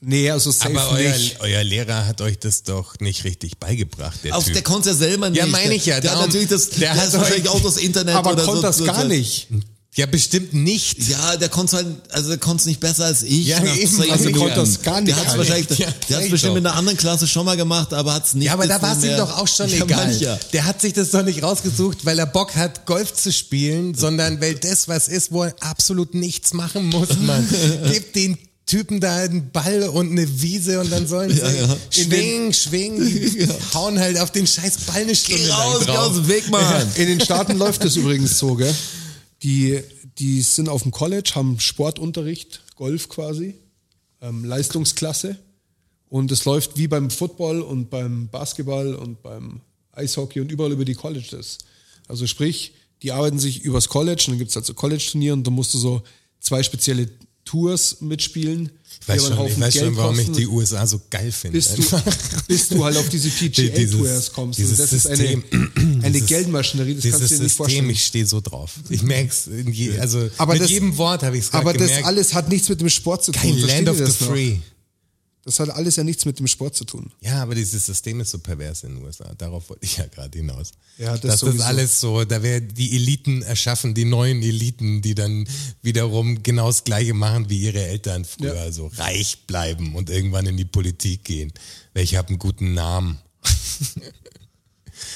Nee, also safe Aber euer, nicht. euer Lehrer hat euch das doch nicht richtig beigebracht, der Auf, Typ. der konnte es ja selber nicht. Ja, meine ich ja, Der, der hat darum- natürlich das, der der, hat hat wahrscheinlich euch- auch das Internet Aber oder konnte so. das so- gar so- nicht. ja, bestimmt nicht. Ja, der konnte halt, also der konnte es nicht besser als ich. Ja, eben, also konnte das gar nicht Der hat es wahrscheinlich, Ja, der hat bestimmt doch. in einer anderen Klasse schon mal gemacht, aber hat es nicht. Ja, aber da war es ihm doch auch schon ja, egal. mancher. Der hat sich das doch nicht rausgesucht, weil er Bock hat, Golf zu spielen, sondern weil das was ist, wo er absolut nichts machen muss, man. Gib den Typen da einen Ball und eine Wiese und dann sollen sie ja. schwingen, schwingen, die hauen halt auf den scheiß Ball eine Stunde Geh lang raus, geh drauf. aus dem Weg, Mann. In den Staaten läuft es übrigens so, gell? Die, die sind auf dem College, haben Sportunterricht, Golf quasi, ähm, Leistungsklasse. Und es läuft wie beim Football und beim Basketball und beim Eishockey und überall über die Colleges. Also sprich, die arbeiten sich übers College und dann gibt's halt so College-Turniere und dann musst du so zwei spezielle Tours mitspielen. Ich weiß schon, ich weiß schon, warum ich die USA so geil finde. bis du, bis du halt auf diese PGA Dieses- Tours kommst. dieses das ist eine, System. eine Dieses- Geldmaschinerie, das kannst du dir nicht System, vorstellen. ich stehe so drauf. Ich merk's, in je, also Aber mit das- jedem Wort habe ich es Aber das gemerkt. alles hat nichts mit dem Sport zu tun. Kein Land of the noch? Das hat alles ja nichts mit dem Sport zu tun. Ja, aber dieses System ist so pervers in den USA. Darauf wollte ich ja gerade hinaus. Ja, das das ist alles so, da werden die Eliten erschaffen, die neuen Eliten, die dann wiederum genau das Gleiche machen wie ihre Eltern früher. Ja. So reich bleiben und irgendwann in die Politik gehen. Welche haben einen guten Namen.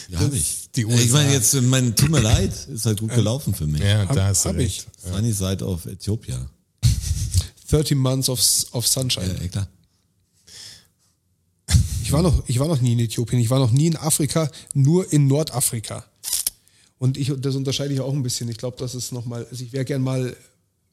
Ja, hab ich. die ich USA. meine, jetzt, mein, tut mir leid, ist halt gut gelaufen für mich. Ja, da Hab- hast du hab recht. Sunny Side of Ethiopia. 13 Months of, of Sunshine. ja, klar. Ich, war noch, ich war noch nie in Äthiopien, ich war noch nie in Afrika, nur in Nordafrika. Und ich, das unterscheide ich auch ein bisschen. Ich glaube, das ist nochmal, also ich wäre gern mal,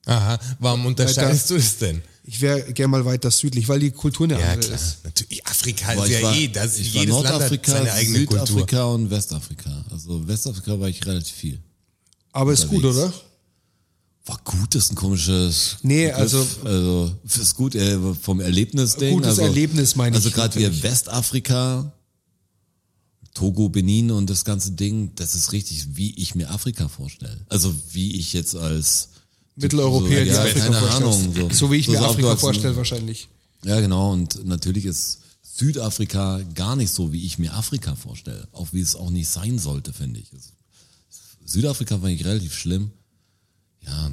Aha, warum unterscheidest Weiter. du es denn? ich wäre gern mal weiter südlich, weil die Kultur eine Ja, andere klar. ist. Natürlich, Afrika Aber ist ja war, eh, das, ich war jedes Land hat Nordafrika, seine eigene Kultur. Südafrika und Westafrika. Also Westafrika war ich relativ viel. Aber ist gut, Unterwegs. oder? War gut, ist ein komisches. Nee, Begriff. also- Also, ist gut, äh, vom Erlebnisding. Gutes also, Erlebnis meine Also ich gerade wie. Westafrika, Togo, Benin und das ganze Ding, das ist richtig, wie ich mir Afrika vorstelle. Also wie ich jetzt als Mitteleuropäer, so, die ja, Afrika keine. Ahnung, so, so wie ich mir so Afrika aufgewachsen. vorstelle wahrscheinlich. Ja, genau. Und natürlich ist Südafrika gar nicht so, wie ich mir Afrika vorstelle. Auch wie es auch nicht sein sollte, finde ich. Es- Südafrika fand ich relativ schlimm. Ja,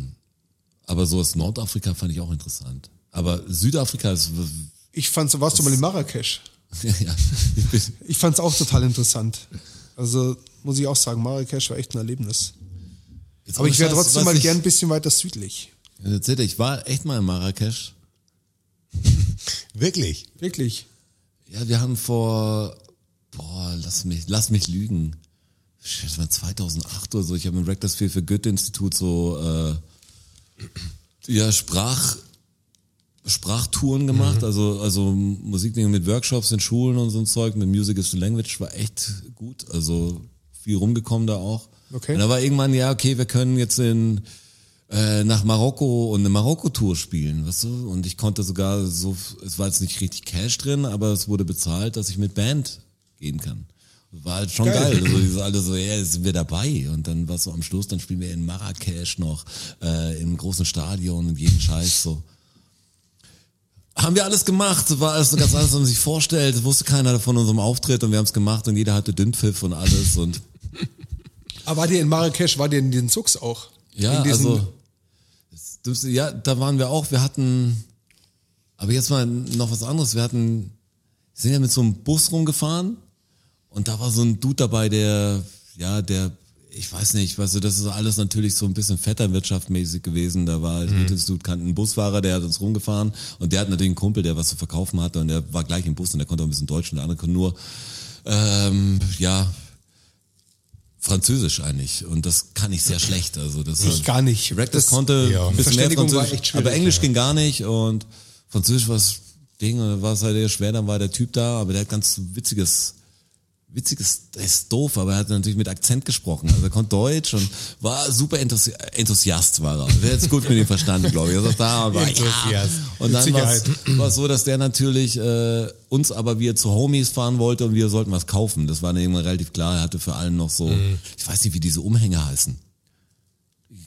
aber so das Nordafrika fand ich auch interessant. Aber Südafrika ist, Ich fand's, warst du mal in Marrakesch? ja, ich bin, Ich fand's auch total interessant. Also muss ich auch sagen, Marrakesch war echt ein Erlebnis. Jetzt Aber ich wäre trotzdem mal ich- gern ein bisschen weiter südlich. Erzähl dir, Ich war echt mal in Marrakesch. Wirklich? Wirklich. Ja, wir haben vor, boah, lass mich, lass mich lügen. Das war 2008 oder so. Ich habe im Rectors Field für Goethe-Institut so, äh, ja, Sprach, Sprachtouren gemacht, also, also Musikdinge mit Workshops in Schulen und so ein Zeug, mit Music is the Language, war echt gut. Also viel rumgekommen da auch. Okay. Und da war irgendwann, ja, okay, wir können jetzt in, äh, nach Marokko und eine Marokko-Tour spielen, weißt du? Und ich konnte sogar so, es war jetzt nicht richtig Cash drin, aber es wurde bezahlt, dass ich mit Band gehen kann. War halt schon geil. Geil. Also die so alle so, ja, jetzt sind wir dabei. Und dann war so am Schluss, dann spielen wir in Marrakesch noch, äh, im großen Stadion und jeden Scheiß so. Haben wir alles gemacht, war alles so ganz anders, als man sich vorstellt. Wusste keiner von unserem Auftritt und wir haben es gemacht und jeder hatte Dünnpfiff und alles und Aber war dir in Marrakesch, war dir in den Zugs auch? Ja, in also ja, da waren wir auch. Wir hatten, aber jetzt mal noch was anderes. Wir hatten, sind ja mit so einem Bus rumgefahren und da war so ein Dude dabei, der, ja, der, ich weiß nicht, weißt du, das ist alles natürlich so ein bisschen vetternwirtschaftmäßig gewesen. Da war, mhm. das Dude kannte einen Busfahrer, der hat uns rumgefahren und der hat natürlich einen Kumpel, der was zu verkaufen hatte und der war gleich im Bus und der konnte auch ein bisschen Deutsch und der andere konnte nur, ähm, ja, Französisch eigentlich und das kann ich sehr schlecht. Also das Ich gar nicht. Rectus Das- konnte ja. ein bisschen mehr Französisch, aber Englisch ging gar nicht und Französisch war das Ding und dann war es halt eher schwer, dann war der Typ da, aber der hat ganz witziges, witziges, der ist doof, aber er hat natürlich mit Akzent gesprochen, also er konnte Deutsch und war super Enthusi Enthusiast war er. Hat es gut mit ihm verstanden, glaube ich. Er sagt da, war, ja. Enthusiast. Und dann war es so, dass der natürlich äh, uns aber wir zu Homies fahren wollte und wir sollten was kaufen. Das war dann irgendwann relativ klar. Er hatte für allen noch so, Mhm. ich weiß nicht, wie diese Umhänge heißen.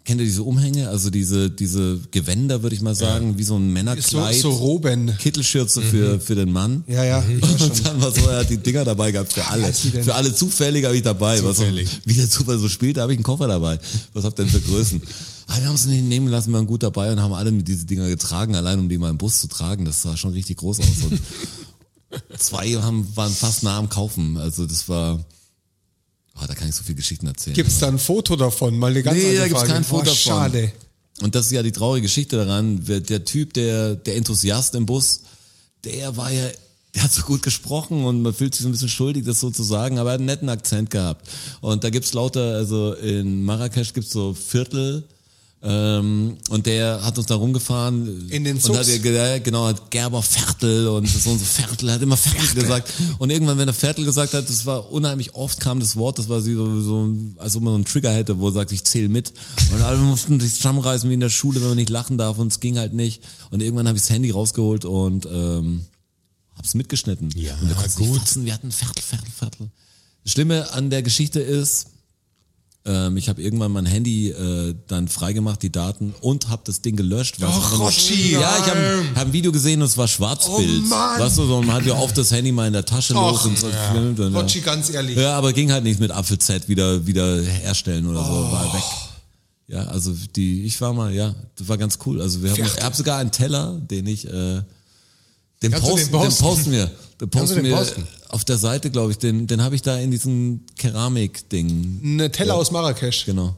Kennt ihr diese Umhänge? Also diese, diese Gewänder, würde ich mal sagen, wie so ein So, Männerkleid. so Roben. Kittelschürze für, für den Mann. Ja, ja. Und dann war so, er hat die Dinger dabei gehabt für alle. Für alle zufällig habe ich dabei. Was Zufällig. wie der Zufall so spielt, da habe ich einen Koffer dabei. Was habt ihr denn für Größen? Ah, wir haben es nicht nehmen lassen, wir waren gut dabei und haben alle mit diese Dinger getragen, allein um die mal im Bus zu tragen. Das sah schon richtig groß aus. Und zwei haben, waren fast nah am Kaufen. Also das war, oh, da kann ich so viele Geschichten erzählen. Gibt's da ein Foto davon? Mal eine ganz Nee, da gibt's Frage. kein Foto Boah, davon. Schade. Und das ist ja die traurige Geschichte daran. Der Typ, der, der Enthusiast im Bus, der war ja, der hat so gut gesprochen und man fühlt sich so ein bisschen schuldig, das so zu sagen, aber er hat einen netten Akzent gehabt. Und da gibt's lauter, also in Marrakesch gibt's so Viertel, ähm, und der hat uns da rumgefahren. In den und Zugs? hat, ja ge- ja, genau, hat Gerber Viertel und so und so Viertel, er hat immer Viertel gesagt. Und irgendwann, wenn er Viertel gesagt hat, das war unheimlich oft kam das Wort, das war so, so als ob man so einen Trigger hätte, wo er sagt, ich zähle mit. Und alle mussten sich zusammenreißen wie in der Schule, wenn man nicht lachen darf und es ging halt nicht. Und irgendwann habe ich das Handy rausgeholt und ähm, hab's mitgeschnitten. Ja, und wir gut. fassen, wir hatten Viertel, Viertel, Viertel. Das Schlimme an der Geschichte ist, ähm, ich habe irgendwann mein Handy äh, dann freigemacht, die Daten, und habe das Ding gelöscht. einfach nur- Rotschi, Ja, ich habe hab ein Video gesehen und es war Schwarzbild. Oh, Mann. weißt du, so, man hat ja oft das Handy mal in der Tasche los Och, und so filmt. Und, Rotschi, ja. ganz ehrlich. ja, aber ging halt nicht mit Apfel Z wieder, wieder herstellen oder so, war weg. Ja, also die, ich war mal, ja, das war ganz cool. Also wir haben, ich habe sogar einen Teller, den ich, äh, den, posten, den posten wir. Posten wir posten? auf der Seite, glaube ich. Den, den habe ich da in diesem Keramik-Ding. Eine Teller aus Marrakesch. Genau.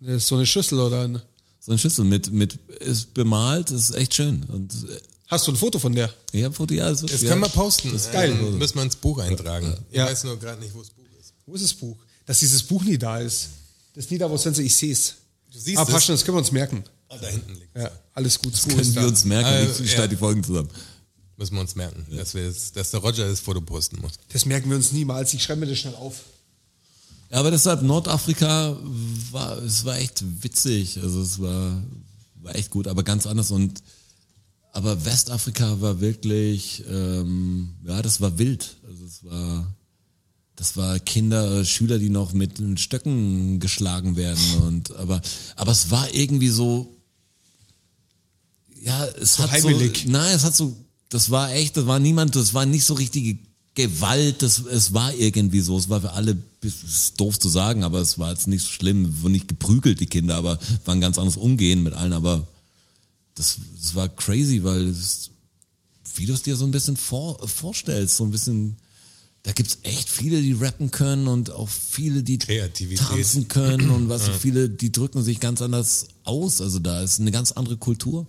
Das ist so eine Schüssel oder ein. So eine Schüssel mit, mit, ist bemalt, ist echt schön. Und äh, Hast du ein Foto von der? ich habe Foto, ja, das, Das ja. können wir posten. Das ist geil. müssen wir ins Buch eintragen. Ja. Ich weiß nur gerade nicht, wo das Buch ist. Wo ist das Buch? Dass dieses Buch nie da ist. Das nie da, wo es sind, ich sehe es. Du siehst Ah, es. das können wir uns merken. Ah, da hinten liegt Ja, alles gut. Das Buch können ist wir da. uns merken, Also, ich ja. schneide die Folgen zusammen. Müssen wir uns merken, dass, wir das, dass der Roger das Foto posten muss. Das merken wir uns niemals. Ich schreibe mir das schnell auf. Ja, aber deshalb Nordafrika war, es war echt witzig. Also es war, war echt gut, aber ganz anders und aber Westafrika war wirklich, ähm, ja, das war wild. Also es war, das war Kinder, äh, Schüler, die noch mit den Stöcken geschlagen werden und aber, aber es war irgendwie so, ja, es hat heimelig. so, nein, es hat so, das war echt, das war niemand, das war nicht so richtige Gewalt, das, es war irgendwie so, es war für alle, es ist doof zu sagen, aber es war jetzt nicht so schlimm, wurden nicht geprügelt, die Kinder, aber war ein ganz anderes Umgehen mit allen, aber das, das war crazy, weil es, wie du es dir so ein bisschen vor, vorstellst, so ein bisschen, da gibt's echt viele, die rappen können und auch viele, die tanzen können und was, viele, die drücken sich ganz anders aus, also da ist eine ganz andere Kultur.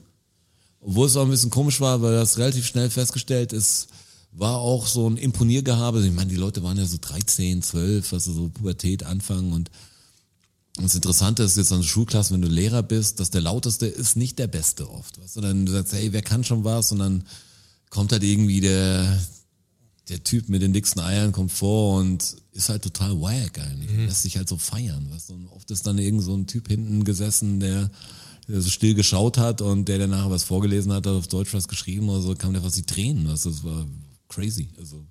Obwohl es auch ein bisschen komisch war, weil das relativ schnell festgestellt ist, war auch so ein Imponiergehabe. Ich meine, die Leute waren ja so 13, 12, also so Pubertät anfangen und das Interessante ist jetzt an Schulklassen, wenn du Lehrer bist, dass der Lauteste ist nicht der Beste oft. Weißt du, dann du sagst, hey, wer kann schon was? Und dann kommt halt irgendwie der, der Typ mit den dicksten Eiern kommt vor und ist halt total wack eigentlich. Lässt sich halt so feiern. Weißt du? Und oft ist dann irgend so ein Typ hinten gesessen, der, der so still geschaut hat und der dann nachher was vorgelesen hat, hat auf Deutsch was geschrieben oder so, kam der fast die Tränen. Du? Das war crazy. Also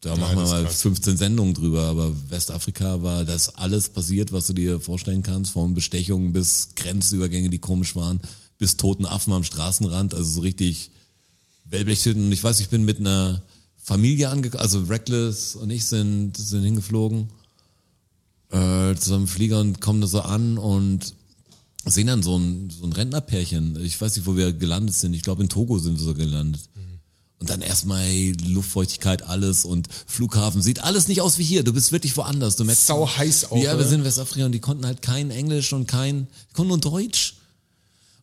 da machen wir mal krass. 15 Sendungen drüber, aber Westafrika war das alles passiert, was du dir vorstellen kannst, von Bestechungen bis Grenzübergänge, die komisch waren, bis toten Affen am Straßenrand, also so richtig Wellblechhütten. Und ich weiß, ich bin mit einer Familie angekommen, also Reckless und ich sind, sind hingeflogen, äh, zusammen Flieger und kommen da so an und sehen dann so ein, so ein Rentnerpärchen. Ich weiß nicht, wo wir gelandet sind. Ich glaube, in Togo sind wir so gelandet. Und dann erstmal hey, Luftfeuchtigkeit, alles und Flughafen. Sieht alles nicht aus wie hier. Du bist wirklich woanders. Du merkst, Sau heiß auch, Ja, wir sind in Westafrika und die konnten halt kein Englisch und kein, die konnten nur Deutsch.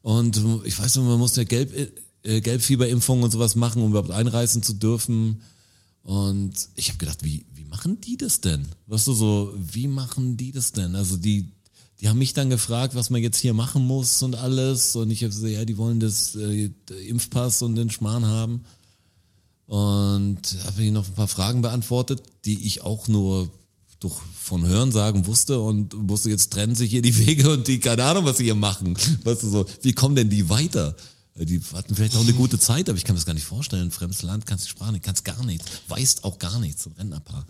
Und ich weiß noch, man musste Gelb, äh, Gelbfieberimpfung und sowas machen, um überhaupt einreisen zu dürfen. Und ich habe gedacht, wie, wie machen die das denn? Weißt du, so, wie machen die das denn? Also die, die haben mich dann gefragt, was man jetzt hier machen muss und alles. Und ich habe gesagt, ja, die wollen das äh, Impfpass und den Schmarrn haben. Und habe ich noch ein paar Fragen beantwortet, die ich auch nur durch von Hörensagen wusste und wusste, jetzt trennen sich hier die Wege und die, keine Ahnung, was sie hier machen. Weißt du so, wie kommen denn die weiter? Die hatten vielleicht auch eine gute Zeit, aber ich kann mir das gar nicht vorstellen. Ein fremdes Land, kannst die Sprache nicht, kannst gar nichts, weißt auch gar nichts, ein Rentnerpaar.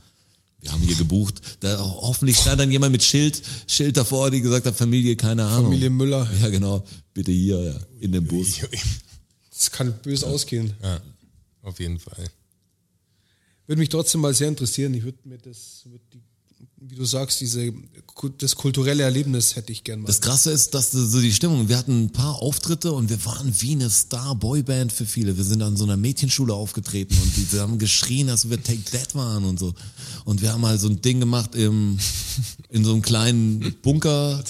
Wir haben hier gebucht. Da hoffentlich stand dann jemand mit Schild, Schild davor, die gesagt hat, Familie, keine Ahnung. Familie Müller. Ja, genau. Bitte hier, ja, in dem Bus. Das kann böse ausgehen. Ja, auf jeden Fall. Würde mich trotzdem mal sehr interessieren. Ich würde mir das, würd die, wie du sagst, diese, das kulturelle Erlebnis hätte ich gern mal. Das Krasse ist, dass so die Stimmung, wir hatten ein paar Auftritte und wir waren wie eine Star-Boy-Band für viele. Wir sind an so einer Mädchenschule aufgetreten und die haben geschrien, dass wir Take That waren und so. Und wir haben halt so ein Ding gemacht im, in so einem kleinen Bunker.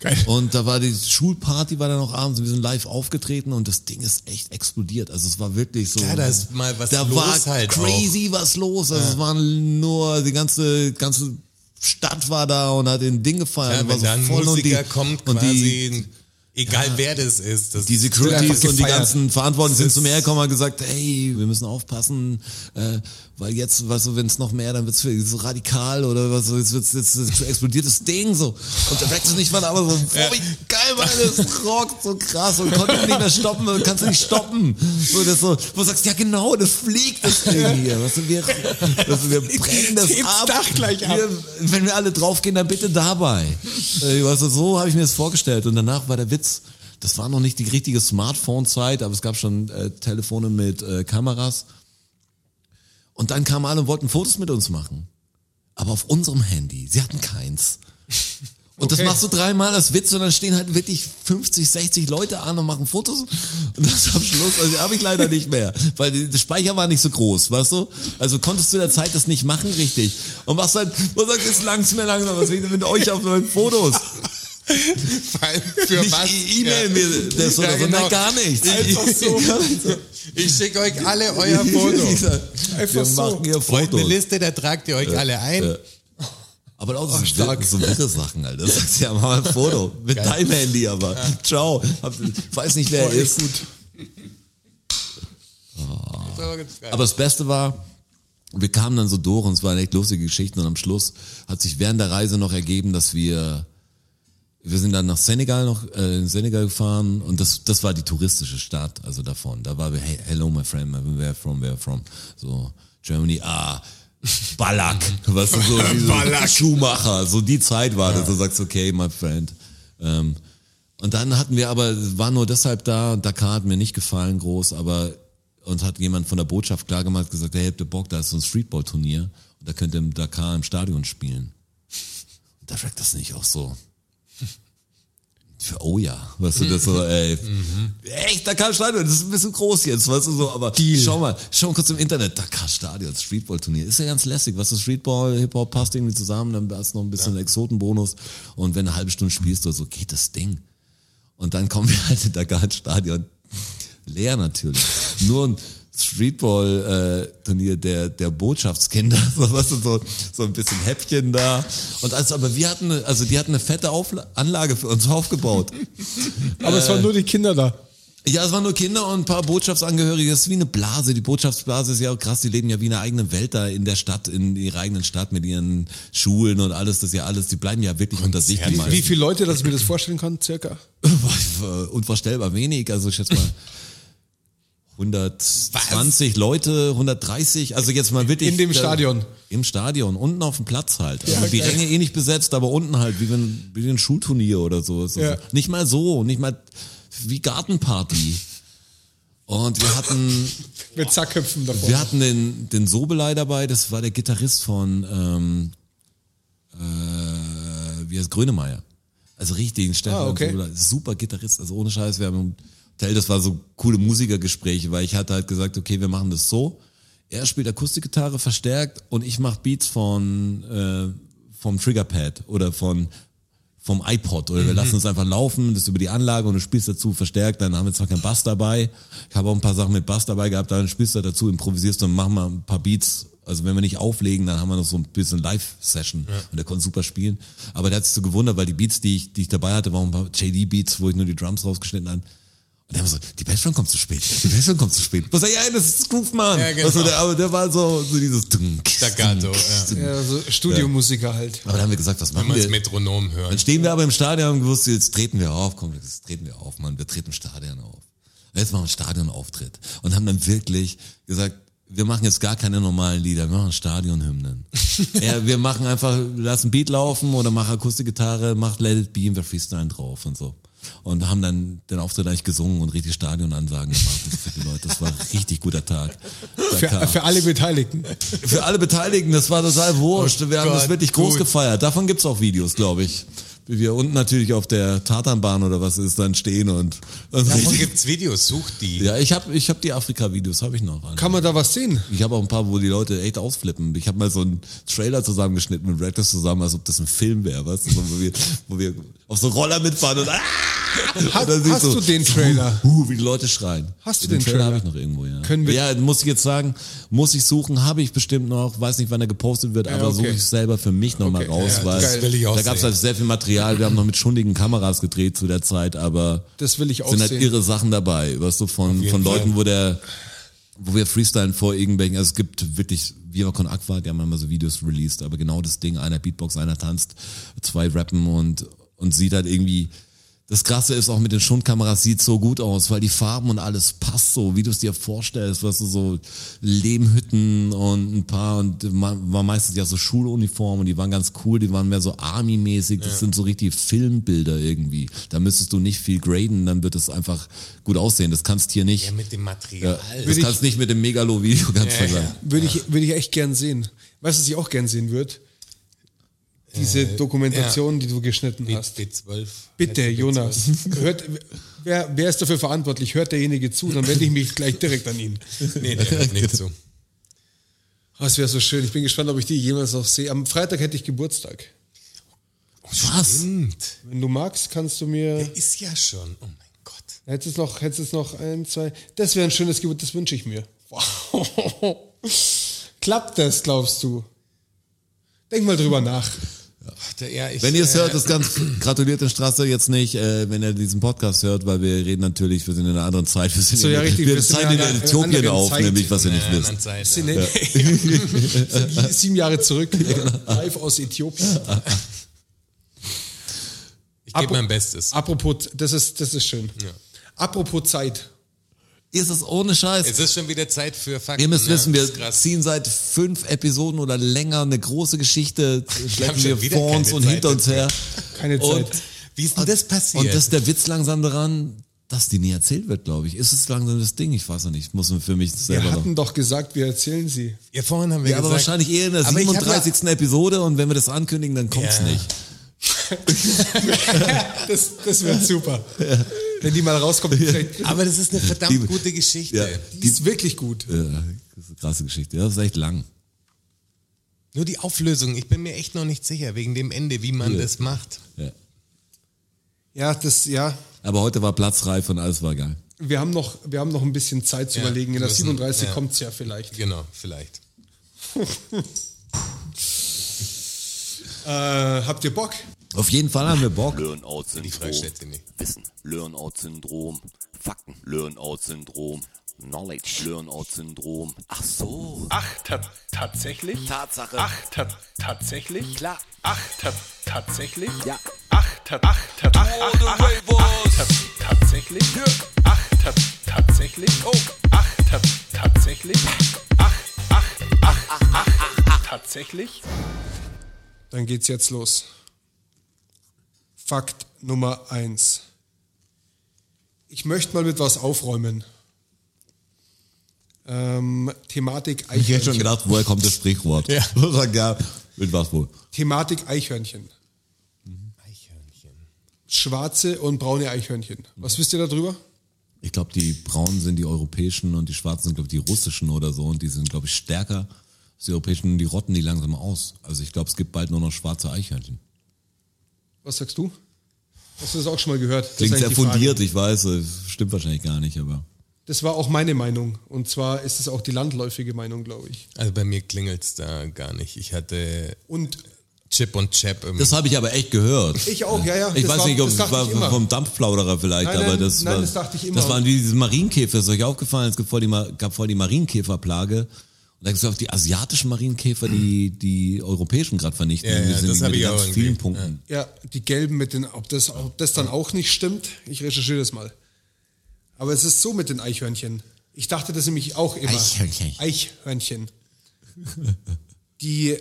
Geil. Und da war die Schulparty, war dann auch abends, und wir sind live aufgetreten und das Ding ist echt explodiert. Also es war wirklich so. Ja, da ist mal was da los war halt crazy was los. Also es waren nur, die ganze, ganze Stadt war da und hat den Ding gefeiert. Ja, und war wenn da ein voll und Musiker die, kommt, und quasi, die, egal wer das ist. Das die Securities und die ganzen Verantwortlichen sind zu mir gekommen und gesagt, hey, wir müssen aufpassen, äh, weil jetzt, weißt du, wenn es noch mehr, dann wird's so radikal oder was, jetzt, wird's, jetzt, jetzt explodiert das Ding so. Und der Rex und ich waren aber so, boah, wie geil war das, rockt so krass und konnte nicht mehr stoppen, kannst du nicht stoppen. So, das so, wo du sagst, ja genau, das fliegt das Ding hier. Weißt du, wir, weißt du, wir brennen das ab. Dach gleich ab. Wir, wenn wir alle draufgehen, dann bitte dabei. Äh, Weißt du, so habe ich mir das vorgestellt. Und danach war der Witz, das war noch nicht die richtige Smartphone-Zeit, aber es gab schon äh, Telefone mit äh, Kameras. Und dann kamen alle und wollten Fotos mit uns machen. Aber auf unserem Handy. Sie hatten keins. Und das Okay. machst du dreimal als Witz und dann stehen halt wirklich 50, 60 Leute an und machen Fotos. Und das am Schluss, also habe ich leider nicht mehr. Weil der Speicher war nicht so groß, weißt du? Also konntest du in der Zeit das nicht machen, richtig. Und machst halt, du, jetzt langt's mir langsam, was denn mit euch auf meinen Fotos? Vor allem für Nicht was? E-Mail Ja. mir das oder Ja, so, genau. nein, gar nichts. Einfach so. Ich schicke euch alle euer Foto. Einfach Wir so. machen hier Freut eine. Liste, da tragt ihr euch alle ein. Aber auch so, stark. so wirre Sachen, Alter. Das du ja, mal ein Foto. Mit deinem Handy aber. Ciao. Hab, weiß nicht, wer er ist. gut. Geil. Aber das Beste war, wir kamen dann so durch und es waren echt lustige Geschichten und am Schluss hat sich während der Reise noch ergeben, dass wir wir sind dann nach Senegal noch äh, in Senegal gefahren und das das war die touristische Stadt also davon. Da war wir hey, hello my friend where from where from? So Germany ah Ballack. Was so diese Schuhmacher so die Zeit war das. Du sagst okay my friend. Ähm, und dann hatten wir aber, war nur deshalb da, Dakar hat mir nicht gefallen groß, aber uns hat jemand von der Botschaft klargemacht, gesagt, hey, habt ihr Bock, da ist so ein Streetball-Turnier und da könnt ihr im Dakar im Stadion spielen. Und da schmeckt das nicht auch so. Für, oh ja, weißt du, das so, ey, echt, Dakar Stadion, das ist ein bisschen groß jetzt, weißt du so, aber schau mal, schau mal kurz im Internet, Dakar Stadion, Streetball-Turnier, ist ja ganz lässig, was ist Streetball, Hip-Hop passt irgendwie zusammen, dann hast du noch ein bisschen Exotenbonus und wenn du eine halbe Stunde spielst oder so, geht das Ding. Und dann kommen wir halt in ins Stadion. Leer natürlich. Nur ein Streetball-Turnier der, der Botschaftskinder, so, weißt du, so, so ein bisschen Häppchen da. Und also, aber wir hatten, eine- also die hatten eine fette Aufla Anlage für uns aufgebaut. Aber es waren nur die Kinder da. Ja, es waren nur Kinder und ein paar Botschaftsangehörige. Es ist wie eine Blase. Die Botschaftsblase ist ja auch krass. Die leben ja wie in einer eigenen Welt da in der Stadt, in ihrer eigenen Stadt mit ihren Schulen und alles. Das ist ja alles. Die bleiben ja wirklich unter sich. Wie meisten. viele Leute, dass ich mir das vorstellen kann, circa? Unvorstellbar wenig. Also ich schätze mal 120 Leute, 130. Also jetzt mal wirklich. In dem äh, Stadion. Im Stadion, unten auf dem Platz halt. Also Ja, die. Ränge eh nicht besetzt, aber unten halt, wie ein, wie ein Schulturnier oder so. Ja. Nicht mal so, nicht mal wie Gartenparty. Und wir hatten, Mit Zackköpfen davor. wir hatten den, den Sobelei dabei, das war der Gitarrist von, ähm, äh, wie heißt Grönemeyer. Also richtig, ein Stefan Ah, okay. Sobelei. Super Gitarrist, also ohne Scheiß, wir haben Hotel, das war so coole Musikergespräche, weil ich hatte halt gesagt, okay, wir machen das so. Er spielt Akustikgitarre verstärkt und ich mache Beats von, äh, vom Triggerpad oder von vom iPod oder wir lassen es einfach laufen, das über die Anlage und du spielst dazu verstärkt, dann haben wir zwar keinen Bass dabei, ich habe auch ein paar Sachen mit Bass dabei gehabt, dann spielst du dazu, improvisierst und machen mal ein paar Beats, also wenn wir nicht auflegen, dann haben wir noch so ein bisschen Live-Session und der konnte super spielen, aber der hat sich so gewundert, weil die Beats, die ich, die ich dabei hatte, waren ein paar JD-Beats, wo ich nur die Drums rausgeschnitten habe und der war so, die Bassdrum kommt zu spät, die Bassdrum kommt zu spät. Was sag ich, ja, das ist Groove Man. Ja, genau. also der, aber der war so, so dieses Staccato, ja. Ja, so Studiomusiker halt. Aber dann haben wir gesagt, was Wenn machen man wir? das Metronom Dann hört. stehen wir aber im Stadion und haben gewusst, jetzt treten wir auf, komm, jetzt treten wir auf, Mann, wir treten im Stadion auf. Jetzt machen wir einen Stadionauftritt. Und haben dann wirklich gesagt, wir machen jetzt gar keine normalen Lieder, wir machen Stadionhymnen. ja, wir machen einfach, lassen Beat laufen oder machen Akustikgitarre, macht Let It Be und wir freestylen drauf und so. Und haben dann den Auftritt eigentlich gesungen und richtig Stadionansagen gemacht für die Leute. Das war ein richtig guter Tag. Für, für alle Beteiligten. für alle Beteiligten, das war total wurscht. Wir haben das wirklich groß gut. gefeiert. Davon gibt's auch Videos, glaube ich. Wie wir unten natürlich auf der Tatanbahn oder was ist dann stehen und, und Davon gibt's Videos, sucht die. ja, ich habe ich hab die Afrika-Videos, habe ich noch. alle. Kann man da was sehen? Ich habe auch ein paar, wo die Leute echt ausflippen. Ich habe mal so einen Trailer zusammengeschnitten mit Reckless zusammen, als ob das ein Film wäre, was? Wo, wir, wo wir auf so Roller mitfahren und, ah! Hast- und hast du den Trailer? Huh, wie die Leute schreien. Hast du den, den Trailer? Trailer? habe ich noch irgendwo, ja. Können wir- ja, muss ich jetzt sagen, muss ich suchen, habe ich bestimmt noch, weiß nicht, wann er gepostet wird, aber okay. suche ich selber für mich nochmal Okay, raus, ja, weil geil. will ich auch da gab es halt sehr viel Material. Wir haben noch mit schundigen Kameras gedreht zu der Zeit, aber Das will ich auch sind halt sehen. irre Sachen dabei, weißt du, von, von Fall. Leuten, wo der wo wir freestylen vor irgendwelchen, also es gibt wirklich, Viva Con Aqua, die haben immer so Videos released, aber genau das Ding, einer Beatbox, einer tanzt, zwei rappen und, und sieht halt irgendwie, das Krasse ist auch mit den Schundkameras sieht so gut aus, weil die Farben und alles passt so, wie du es dir vorstellst, weißt du, so Lehmhütten und ein paar und man war meistens ja so Schuluniformen und die waren ganz cool, die waren mehr so Army-mäßig, das sind so richtig Filmbilder irgendwie. Da müsstest du nicht viel graden, dann wird es einfach gut aussehen. Das kannst hier nicht. Ja, mit dem Material. Ja, das kannst nicht mit dem Megalo-Video ganz vergleichen. Würde ich, würde ich echt gern sehen. Weißt du, was ich auch gern sehen würde? Diese Dokumentation, die du geschnitten B- hast. B12. Bitte, Hätte B12. Jonas. Hört, wer, wer ist dafür verantwortlich? Hört derjenige zu, dann wende ich mich gleich direkt an ihn. Nee, der hört nicht zu. Oh, das wäre so schön. Ich bin gespannt, ob ich die jemals noch sehe. Am Freitag hätte ich Geburtstag. Was? Stimmt. Wenn du magst, kannst du mir. Der ist ja schon. Oh mein Gott. Hättest du noch, hättest noch ein, zwei. Das wäre ein schönes Geburt, das wünsche ich mir. Wow. Klappt das, glaubst du? Denk mal drüber nach. Der, ja, ich, Wenn ihr es äh, hört, ist ganz gratuliert der Straße jetzt nicht, äh, wenn ihr diesen Podcast hört, weil wir reden natürlich, wir sind in einer anderen Zeit, wir sind So, in, ja, richtig, wir wir sind in in einer Äthiopien anderen auf, Zeit. nämlich was ihr nicht wisst. anderen Zeit, Sind ja. Sind sieben Jahre zurück, live aus Äthiopien. Ich gebe mein Bestes. Apropos, das ist, das ist schön. Apropos Zeit. Ist es ohne Scheiß. Es ist schon wieder Zeit für Fakten. Ihr müsst ja, wissen, wir ziehen seit fünf Episoden oder länger eine große Geschichte, schleppen wir vor uns und Zeit hinter uns her. Keine Und, Zeit. Wie ist denn das passiert? und das ist der Witz langsam daran, dass die nie erzählt wird, glaube ich. Ist es langsam das Ding? Ich weiß noch nicht. Muss man für mich Wir selber noch. hatten doch gesagt, wir erzählen sie. ja, vorhin haben wir Ja, aber gesagt, wahrscheinlich eher in der Aber ich hab 37. Episode und wenn wir das ankündigen, dann kommt's Ja. nicht. Das, das wird super. Wenn die mal rauskommt, Aber das ist eine verdammt Die- gute Geschichte. Ja. die ist wirklich gut. Ja, das ist eine krasse Geschichte. Ja, das ist echt lang. Nur die Auflösung, ich bin mir echt noch nicht sicher, wegen dem Ende, wie man Ja. das macht. Ja. Ja, das, ja. Aber heute war platzreif und alles war geil. Wir haben noch, wir haben noch ein bisschen Zeit zu Ja, überlegen. In der müssen- 37 ja. kommt's ja vielleicht. Genau, vielleicht. Äh, habt ihr Bock? Auf jeden Fall haben wir Bock. Learn-out-Syndrom. Wissen. Learn-out-Syndrom. Fakten. Learn-out-Syndrom. Knowledge. Learn-out-Syndrom. Ach so. Ach, ta tatsächlich? Tatsache. Ach, ta tatsächlich? Klar. Ach, ta tatsächlich? Ja. Ach, ta ach, ta ach, ach, ach, ach, ach, ta tatsächlich? Ach, ta tatsächlich? Oh. Ach, ta tatsächlich? Ach, ach, ach, ach, ach, tatsächlich? Dann geht's jetzt los. Fakt Nummer eins. Ich möchte mal mit was aufräumen. Ähm, Thematik Ich hätte schon Eichhörnchen. gedacht, woher kommt das Sprichwort? Ja. ja mit was wohl? Thematik Eichhörnchen. Eichhörnchen. Schwarze und braune Eichhörnchen. Was wisst ihr darüber? Ich glaube, die braunen sind die europäischen und die schwarzen sind, glaube ich, die russischen oder so. Und die sind, glaube ich, stärker als die europäischen und die rotten die langsam aus. Also ich glaube, es gibt bald nur noch schwarze Eichhörnchen. Was sagst du? Hast du das auch schon mal gehört? Das Klingt sehr Frage. fundiert, ich weiß, äh, stimmt wahrscheinlich gar nicht, aber. Das war auch meine Meinung. Und zwar ist es auch die landläufige Meinung, glaube ich. Also bei mir klingelt's da gar nicht. Ich hatte Und Chip und Chap Das habe ich aber echt gehört. ich auch, ja, ja. Ich das weiß war, nicht, ob das es war immer. vom Dampfplauderer vielleicht, Nein, aber nein, das nein, war, das dachte ich immer. Das waren wie diese Marienkäfer, ist euch aufgefallen, es gibt voll die, gab voll die Marienkäferplage. Und da gibt es auch die asiatischen Marienkäfer, die die europäischen gerade vernichten. Ja, ja, das mit hab ich ganz auch vielen irgendwie, Punkten. Ja, die gelben mit den, ob das, ob das dann auch nicht stimmt, ich recherchiere das mal. Aber es ist so mit den Eichhörnchen. Ich dachte das nämlich auch immer. Eichhörnchen. Eichhörnchen. Die,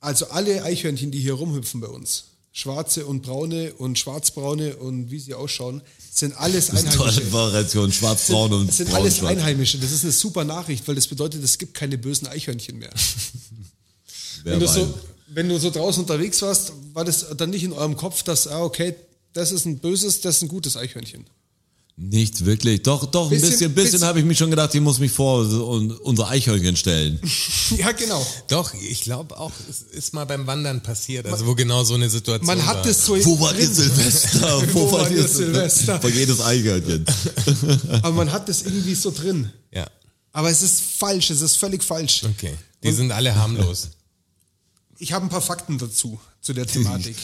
also alle Eichhörnchen, die hier rumhüpfen bei uns, schwarze und braune und schwarzbraune und wie sie ausschauen, sind alles Einheimische. Variation, schwarz-braun und Das sind alles. Einheimische. Das ist eine super Nachricht, weil das bedeutet, es gibt keine bösen Eichhörnchen mehr. Wenn du, so, wenn du so draußen unterwegs warst, war das dann nicht in eurem Kopf, dass, ah, okay, das ist ein böses, das ist ein gutes Eichhörnchen. Nicht wirklich. Doch, doch, ein Bisschen- bisschen, bisschen, habe ich mich schon gedacht, ich muss mich vor und unser Eichhörnchen stellen. Ja, genau. Doch, ich glaube auch, es ist mal beim Wandern passiert, also wo genau so eine Situation Man war. hat das so Wo war ihr Silvester? Wo war ihr Silvester? Vor jedes Eichhörnchen. Aber man hat das irgendwie so drin. Ja, Aber es ist falsch, es ist völlig falsch. okay. Die sind alle harmlos. Ich habe ein paar Fakten dazu, zu der Thematik.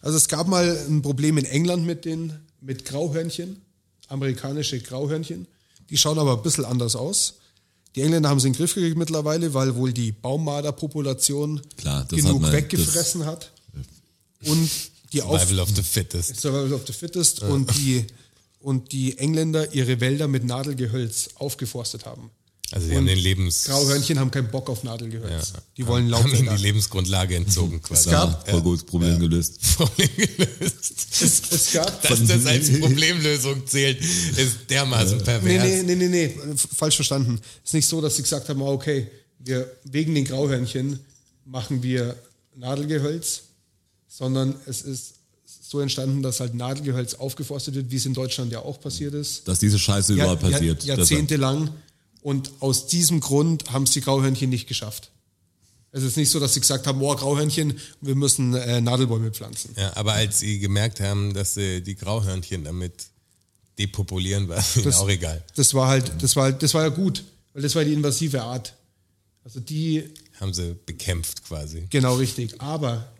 Also es gab mal ein Problem in England mit den mit Grauhörnchen, amerikanische Grauhörnchen. Die schauen aber ein bisschen anders aus. Die Engländer haben sie in den Griff gekriegt mittlerweile, weil wohl die Baummarderpopulation das genug hat weggefressen hat. Und die Auf Survival of the fittest. Survival of the Fittest und die und die Engländer ihre Wälder mit Nadelgehölz aufgeforstet haben. Also Und haben den Lebens... Grauhörnchen haben keinen Bock auf Nadelgehölz. Die wollen haben ihnen die. Lebensgrundlage entzogen quasi. gab- Voll gut, Problem gelöst. Problem gelöst. Es, es gab Dass das als Problemlösung zählt, ist dermaßen Nee, pervers. nee, nee, nee, nee, f- falsch verstanden. Es ist nicht so, dass sie gesagt haben, ah, okay, wir, wegen den Grauhörnchen machen wir Nadelgehölz, sondern es ist so entstanden, dass halt Nadelgehölz aufgeforstet wird, wie es in Deutschland ja auch passiert ist. Dass diese Scheiße Ja- überall passiert. Ja, jahrzehntelang. Und aus diesem Grund haben es die Grauhörnchen nicht geschafft. Es ist nicht so, dass sie gesagt haben, oh, Grauhörnchen, wir müssen äh, Nadelbäume pflanzen. Ja, aber als sie gemerkt haben, dass sie die Grauhörnchen damit depopulieren, war es ihnen auch egal. Das war halt, das war, das war ja gut, weil das war die invasive Art. Also die Haben sie bekämpft quasi. Genau richtig. Aber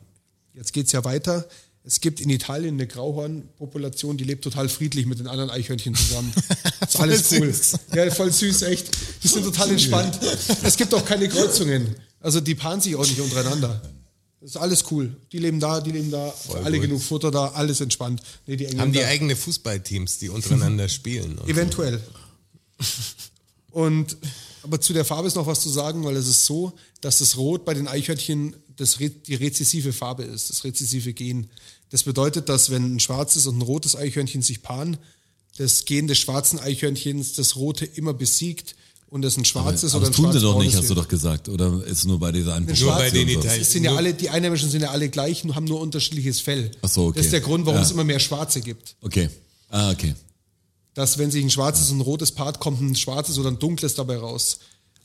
jetzt geht's ja weiter. Es gibt in Italien eine Grauhornpopulation, die lebt total friedlich mit den anderen Eichhörnchen zusammen. ist alles Voll cool. süß. Ja, voll süß, echt. Die sind total entspannt. Es gibt auch keine Kreuzungen. Also die paaren sich auch nicht untereinander. Das ist alles cool. Die leben da, die leben da, für alle gut. genug Futter da, alles entspannt. Nee, die Haben die eigene Fußballteams, die untereinander spielen. Und Eventuell. Und aber zu der Farbe ist noch was zu sagen, weil es ist so, dass das Rot bei den Eichhörnchen das, Re- die rezessive Farbe ist, das rezessive Gen. Das bedeutet, dass wenn ein schwarzes und ein rotes Eichhörnchen sich paaren, das Gen des schwarzen Eichhörnchens das rote immer besiegt und das ein schwarzes Aber oder das ein tun sie doch nicht, hast du doch gesagt. Oder ist nur bei dieser einen Nur bei den und. Italien- Es sind ja alle, die Einheimischen sind ja alle gleich, nur haben nur unterschiedliches Fell. Ach so, okay. Das ist der Grund, warum Ja. es immer mehr Schwarze gibt. Okay. Ah, okay. Dass wenn sich ein schwarzes und ein rotes paart, kommt ein schwarzes oder ein dunkles dabei raus.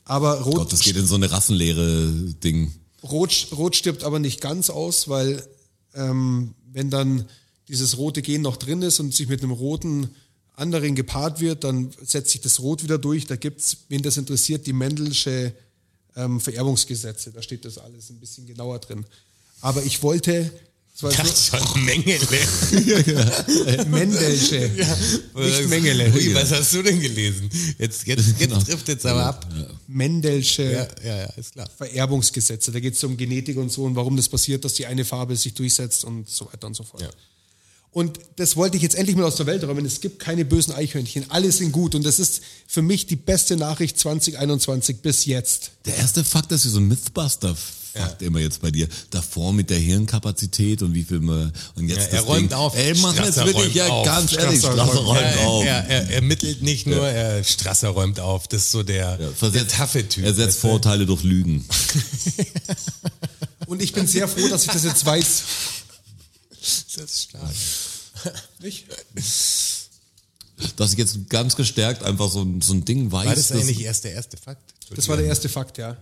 Aber Rot, Gott, das geht in so eine rassenleere Ding. Rot, Rot stirbt aber nicht ganz aus, weil ähm, wenn dann dieses rote Gen noch drin ist und sich mit einem roten anderen gepaart wird, dann setzt sich das Rot wieder durch. Da gibt's, wen das interessiert, die Mendelsche ähm, Vererbungsgesetze. Da steht das alles ein bisschen genauer drin. Aber ich wollte, es war so, schon Mengele. Mendelsche, nicht Mengele. Ui, was hast du denn gelesen? Jetzt, jetzt, jetzt trifft jetzt aber ab. Mendelsche Ja, ja, ja, ist klar. Vererbungsgesetze. Da geht es um Genetik und so und warum das passiert, dass die eine Farbe sich durchsetzt und so weiter und so fort. Ja. Und das wollte ich jetzt endlich mal aus der Welt räumen. Es gibt keine bösen Eichhörnchen. Alle sind gut. Und das ist für mich die beste Nachricht 2021 bis jetzt. Der erste Fakt ist wie so ein Mythbuster-Fakt immer jetzt bei dir. Davor mit der Hirnkapazität und wie viel man, und jetzt Ja, er das räumt Ding. auf. Ey, mach jetzt wirklich, ja, auf. ganz ehrlich, Strasser räumt räumt Er, auf. er, er ermittelt nicht nur, er Strasser räumt auf. Das ist so der, Ja, der taffe Typ. Er setzt? Vorurteile durch Lügen. Und ich bin sehr froh, dass ich das jetzt weiß. Das ist stark. Nicht? Dass ich jetzt ganz gestärkt einfach so, ein- so ein Ding weiß. War das eigentlich erst der erste Fakt? Das war der erste Fakt, ja.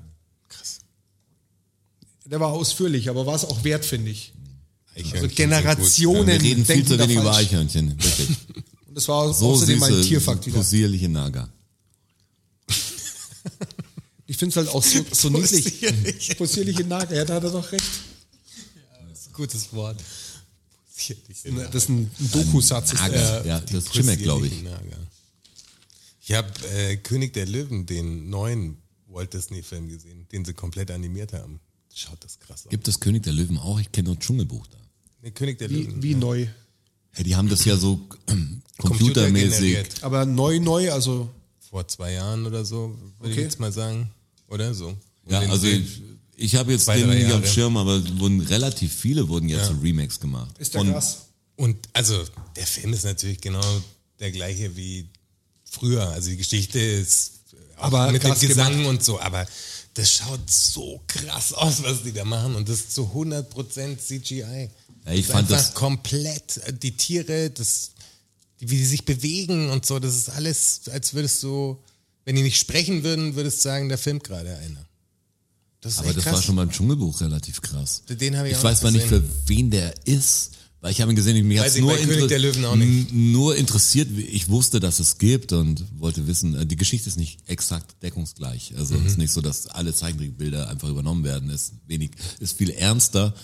Der war ausführlich, aber war es auch wert, finde ich. Eichhörnchen Also Generationen Wir reden viel denken zu wenig über. Eichhörnchen. Wirklich. Und das war So außerdem ein süße, Tierfakt wieder. possierliche Nager. Ich finde es halt auch so, so niedlich. Possierlich. Possierliche Nager, ja, da hat er doch recht. gut. Das ist ein gutes Wort. Das ist ein, ein Doku-Satz. ist Nager. das. Ja, das stimmt, glaube ich. Nager. Ich habe äh, König der Löwen, den neuen Walt Disney-Film gesehen, den sie komplett animiert haben. Schaut das krass aus. Gibt es König der Löwen auch? Ich kenne nur Dschungelbuch da. Nee, König der Wie, Löwen. wie neu. Hey, die haben das ja so computermäßig. Computergeneriert. Aber neu, neu, also vor zwei Jahren oder so, würde ich Okay. jetzt mal sagen. Oder so. Ja, Den- also ich, ich habe jetzt Zwei, den nicht auf dem. Schirm, aber wurden relativ viele wurden jetzt Ja. so Remakes gemacht. Ist der Und krass. Und also der Film ist natürlich genau der gleiche wie früher. Also die Geschichte ist auch Aber mit dem Gesang gemacht. und so, aber das schaut so krass aus, was die da machen und das ist zu 100% CGI. Ja, ich das fand das- komplett äh, die Tiere, das wie die sich bewegen und so, das ist alles als würdest du wenn die nicht sprechen würden, würdest du sagen, da filmt gerade einer. Das Aber das krass. war schon beim Dschungelbuch relativ krass. Den habe ich ich auch weiß zwar nicht, für wen der ist, weil ich habe ihn gesehen, mich hat ich nur, inter- nur interessiert. Ich wusste, dass es gibt und wollte wissen, äh, die Geschichte ist nicht exakt deckungsgleich. Also Mhm. es ist nicht so, dass alle Zeichentrickbilder einfach übernommen werden. Es ist wenig, ist viel ernster.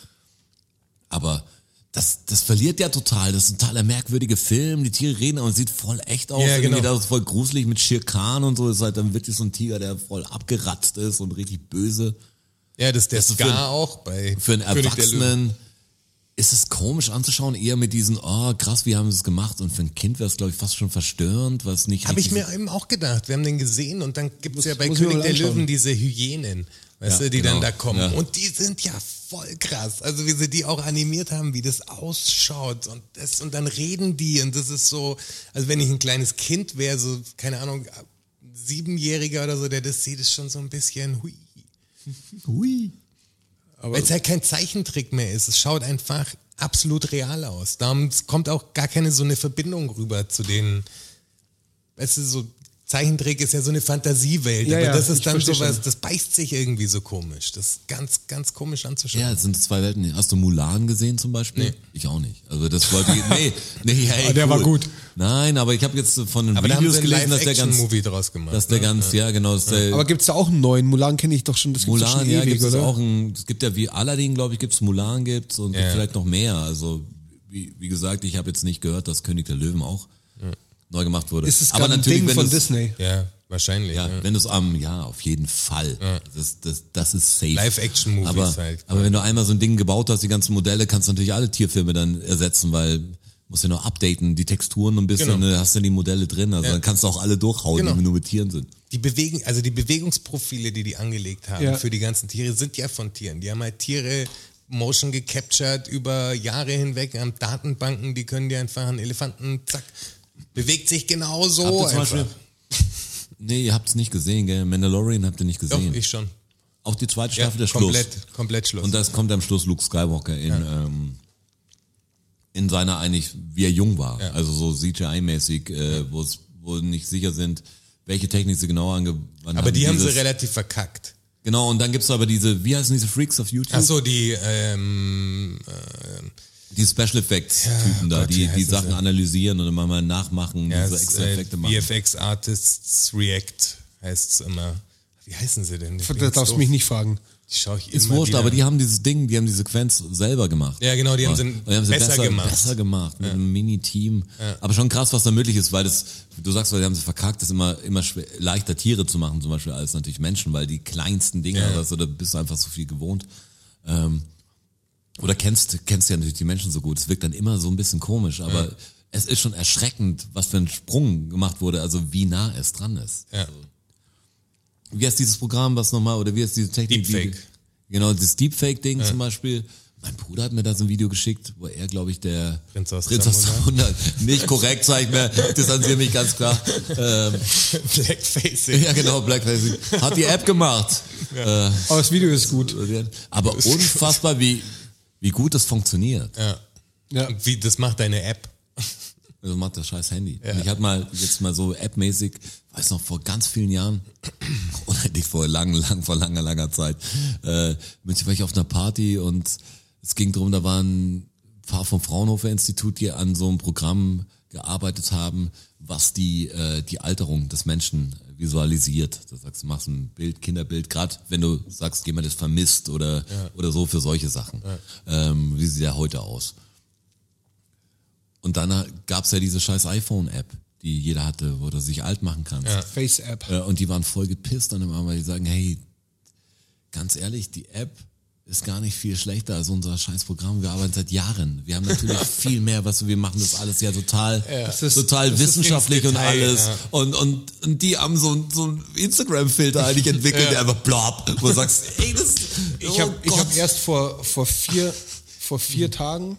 Aber das, das verliert ja total. Das ist ein totaler merkwürdiger Film. Die Tiere reden, aber es sieht voll echt aus. Ja, Irgendwie genau. das ist voll gruselig mit Shere Khan und so. Das ist halt dann wirklich so ein Tiger, der voll abgeratzt ist und richtig böse. ja, das ist der das für- Scar auch bei Für einen König der Löwen. Erwachsenen ist es komisch anzuschauen, eher mit diesen, oh krass, wie haben sie es gemacht? Und für ein Kind wäre es, glaube ich, fast schon verstörend, was nicht Habe ich mir eben auch gedacht. Wir haben den gesehen und dann gibt es ja bei König der. Löwen diese Hyänen, weißt Ja, du, die genau. dann da kommen. Ja. Und die sind ja voll krass. Also wie sie die auch animiert haben, wie das ausschaut und das und dann reden die und das ist so, also wenn ich ein kleines Kind wäre, so, keine Ahnung, Siebenjähriger oder so, der das sieht, ist schon so ein bisschen hui. Hui. Weil es halt kein Zeichentrick mehr ist. Es schaut einfach absolut real aus. Darum kommt auch gar keine so eine Verbindung rüber zu den, weißt du, so Zeichentrick ist ja so eine Fantasiewelt, Ja, aber ja, das ist dann sowas, schon. das beißt sich irgendwie so komisch. Das ist ganz, ganz komisch anzuschauen. Ja, es sind zwei Welten. Hast du Mulan gesehen zum Beispiel? Nee. Ich auch nicht. Also das wollte ich, nee, nee, hey, Aber der war cool. gut. Nein, aber ich habe jetzt von den aber da haben Videos sie einen gelesen, dass der ganz, Live-Action-Movie draus gemacht. dass der ne? ganz, ja genau, dass der, Aber gibt's da auch einen neuen? Mulan kenne ich doch schon. Das gibt's Mulan, schon ja, ewig, gibt es oder? auch ein, es gibt ja wie Aladdin, glaube ich, gibt's Mulan gibt's und Ja. vielleicht noch mehr. Also wie, wie gesagt, ich habe jetzt nicht gehört, dass König der Löwen auch neu gemacht wurde. Ist es aber gerade ein natürlich, Ding wenn von Disney? Ja, wahrscheinlich. Ja, ja. wenn du es am, ja, auf jeden Fall. Das, das, das ist safe. Live-Action-Movies aber, halt. Aber wenn du einmal so ein Ding gebaut hast, die ganzen Modelle, kannst du natürlich alle Tierfilme dann ersetzen, weil musst ja noch updaten, die Texturen ein bisschen, Genau. ne, hast du die Modelle drin, also Ja. dann kannst du auch alle durchhauen, Genau. die nur mit Tieren sind. Die bewegen, also die Bewegungsprofile, die die angelegt haben Ja. für die ganzen Tiere, sind ja von Tieren. Die haben halt Tiere Motion gecaptured über Jahre hinweg, haben Datenbanken, die können dir einfach einen Elefanten, zack, bewegt sich genauso. Habt ihr zum. Beispiel, nee, ihr habt es nicht gesehen, gell? Mandalorian habt ihr nicht Doch, gesehen. ich schon. auch die zweite Ja, Staffel, der komplett, Schluss. komplett Schluss. Und das kommt am Schluss Luke Skywalker in, ähm, in seiner eigentlich, wie er jung war. Ja. Also so CGI-mäßig, äh, wo es, wo nicht sicher sind, welche Technik sie genau angewandt haben. aber die haben sie relativ verkackt. Genau, und dann gibt's aber diese, wie heißen diese Freaks auf YouTube? Ach so, die, ähm, Die Special Effects Typen da, Gott, die, die Sachen sie? analysieren und immer mal nachmachen, ja, diese es, extra äh, Effekte machen. VFX Artists React heißt es immer. Wie heißen sie denn? Ich bin Da jetzt darfst du mich nicht fragen. Die schaue ich Ist wurscht, wieder. aber die haben dieses Ding, die haben die Sequenz selber gemacht. Ja, genau, die haben sie die haben sie besser besser, gemacht. Besser gemacht, mit einem Mini-Team. Aber schon krass, was da möglich ist, weil das, du sagst, weil die haben sie verkackt, das ist immer, immer schwer, leichter Tiere zu machen, zum Beispiel, als natürlich Menschen, weil die kleinsten Dinge, Ja. also, da bist du einfach so viel gewohnt. Ähm, oder kennst, kennst ja natürlich die Menschen so gut. Es wirkt dann immer so ein bisschen komisch, aber es ist schon erschreckend, was für ein Sprung gemacht wurde, also wie nah es dran ist. Ja. Wie heißt dieses Programm, was nochmal, oder wie heißt diese Technik? die- Deepfake. Genau, das Deepfake-Ding zum Beispiel. Mein Bruder hat mir da so ein Video geschickt, wo er, glaube ich, der Prinz aus Prinz aus Zamunda. Zamunda, nicht korrekt, sag ich mir, distanziere mich ganz klar. Ähm, Blackfacing. ja, genau, Blackfacing. Hat die App gemacht. Äh, Aber das Video ist gut. aber unfassbar, wie, wie gut das funktioniert. Ja. Ja. Wie, das macht deine App. Also macht das scheiß Handy. Und ich hatte mal jetzt mal so appmäßig, weiß noch, vor ganz vielen Jahren, oder nicht vor lang, lang, vor langer, langer Zeit, äh, München war ich auf einer Party und es ging drum, da waren ein paar vom Fraunhofer Institut, die an so einem Programm gearbeitet haben, was die, äh, die Alterung des Menschen visualisiert. Da sagst du, machst ein Bild, Kinderbild, gerade wenn du sagst, jemand ist vermisst oder, oder so für solche Sachen. Ähm, wie sieht der heute aus? Und dann gab's ja diese scheiß iPhone-App, die jeder hatte, wo du sich alt machen kannst. Face-App. Äh, Und die waren voll gepisst dann immer, weil die sagen, hey, ganz ehrlich, die App ist gar nicht viel schlechter als unser scheiß Programm. Wir arbeiten seit Jahren. Wir haben natürlich viel mehr, was wir machen, das alles ja total, Das ist- total wissenschaftlich ins und Detail, alles. ja. Und, und, und die haben so, ein- so einen Instagram-Filter eigentlich entwickelt, der einfach blob, wo du sagst, ey, das, Ich oh habe ich Gott. hab erst vor, vor vier, vor vier Tagen,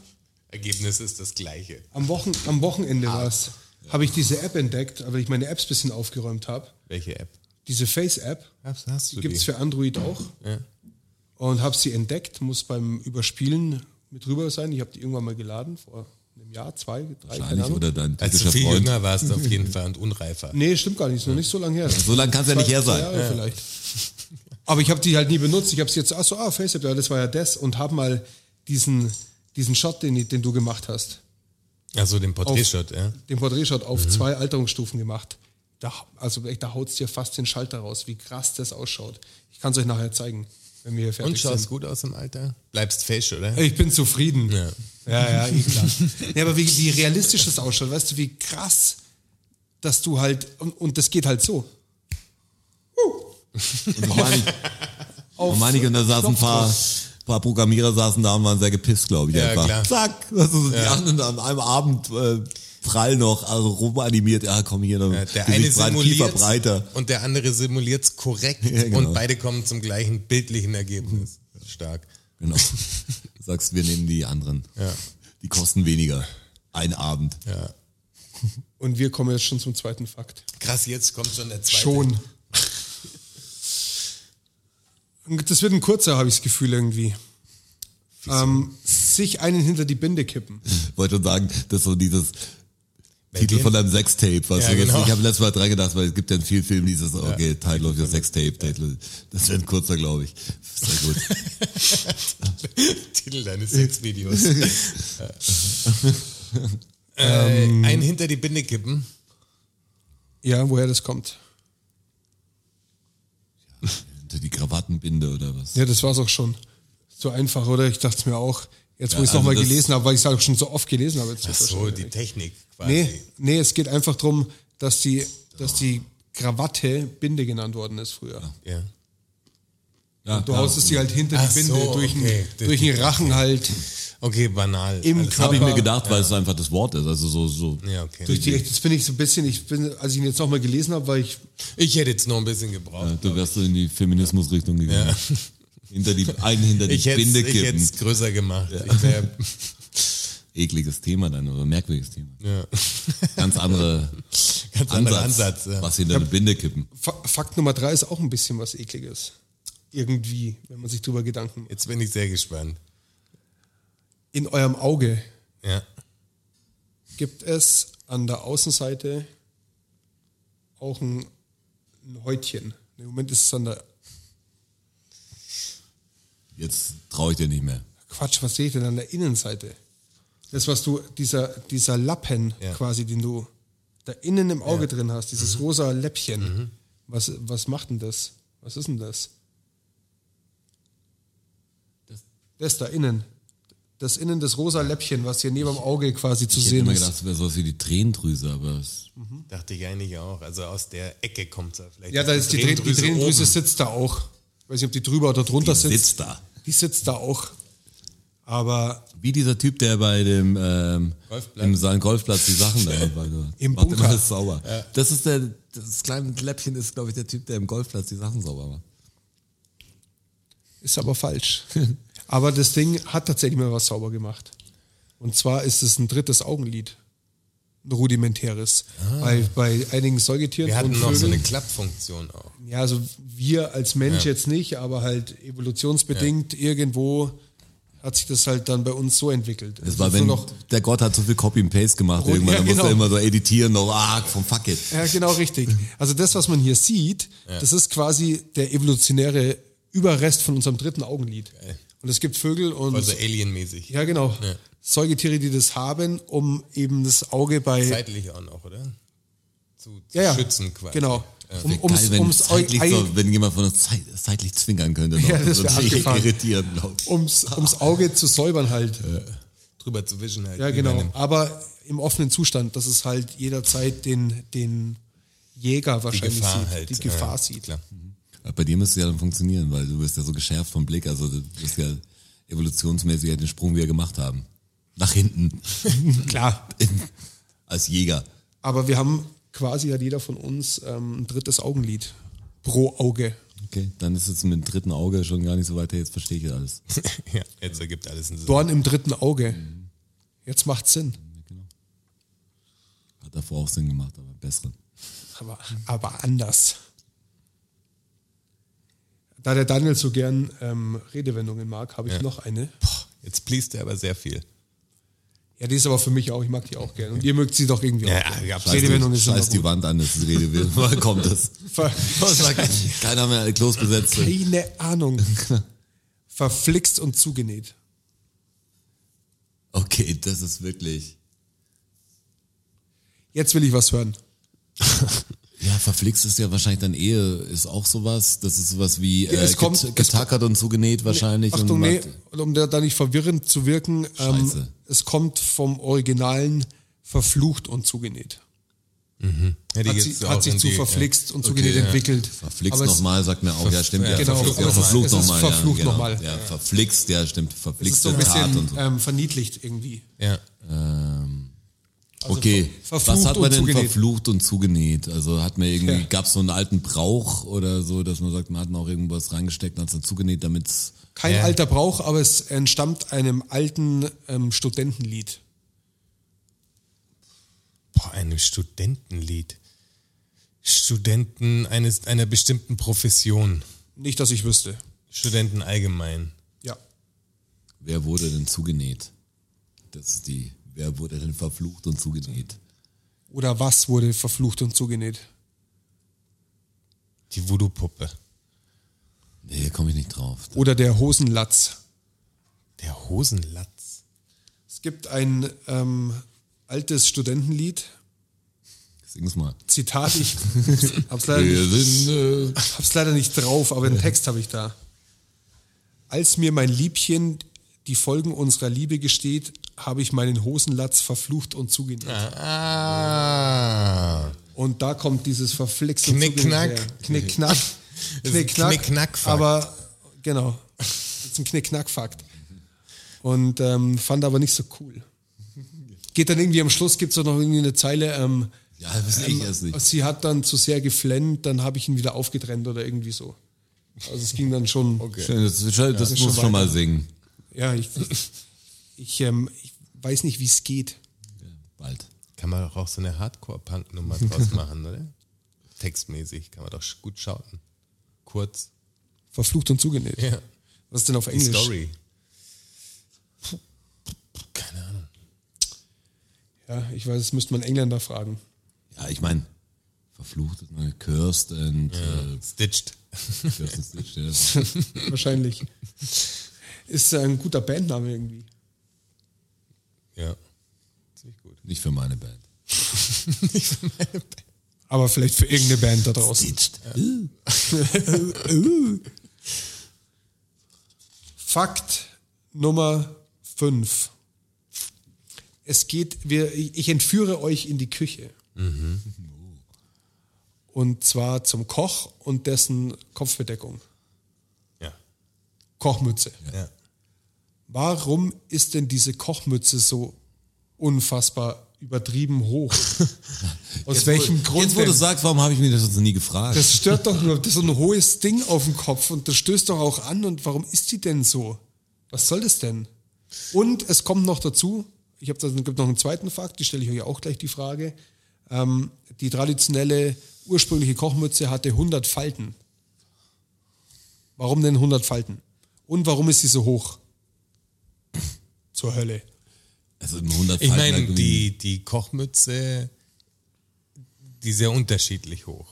Ergebnis ist das gleiche. am, Wochen, am Wochenende war's, habe ich diese App entdeckt, weil ich meine Apps ein bisschen aufgeräumt habe. Welche App? Diese Face-App, Hast, hast du die gibt es für Android auch. Und habe sie entdeckt, muss beim Überspielen mit rüber sein. Ich habe die irgendwann mal geladen, vor einem Jahr, zwei, drei, Wahrscheinlich, oder dein Als du viel Freund. jünger warst auf jeden Fall und unreifer. Nee, stimmt gar nicht, ist noch nicht so lange her. So lange kann's ja nicht her sein. Jahre vielleicht. Aber ich habe die halt nie benutzt. Ich habe sie jetzt, ach so, ah, FaceApp, ja, das war ja das. Und habe mal diesen, diesen Shot, den, den du gemacht hast, Also den Porträtshot, ja. den Porträtshot auf zwei Alterungsstufen gemacht. Da, also echt, da haut's dir fast den Schalter raus, wie krass das ausschaut. Ich kann es euch nachher zeigen, wenn wir hier fertig Und schaust sind. gut aus im Alter? Bleibst fesch, oder? Ich bin zufrieden. Ja. Ja, ja, eh klar. ja, aber wie, wie realistisch das ausschaut, weißt du, wie krass, dass du halt, und, und das geht halt so. Und Manik, und Manik und da saßen ein paar, paar Programmierer saßen da und waren sehr gepisst, glaube ich. Ja, einfach. klar. Zack, also die anderen an einem Abend äh, prall noch, also rumanimiert, ja komm hier, noch Ja, der eine simuliert breiter. und der andere simuliert korrekt Ja, genau. und beide kommen zum gleichen bildlichen Ergebnis. Stark. Genau. Du sagst, wir nehmen die anderen. Ja. Die kosten weniger. Ein Abend. Ja. Und wir kommen jetzt schon zum zweiten Fakt. Krass, jetzt kommt schon der zweite. Schon. Das wird ein kurzer, habe ich das Gefühl irgendwie. Ähm, sich einen hinter die Binde kippen. Wollte schon sagen, das ist so dieses Titel von deinem Sextape, weißt Ja, genau. ich habe letztes Mal dran gedacht, weil es gibt ja in vielen Filmen dieses, okay, Title of your Sextape, Title. Das wird ein kurzer, glaube ich. Sehr gut. Titel deines Sexvideos. äh, ein hinter die Binde kippen. Ja, woher das kommt. Hinter die Krawattenbinde oder was? Ja, das war's auch schon. So einfach, oder? Ich dachte es mir auch. Jetzt, wo Ja, ich es nochmal also das- gelesen habe, weil ich es auch schon so oft gelesen habe. Jetzt Ach das so, die. Technik quasi. Nee, nee, es geht einfach darum, dass die, dass die Krawatte Binde genannt worden ist früher. Ja. Ja, Du haust es dir halt hinter Ach die Binde, so, durch, okay. den, durch den Rachen halt. Okay, banal. Im klar. Habe ich mir gedacht, weil es einfach das Wort ist. Also so, so. Ja, okay. Durch die, das bin ich so ein bisschen, ich bin, als ich ihn jetzt nochmal gelesen habe, weil ich, Ich hätte jetzt noch ein bisschen gebraucht. Du wärst so in die Feminismusrichtung gegangen. Ja. Hinter die, einen hinter die Ich Binde ich hätte kippen. es größer gemacht. Ich wär, Ekliges Thema dann oder merkwürdiges Thema. ja. Ganz andere Ganz anderer Ansatz. Ja. Was hinter eine Binde kippen. Fa- Fakt Nummer drei ist auch ein bisschen was Ekliges. Irgendwie, wenn man sich drüber Gedanken macht. Jetzt bin ich sehr gespannt. In eurem Auge Ja. gibt es an der Außenseite auch ein, ein Häutchen. Im Moment ist es an der, Jetzt traue ich dir nicht mehr. Quatsch, was sehe ich denn an der Innenseite? Das, was du, dieser, dieser Lappen Ja. quasi, den du da innen im Auge drin hast, Mhm. dieses rosa Läppchen. Was, was macht denn das? Was ist denn das? Das da innen. Das innen des rosa Läppchen, was hier neben dem Auge quasi zu Ich hätte sehen immer ist. gedacht, es wäre sowas wie die Tränendrüse, aber es, Dachte ich eigentlich auch. Also aus der Ecke kommt es vielleicht. Ja, da ist die, Tränendrüse oben. sitzt da auch. Ich weiß nicht, ob die drüber oder drunter die sitzt. sitzt da. Die sitzt da auch. Aber Wie dieser Typ, der bei dem ähm, Golfplatz. im seinem Golfplatz die Sachen da weil du- Im macht Bunker. immer alles sauber. Das ist der, das kleine Läppchen ist, glaube ich, der Typ, der im Golfplatz die Sachen sauber macht. ist aber falsch. aber das Ding hat tatsächlich mal was sauber gemacht. Und zwar ist es ein drittes Augenlid. Ein rudimentäres. Bei, bei einigen Säugetieren Wir hatten und noch so eine Klappfunktion auch. ja, also wir als Mensch jetzt nicht, aber halt evolutionsbedingt irgendwo hat sich das halt dann bei uns so entwickelt. Das Es war, wenn noch, der Gott hat so viel Copy and Paste gemacht, Oh, irgendwann, ja, dann musste genau. er immer so editieren, noch, ah, vom fuck it. Ja, genau richtig. Also das, was man hier sieht, das ist quasi der evolutionäre Überrest von unserem dritten Augenlid. Und es gibt Vögel und Also alienmäßig. ja genau Ja. Säugetiere, die das haben, um eben das Auge bei Zeitlich auch noch, oder? Zu, zu ja, ja, schützen quasi. Genau. Um, Wäre ums, geil, wenn, ums, zeitlich Ei- so, wenn jemand von uns zeit, zeitlich zwinkern könnte. Noch. Ja, das so wär irritieren, ums, ums Auge zu säubern halt. Drüber zu wischen halt. Ja, genau. Aber im offenen Zustand, dass es halt jederzeit den, den Jäger wahrscheinlich Gefahr sieht, halt. die Gefahr ja, sieht. Klar. Bei dir müsste ja dann funktionieren, weil du bist ja so geschärft vom Blick, also du bist ja evolutionsmäßig ja den Sprung wieder gemacht haben. Nach hinten. Klar. Als Jäger. Aber wir haben quasi hat jeder von uns ähm, ein drittes Augenlid pro Auge. Okay, dann ist es mit dem dritten Auge schon gar nicht so weit her, jetzt verstehe ich alles. ja, jetzt ergibt alles einen Sinn. Dorn im dritten Auge. Jetzt macht Sinn. Hat davor auch Sinn gemacht, aber besseren. Aber, aber anders. Da der Daniel so gern ähm, Redewendungen mag, habe ich noch eine. Jetzt bliest er aber sehr viel. Ja, die ist aber für mich auch, ich mag die auch gern. Und ihr mögt sie doch irgendwie Ja, auch. ja, Redewendung ist scheiß die gut. Wand an, das ist Rede. Woher kommt das? Keiner mehr Klos besetzt. keine Ahnung. Verflixt und zugenäht. Okay, das ist wirklich. Jetzt will ich was hören. Ja, verflixt ist ja wahrscheinlich dann Ehe, ist auch sowas. Das ist sowas wie äh, es kommt- get- es getackert und zugenäht wahrscheinlich. Achtung, und nee, um da da nicht verwirrend zu wirken, ähm, Es kommt vom Originalen verflucht und zugenäht. Ja, die Hat, sie, hat sich zu die- verflixt und Okay, zugenäht ja. entwickelt. Verflixt nochmal, sagt mir auch, ja stimmt, ja, Genau, verflucht, ja, verflucht nochmal. verflucht ja, genau. nochmal. Ja, verflixt, ja stimmt, Es ist so ein und bisschen ähm, verniedlicht irgendwie. Ja. Okay, ver- verflucht was hat man denn zugenäht. verflucht und zugenäht? Also hat man irgendwie, Ja. gab es so einen alten Brauch oder so, dass man sagt, man hat noch irgendwas reingesteckt und hat es dann zugenäht, damit's Kein Ja. alter Brauch, aber es entstammt einem alten ähm, Studentenlied. Boah, einem Studentenlied. Studenten eines, einer bestimmten Profession. Nicht, dass ich wüsste. Studenten allgemein. Ja. Wer wurde denn zugenäht? Das ist die, wer wurde denn verflucht und zugenäht? Oder was wurde verflucht und zugenäht? Die Voodoo-Puppe. Nee, komme ich nicht drauf. Oder der Hosenlatz. Der Hosenlatz. Es gibt ein ähm, altes Studentenlied. Sing's mal. Zitat, ich hab's leider, nicht, hab's leider nicht drauf, aber einen Text habe ich da. Als mir mein Liebchen die Folgen unserer Liebe gesteht, habe ich meinen Hosenlatz verflucht und zugenäht. Ah. Und da kommt dieses verflixte Knick, Zugenäht knack. her. Knick, knack. ist Knick, ein knack. Knick-Knack-Fakt. Aber, genau. Das ist ein Knick-Knack-Fakt. Und ähm, fand aber nicht so cool. Geht dann irgendwie am Schluss, gibt's doch noch irgendwie eine Zeile, ähm, ja, das weiß ich erst nicht. sie hat dann zu sehr geflennt, dann habe ich ihn wieder aufgetrennt oder irgendwie so. Also es ging dann schon. Schön, Das, das, das ist muss schon schon mal singen. Ja, ich, ich, ähm, ich weiß nicht, wie es geht. Bald. Kann man doch auch so eine Hardcore-Punk-Nummer draus machen, oder? Textmäßig kann man doch gut schauten. Kurz. Verflucht und zugenäht. Ja. Was ist denn auf Die Englisch? Story. Keine Ahnung. Ja, ich weiß, das müsste man Engländer fragen. Ja, ich meine, verflucht man cursed and äh, Stitched. cursed and stitched, ja. Wahrscheinlich. Ist ein guter Bandname irgendwie. Ja. Ziemlich gut. Nicht für meine Band. Aber vielleicht für irgendeine Band da draußen. Fakt Nummer 5. Es geht, wir, ich entführe euch in die Küche. Und zwar zum Koch und dessen Kopfbedeckung. Ja. Kochmütze. Ja. Warum ist denn diese Kochmütze so unfassbar übertrieben hoch? Aus welchem Jetzt, Grund? Jetzt, wo du denn? sagst, warum habe ich mir das sonst nie gefragt? Das stört doch nur, das ist so ein hohes Ding auf dem Kopf und das stößt doch auch an. Und warum ist die denn so? Was soll das denn? Und es kommt noch dazu, ich habe da gibt noch einen zweiten Fakt, die stelle ich euch auch gleich die Frage. Ähm, die traditionelle ursprüngliche Kochmütze hatte 100 Falten. Warum denn 100 Falten? Und warum ist sie so hoch? Zur Hölle. also im 100 Ich meine, die, die Kochmütze, die ist ja unterschiedlich hoch.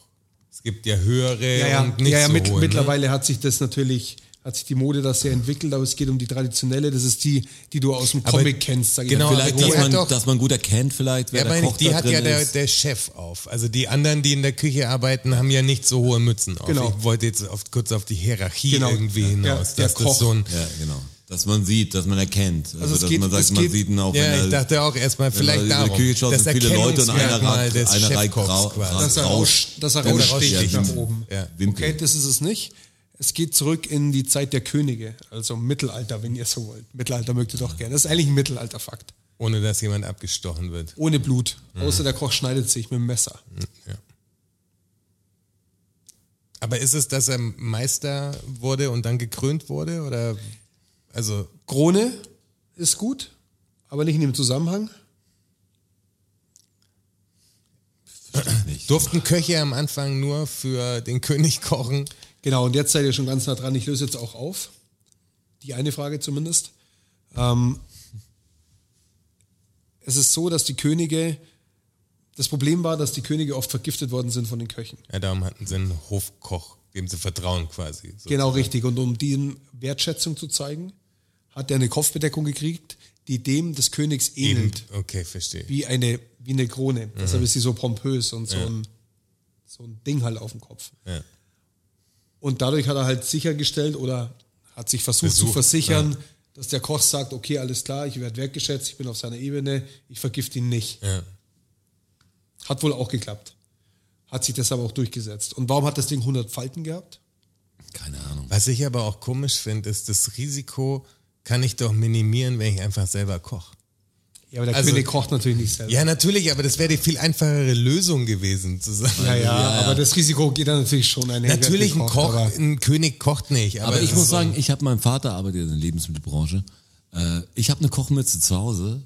Es gibt ja höhere Ja, ja, und nicht ja, ja so mit, hohe. Ne? mittlerweile hat sich das natürlich, hat sich die Mode da sehr entwickelt, aber es geht um die traditionelle, das ist die, die du aus dem Aber Comic kennst, sag ich genau, mal. Vielleicht, die dass man, doch- dass man gut erkennt, vielleicht, wer Ja, der meine ich, Koch die da hat drin ja der, der Chef auf. Also die anderen, die in der Küche arbeiten, haben ja nicht so hohe Mützen auf. Genau. Ich wollte jetzt auf, kurz auf die Hierarchie Genau. irgendwie Ja, hinaus. der dass Koch. das so ein, ja, genau. Dass man sieht, dass man erkennt. Also, es dass geht- man sagt, es man geht- sieht ihn auch, Ja, wenn er, ich dachte auch erstmal vielleicht er in der. Küche schaut, das sind viele Leute und einer ragt- des einer ragt ragt dass er, raus. raus, dass er raussticht, nach oben. Ja. Okay, das ist es nicht. Es geht zurück in die Zeit der Könige, also Mittelalter, wenn ihr so wollt. Mittelalter mögt ihr doch gerne. Das ist eigentlich ein Mittelalterfakt. Ohne dass jemand abgestochen wird. Ohne Blut. Mhm. Außer der Koch schneidet sich mit dem Messer. Ja. Aber ist es, dass er Meister wurde und dann gekrönt wurde? Oder also Krone ist gut, aber nicht in dem Zusammenhang. durften Köche am Anfang nur für den König kochen? Genau, und jetzt seid ihr schon ganz nah dran. Ich löse jetzt auch auf. Die eine Frage zumindest. Ähm, es ist so, dass die Könige, das Problem war, dass die Könige oft vergiftet worden sind von den Köchen. Ja, darum hatten sie einen Hofkoch, dem sie vertrauen quasi. So. Genau, richtig. Und um denen Wertschätzung zu zeigen, hat er eine Kopfbedeckung gekriegt, die dem des Königs ähnelt. Okay, verstehe. Wie eine, wie eine Krone. Deshalb ist sie so pompös und so, ein, so ein Ding halt auf dem Kopf. Ja. Und dadurch hat er halt sichergestellt oder hat sich versucht zu Versucht, versichern, dass der Koch sagt, okay, alles klar, ich werde wertgeschätzt, ich bin auf seiner Ebene, ich vergift ihn nicht. Ja. Hat wohl auch geklappt. Hat sich deshalb auch durchgesetzt. Und warum hat das Ding 100 Falten gehabt? Keine Ahnung. Was ich aber auch komisch finde, ist, das Risiko kann ich doch minimieren, wenn ich einfach selber koche. Ja, aber der Also- König kocht natürlich nicht selber. Ja, natürlich, aber das wäre die viel einfachere Lösung gewesen zu sagen. Ja, ja, aber das Risiko geht dann natürlich schon einher. Natürlich, ein Koch, ein König kocht nicht. Aber, Aber ich muss so- sagen, ich habe meinen Vater arbeitet in der Lebensmittelbranche. Äh, ich habe eine Kochmütze zu Hause,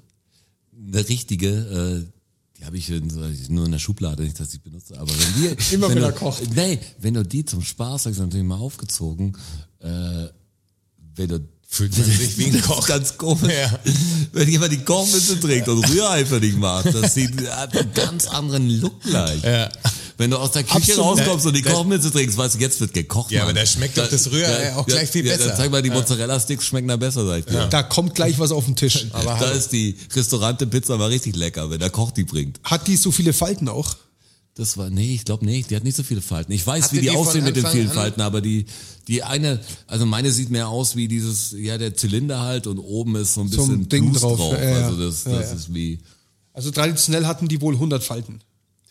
eine richtige. Äh, die habe ich nur in der Schublade, nicht, dass ich benutze. Aber wenn die, Immer wenn du, er kocht. Nee, wenn du die zum Spaß hast, natürlich mal aufgezogen. Äh, wenn du Fühlt man sich wie ein das Koch. Ist ganz komisch. Ja. Wenn jemand die Kochmütze trägt und Rührei für dich macht, das sieht hat einen ganz anderen Look gleich. Ja. Wenn du aus der Küche Absolut. rauskommst und die Kochmütze trägst, weißt du, jetzt wird gekocht. Ja, Mann. aber da schmeckt doch das Rührei auch gleich viel ja, besser. Dann zeig mal, die Mozzarella-Sticks schmecken da besser, sag ich dir. Da kommt gleich was auf den Tisch. da ist die Restaurante-Pizza mal richtig lecker, wenn der Koch die bringt. Hat die so viele Falten auch? Das war, nee, ich glaube nicht. Die hat nicht so viele Falten. Ich weiß, Hatte wie die, die aussehen mit den vielen an- Falten, aber die, die eine, also meine sieht mehr aus wie dieses, ja, der Zylinder halt und oben ist so ein So ein bisschen Ding Blues drauf, drauf. ja. Also das, Ja, das ja. ist wie, Also traditionell hatten die wohl 100 Falten.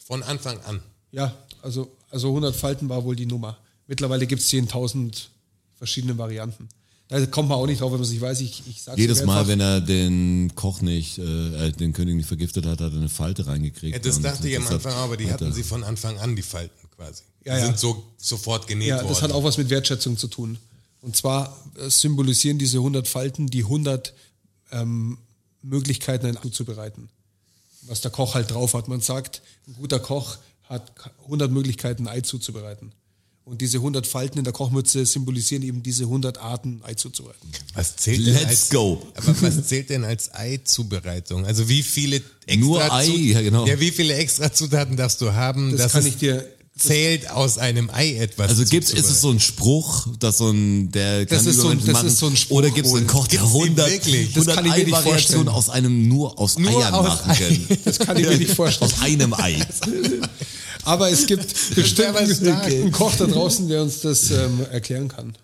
Von Anfang an. Ja, also, also 100 Falten war wohl die Nummer. Mittlerweile gibt es 10.000 verschiedene Varianten. Da kommt man auch nicht drauf, wenn man es nicht weiß. Ich, ich sag's jedes Mal, einfach. wenn er den Koch nicht, äh, äh, den König nicht vergiftet hat, hat er eine Falte reingekriegt. Ja, das dachte ich am Anfang, aber die hat hatten sie von Anfang an, die Falten quasi. Die Ja, ja. sind so sofort genäht Ja, worden. das hat auch was mit Wertschätzung zu tun. Und zwar äh, symbolisieren diese 100 Falten die 100 ähm, Möglichkeiten, ein Ei zuzubereiten. Was der Koch halt drauf hat. Man sagt, ein guter Koch hat 100 Möglichkeiten, ein Ei zuzubereiten. Und diese 100 Falten in der Kochmütze symbolisieren eben diese 100 Arten, Ei zuzubereiten. Was zählt denn Let's als, go. Aber was zählt denn als Ei-Zubereitung? Also wie viele extra Nur Ei, ja, genau. Ja, wie viele extra Zutaten darfst du haben? Das dass kann es ich dir. zählt aus einem Ei etwas. Also gibt's, ist es so ein Spruch, dass so ein, der Das kann ist so ein- das machen, ist so ein Spruch oder gibt es einen. Koch, der Gibt's die 100, wirklich? Das kann ich mir nicht Variationen vorstellen. aus einem nur aus Nur Eiern aus machen Ei. können. Das kann ich mir nicht vorstellen. Aus einem Ei. Aber es gibt bestimmt einen Koch da draußen, der uns das ähm, erklären kann.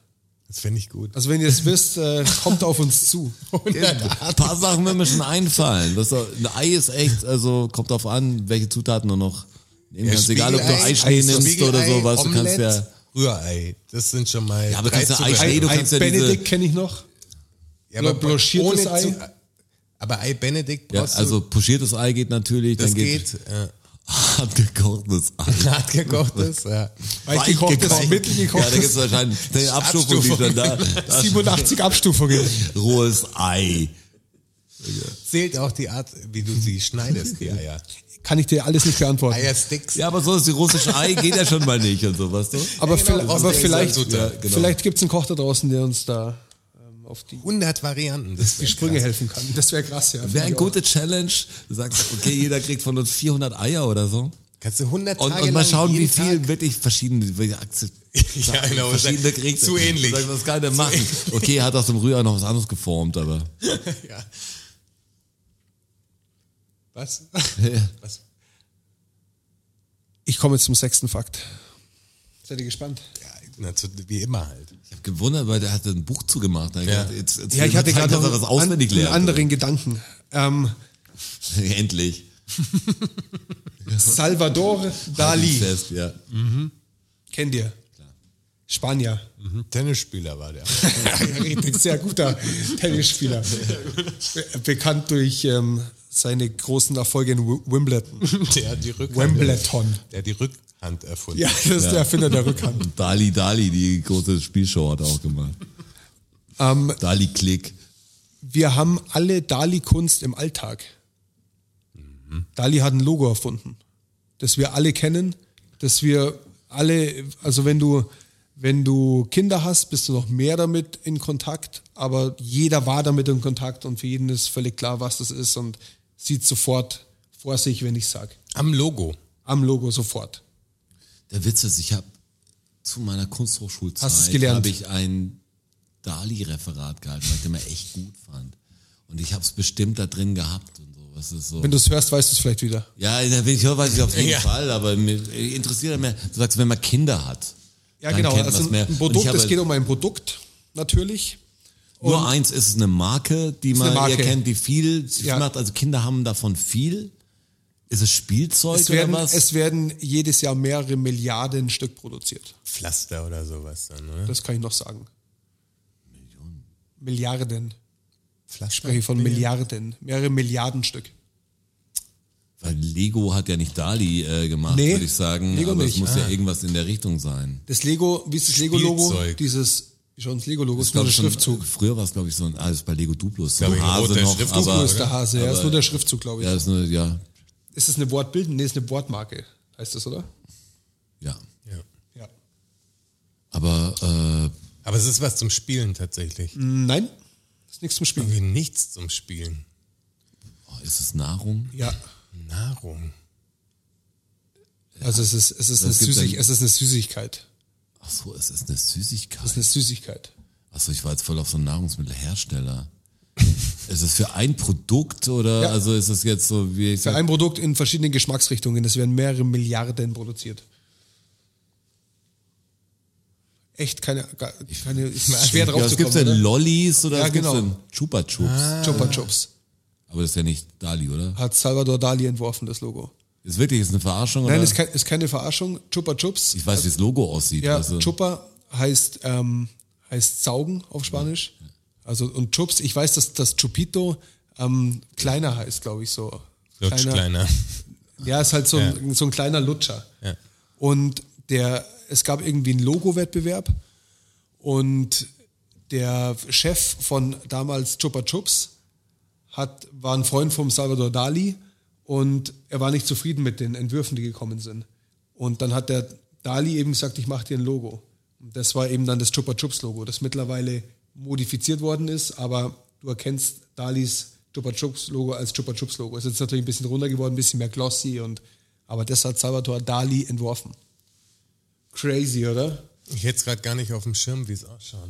Das finde ich gut. Also wenn ihr es wisst, äh, kommt auf uns zu. Ein paar Sachen werden mir schon einfallen. Das, ein Ei ist echt, also kommt drauf an, welche Zutaten du noch nehmen Ja, kannst. Egal, ob du Eischnee nimmst Spiegelei, oder sowas, du kannst ja, Rührei. Das sind schon mal. Ja, aber kannst ja. Eischnee, du Ei kannst ja diese- Benedikt kenne ich noch. Ja, aber blanchiertes Ei? Zu, aber Ei Benedikt ja, brauchst also pochiertes Ei geht natürlich, das dann geht, geht. Ja. Hart gekochtes Ei. Hart gekochtes, ja. Weich gekochtes, gekocht. mittelgekochtes. Ja, da gibt's wahrscheinlich eine Abstufung, die dann da. da 87 Abstufungen. rohes Ei. Zählt auch die Art, wie du sie schneidest, die Eier. Kann ich dir alles nicht beantworten. Eiersticks. Ja, aber so ist die russische Ei, geht ja schon mal nicht und so, weißt du? aber Ja, genau, aber vielleicht, ja, genau. vielleicht gibt es einen Koch da draußen, der uns da auf die, 100 Varianten. Das die Sprünge krass. helfen kann. Das wäre krass, ja. Wäre eine gute Challenge. Du sagst, okay, jeder kriegt von uns 400 Eier oder so. Kannst du 100 Und, Tage und mal lang schauen, wie viel Tag- wirklich verschiedene, welche Akzent, Ja, genau. verschiedene kriegst. Zu ähnlich. Sagst, was kann der machen? Okay, er hat aus dem Rührei noch was anderes geformt, aber. Ja. Was? Was? Ich komme jetzt zum sechsten Fakt. Seid ihr gespannt? Ja, Na, zu, wie immer halt. Ich habe gewundert, weil der hat ein Buch zugemacht. Ja. gedacht, jetzt, jetzt Ja, ich hatte gerade er noch was auswendig einen, anderen Gedanken. Ähm, Endlich. Salvador Dali, Fest, ja. kennt ihr? Spanier. Tennisspieler war der. Richtig, sehr guter Tennisspieler. Be bekannt durch ähm, seine großen Erfolge in Wi- Wimbledon. Der die Rückhand. Wimbledon. Der die Rückhand erfunden. Ja, das ist der Erfinder der Rückhand. Dali Dali, die große Spielshow hat er auch gemacht. Ähm, Dali Klick. wir haben alle Dali-Kunst im Alltag. Dali hat ein Logo erfunden, das wir alle kennen, das wir alle, also wenn du, wenn du Kinder hast, bist du noch mehr damit in Kontakt, aber jeder war damit in Kontakt und für jeden ist völlig klar, was das ist und sieht sofort vor sich, wenn ich sage. Am Logo. Am Logo sofort. Der Witz ist, ich habe zu meiner Kunsthochschulzeit habe ich ein Dali-Referat gehalten, weil ich den mal echt gut fand. Und ich habe es bestimmt da drin gehabt und so. Was ist so? Wenn du es hörst, weißt du es vielleicht wieder. Ja, wenn ich höre, weiß ich auf jeden Ja. Fall, aber mir interessiert mehr, du sagst, wenn man Kinder hat. Ja, dann genau. kennt Also ein Und Produkt, habe es geht um ein Produkt, natürlich. Nur eins ist es eine Marke, die man eine Marke. ihr kennt, die viel Ja. macht. Also Kinder haben davon viel. Ist es Spielzeug Es werden, oder was? es werden jedes Jahr mehrere Milliarden Stück produziert. Pflaster oder sowas dann, ne? Das kann ich noch sagen. Milliarden. Pflaster. Spreche ich von Milliarden. Mehrere Milliarden Stück. Weil Lego hat ja nicht Dali äh, gemacht, Nee, würde ich sagen. Lego aber nicht. es muss Ah. ja irgendwas in der Richtung sein. Das Lego, wie ist das Lego-Logo? Dieses, wie schaut das Lego-Logo? Das ist nur der schon- Schriftzug. Früher war es, glaube ich, so ein, ah, das ist bei Lego Duplo, so ein Hase noch, Schriftzug Duplo aber, ist der Hase, ja, ist nur der Schriftzug, glaube ich. ja, ist nur, ja, Ist das eine Wortbildung? Nee, ist eine Wortmarke. Heißt das, oder? ja. Ja. Ja. Aber, äh, Aber es ist was zum Spielen tatsächlich. Nein, ist nichts zum Spielen. Irgendwie nichts zum Spielen. oh, ist es Nahrung? Ja. Nahrung. Also es ist, es ist, eine, Es Süßig, es ist eine Süßigkeit. Ach so, es ist eine Süßigkeit. Es ist eine Süßigkeit. Achso, ich war jetzt voll auf so einen Nahrungsmittelhersteller. Ist es für ein Produkt oder Ja. also ist es jetzt so wie ich Für ein Produkt in verschiedenen Geschmacksrichtungen. Es werden mehrere Milliarden produziert. Echt keine, keine ist schwer drauf ja, zu es gibt kommen. denn oder? Lollis oder Ja, was gibt's genau. denn? Chupa Chups. Chupa Chups. Aber das ist ja nicht Dali, oder? Hat Salvador Dali entworfen, das Logo. Ist wirklich ist eine Verarschung Nein, oder? ist, kein, ist keine Verarschung. Chupa Chups. ich weiß, wie das Logo aussieht. Ja, also, Chupa heißt, ähm, heißt Saugen auf Spanisch. Also, und Chups, ich weiß, dass das Chupito ähm, kleiner heißt, glaube ich, so. Lutsch kleiner. Ja, ist halt so, ein, so ein kleiner Lutscher. Ja. Und der, es gab irgendwie einen Logo-Wettbewerb und der Chef von damals Chupa Chups hat, war ein Freund vom Salvador Dali und er war nicht zufrieden mit den Entwürfen, die gekommen sind. Und dann hat der Dali eben gesagt, ich mache dir ein Logo. Und das war eben dann das Chupa Chups Logo, das mittlerweile modifiziert worden ist, aber du erkennst Dalis Chupa Chups Logo als Chupa Chups Logo. Ist jetzt natürlich ein bisschen runter geworden, ein bisschen mehr glossy und aber das hat Salvador Dali entworfen. Crazy, oder? Ich hätte es gerade gar nicht auf dem Schirm, wie es ausschaut.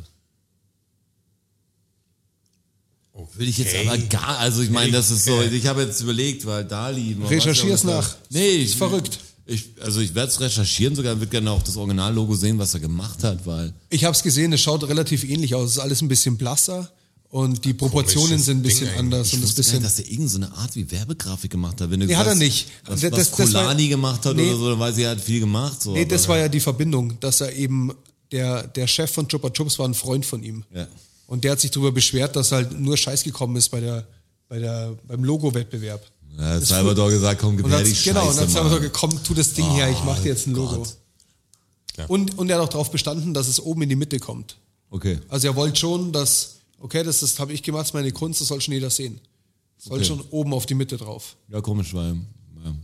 Will ich jetzt Okay. aber gar, also ich meine, das ist so, ich habe jetzt überlegt, weil Dali. Recherchier's ja, was nach. Nee, ich, Ist verrückt. Ich, also ich werde es recherchieren sogar, würde gerne auch das Originallogo sehen, was er gemacht hat, weil Ich habe es gesehen, es schaut relativ ähnlich aus. Es ist alles ein bisschen blasser und die Proportionen sind ein bisschen Ding anders ich und das bisschen. nicht, dass er irgendeine Art wie Werbegrafik gemacht hat. Wenn du Nee, hat er nicht. Was, Das- was das- Kolani gemacht hat Nee. oder so, dann weiß ich, er hat viel gemacht. So, Nee, das war ja die Verbindung, dass er eben, der, der Chef von Chupa Chups war ein Freund von ihm. Ja. Und der hat sich darüber beschwert, dass halt nur Scheiß gekommen ist bei der, bei der, beim Logo-Wettbewerb. Ja, hat Salvador gesagt, komm, gib her die genau, und Scheiße dann hat Salvador gekommen, tu das Ding her, ich mache dir jetzt ein Logo. Gott. Klar. Und, und er hat auch darauf bestanden, dass es oben in die Mitte kommt. Okay. Also er wollte schon, dass, okay, das, das habe ich gemacht, das ist meine Kunst, das soll schon jeder sehen. Soll Okay. schon oben auf die Mitte drauf. Ja, komisch, weil, ja.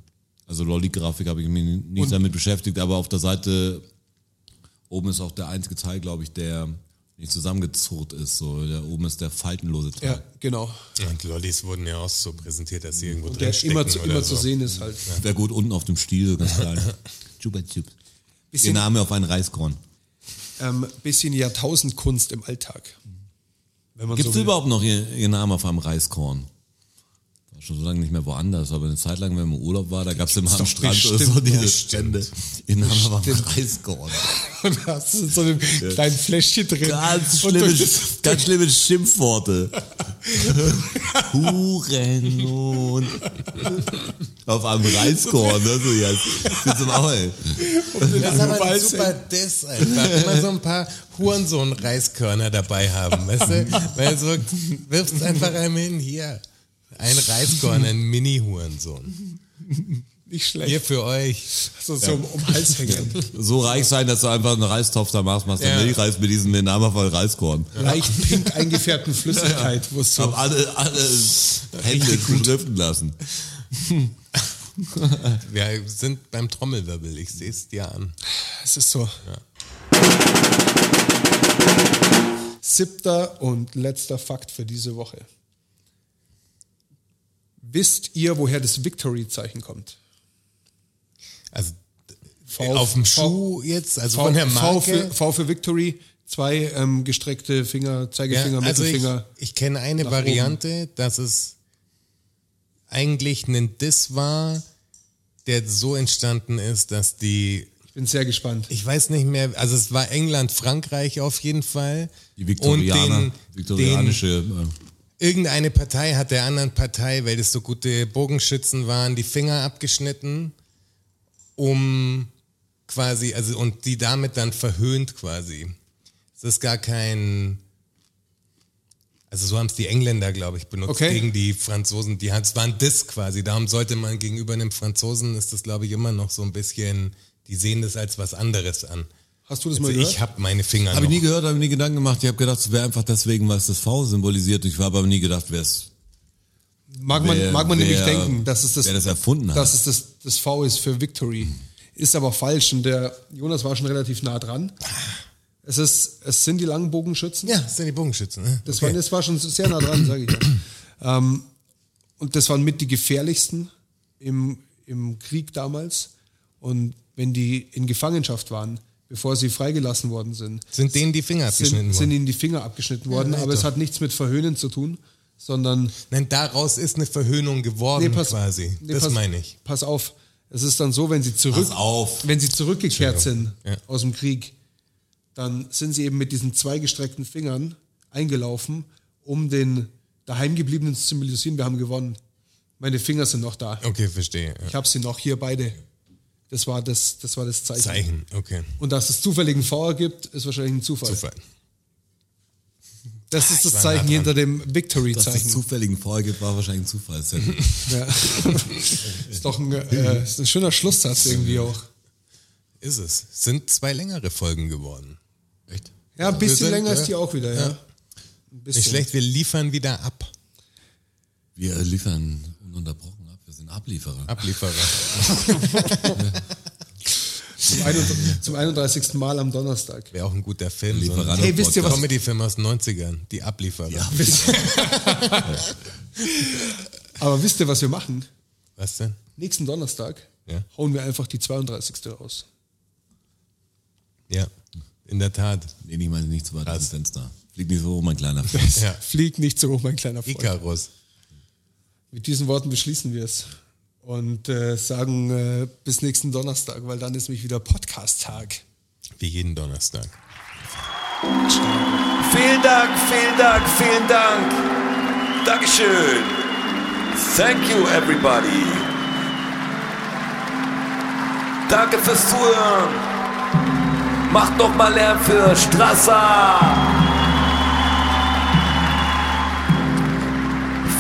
also Lolli-Grafik habe ich mich nicht Und- damit beschäftigt, aber auf der Seite oben ist auch der einzige Teil, glaube ich, der nicht zusammengezurrt ist. So, der oben ist der faltenlose Teil. Ja, genau. Und Lollis wurden ja auch so präsentiert, dass sie irgendwo drin immer, zu, immer so. zu sehen ist halt. Wäre gut unten auf dem Stiel, ganz klein. Chupa Chups. Ihr Name auf einen Reiskorn. ähm, bisschen Jahrtausendkunst im Alltag. Gibt es so überhaupt noch ihr, ihr Name auf einem Reiskorn? Schon so lange nicht mehr woanders, aber eine Zeit lang, wenn man im Urlaub war, da gab es immer am Strand oder so diese. Stände. In Hammer war Reiskorn. Und da hast du in so einem kleinen Fläschchen drin. Ganz schlimme, ganz schlimme Schimpfworte. Hurensohn. Auf einem Reiskorn, ne? So jetzt. Jetzt im Maul. Das ist aber ein super Diss einfach. Immer so ein paar Hurensohn-Reiskörner dabei haben, weißt du? Weil so wirfst einfach einem hin, hier. Ein Reiskorn, ein Mini-Hurensohn. Nicht schlecht. Hier für euch. So, so um, um Hals hängen. So reich sein, dass du einfach einen Reistopf da machst, machst du Ja. Milchreis mit diesem Namen voll Reiskorn. Leicht pink eingefärbten Flüssigkeit, wo es so. Hab alle, alle Hände beschriften lassen. Wir sind beim Trommelwirbel, ich sehe es dir an. Es ist so. Siebter und letzter Fakt für diese Woche. Wisst ihr, woher das Victory-Zeichen kommt? Also V- auf dem V- Schuh jetzt, also V, von der v, Marke. für, v für Victory, zwei ähm, gestreckte Finger, Zeigefinger, Ja, also ich, Mittelfinger. ich kenne eine Variante, dass es eigentlich ein Diss war, der so entstanden ist, dass die, Ich bin sehr gespannt. ich weiß nicht mehr, also es war England, Frankreich auf jeden Fall. Die Viktorianer, Und den, viktorianische. äh, irgendeine Partei hat der anderen Partei, weil das so gute Bogenschützen waren, die Finger abgeschnitten, um quasi, also und die damit dann verhöhnt quasi. Es ist gar kein, also so haben es die Engländer, glaube ich, benutzt Okay. gegen die Franzosen. Die hat, es war ein Diss quasi. Darum sollte man gegenüber einem Franzosen, ist das, glaube ich, immer noch so ein bisschen, die sehen das als was anderes an. Hast du das mal Also gehört? ich habe meine Finger Habe ich nie gehört, habe ich nie Gedanken gemacht. Ich habe gedacht, es wäre einfach deswegen, weil es das V symbolisiert. Ich habe aber nie gedacht, wer es mag man, wer- mag man nämlich wer- denken, dass es das, das erfunden hat. dass es das, das V ist für Victory. Ist aber falsch und der Jonas war schon relativ nah dran. Es, ist, es sind die langen Bogenschützen. ja, das sind die Bogenschützen. Ne? Das, Okay. war, das war schon sehr nah dran, sage ich ja. ähm, und das waren mit die gefährlichsten im, im Krieg damals. Und wenn die in Gefangenschaft waren, bevor sie freigelassen worden sind, Sind denen die Finger abgeschnitten sind, sind worden? ihnen die Finger abgeschnitten worden. nee, aber es hat nichts mit Verhöhnen zu tun, sondern Nein, daraus ist eine Verhöhnung geworden quasi. nee, das pass- meine ich. Pass auf. Es ist dann so, wenn sie zurück, Pass wenn sie zurückgekehrt sind Ja. aus dem Krieg, dann sind sie eben mit diesen zwei gestreckten Fingern eingelaufen, um den daheimgebliebenen zu symbolisieren, wir haben gewonnen. Meine Finger sind noch da. Okay, verstehe. Ja. Ich habe sie noch hier beide. Das war das, das war das Zeichen. Zeichen, okay. Und dass es zufälligen V ergibt, ist wahrscheinlich ein Zufall. Zufall. Das ist das nah Zeichen dran. hinter dem Dass es Victory-Zeichen. zufälligen V gibt, war wahrscheinlich ein Zufall. Ja. ist doch ein, äh, ist ein schöner Schlusssatz irgendwie auch. Ist es. Sind zwei längere Folgen geworden. Echt? Ja, ein bisschen sind- länger ja. ist die auch wieder, ja. Ja. Ein bisschen. Nicht schlecht, wir liefern wieder ab. Wir liefern ununterbrochen sind Ablieferer. Ablieferer. Zum, ein, zum 31. Mal am Donnerstag. Wäre auch ein guter Film. So ein Hey, wisst ihr was- Comedy-Film aus den 90ern. Die Ablieferer. Aber wisst ihr, was wir machen? Was denn? Nächsten Donnerstag Ja. hauen wir einfach die 32. raus. Ja, in der Tat. Nee, ich meine nicht zu weit dem Fenster. Flieg nicht so hoch, mein kleiner Freund. Ja. Flieg nicht so hoch, mein kleiner Freund. Icarus. Mit diesen Worten beschließen wir es. Und äh, sagen äh, bis nächsten Donnerstag, weil dann ist nämlich wieder Podcast-Tag. Wie jeden Donnerstag. Vielen Dank, vielen Dank, vielen Dank. Dankeschön. Thank you, everybody. Danke fürs Zuhören. Macht noch mal Lärm für Strasser.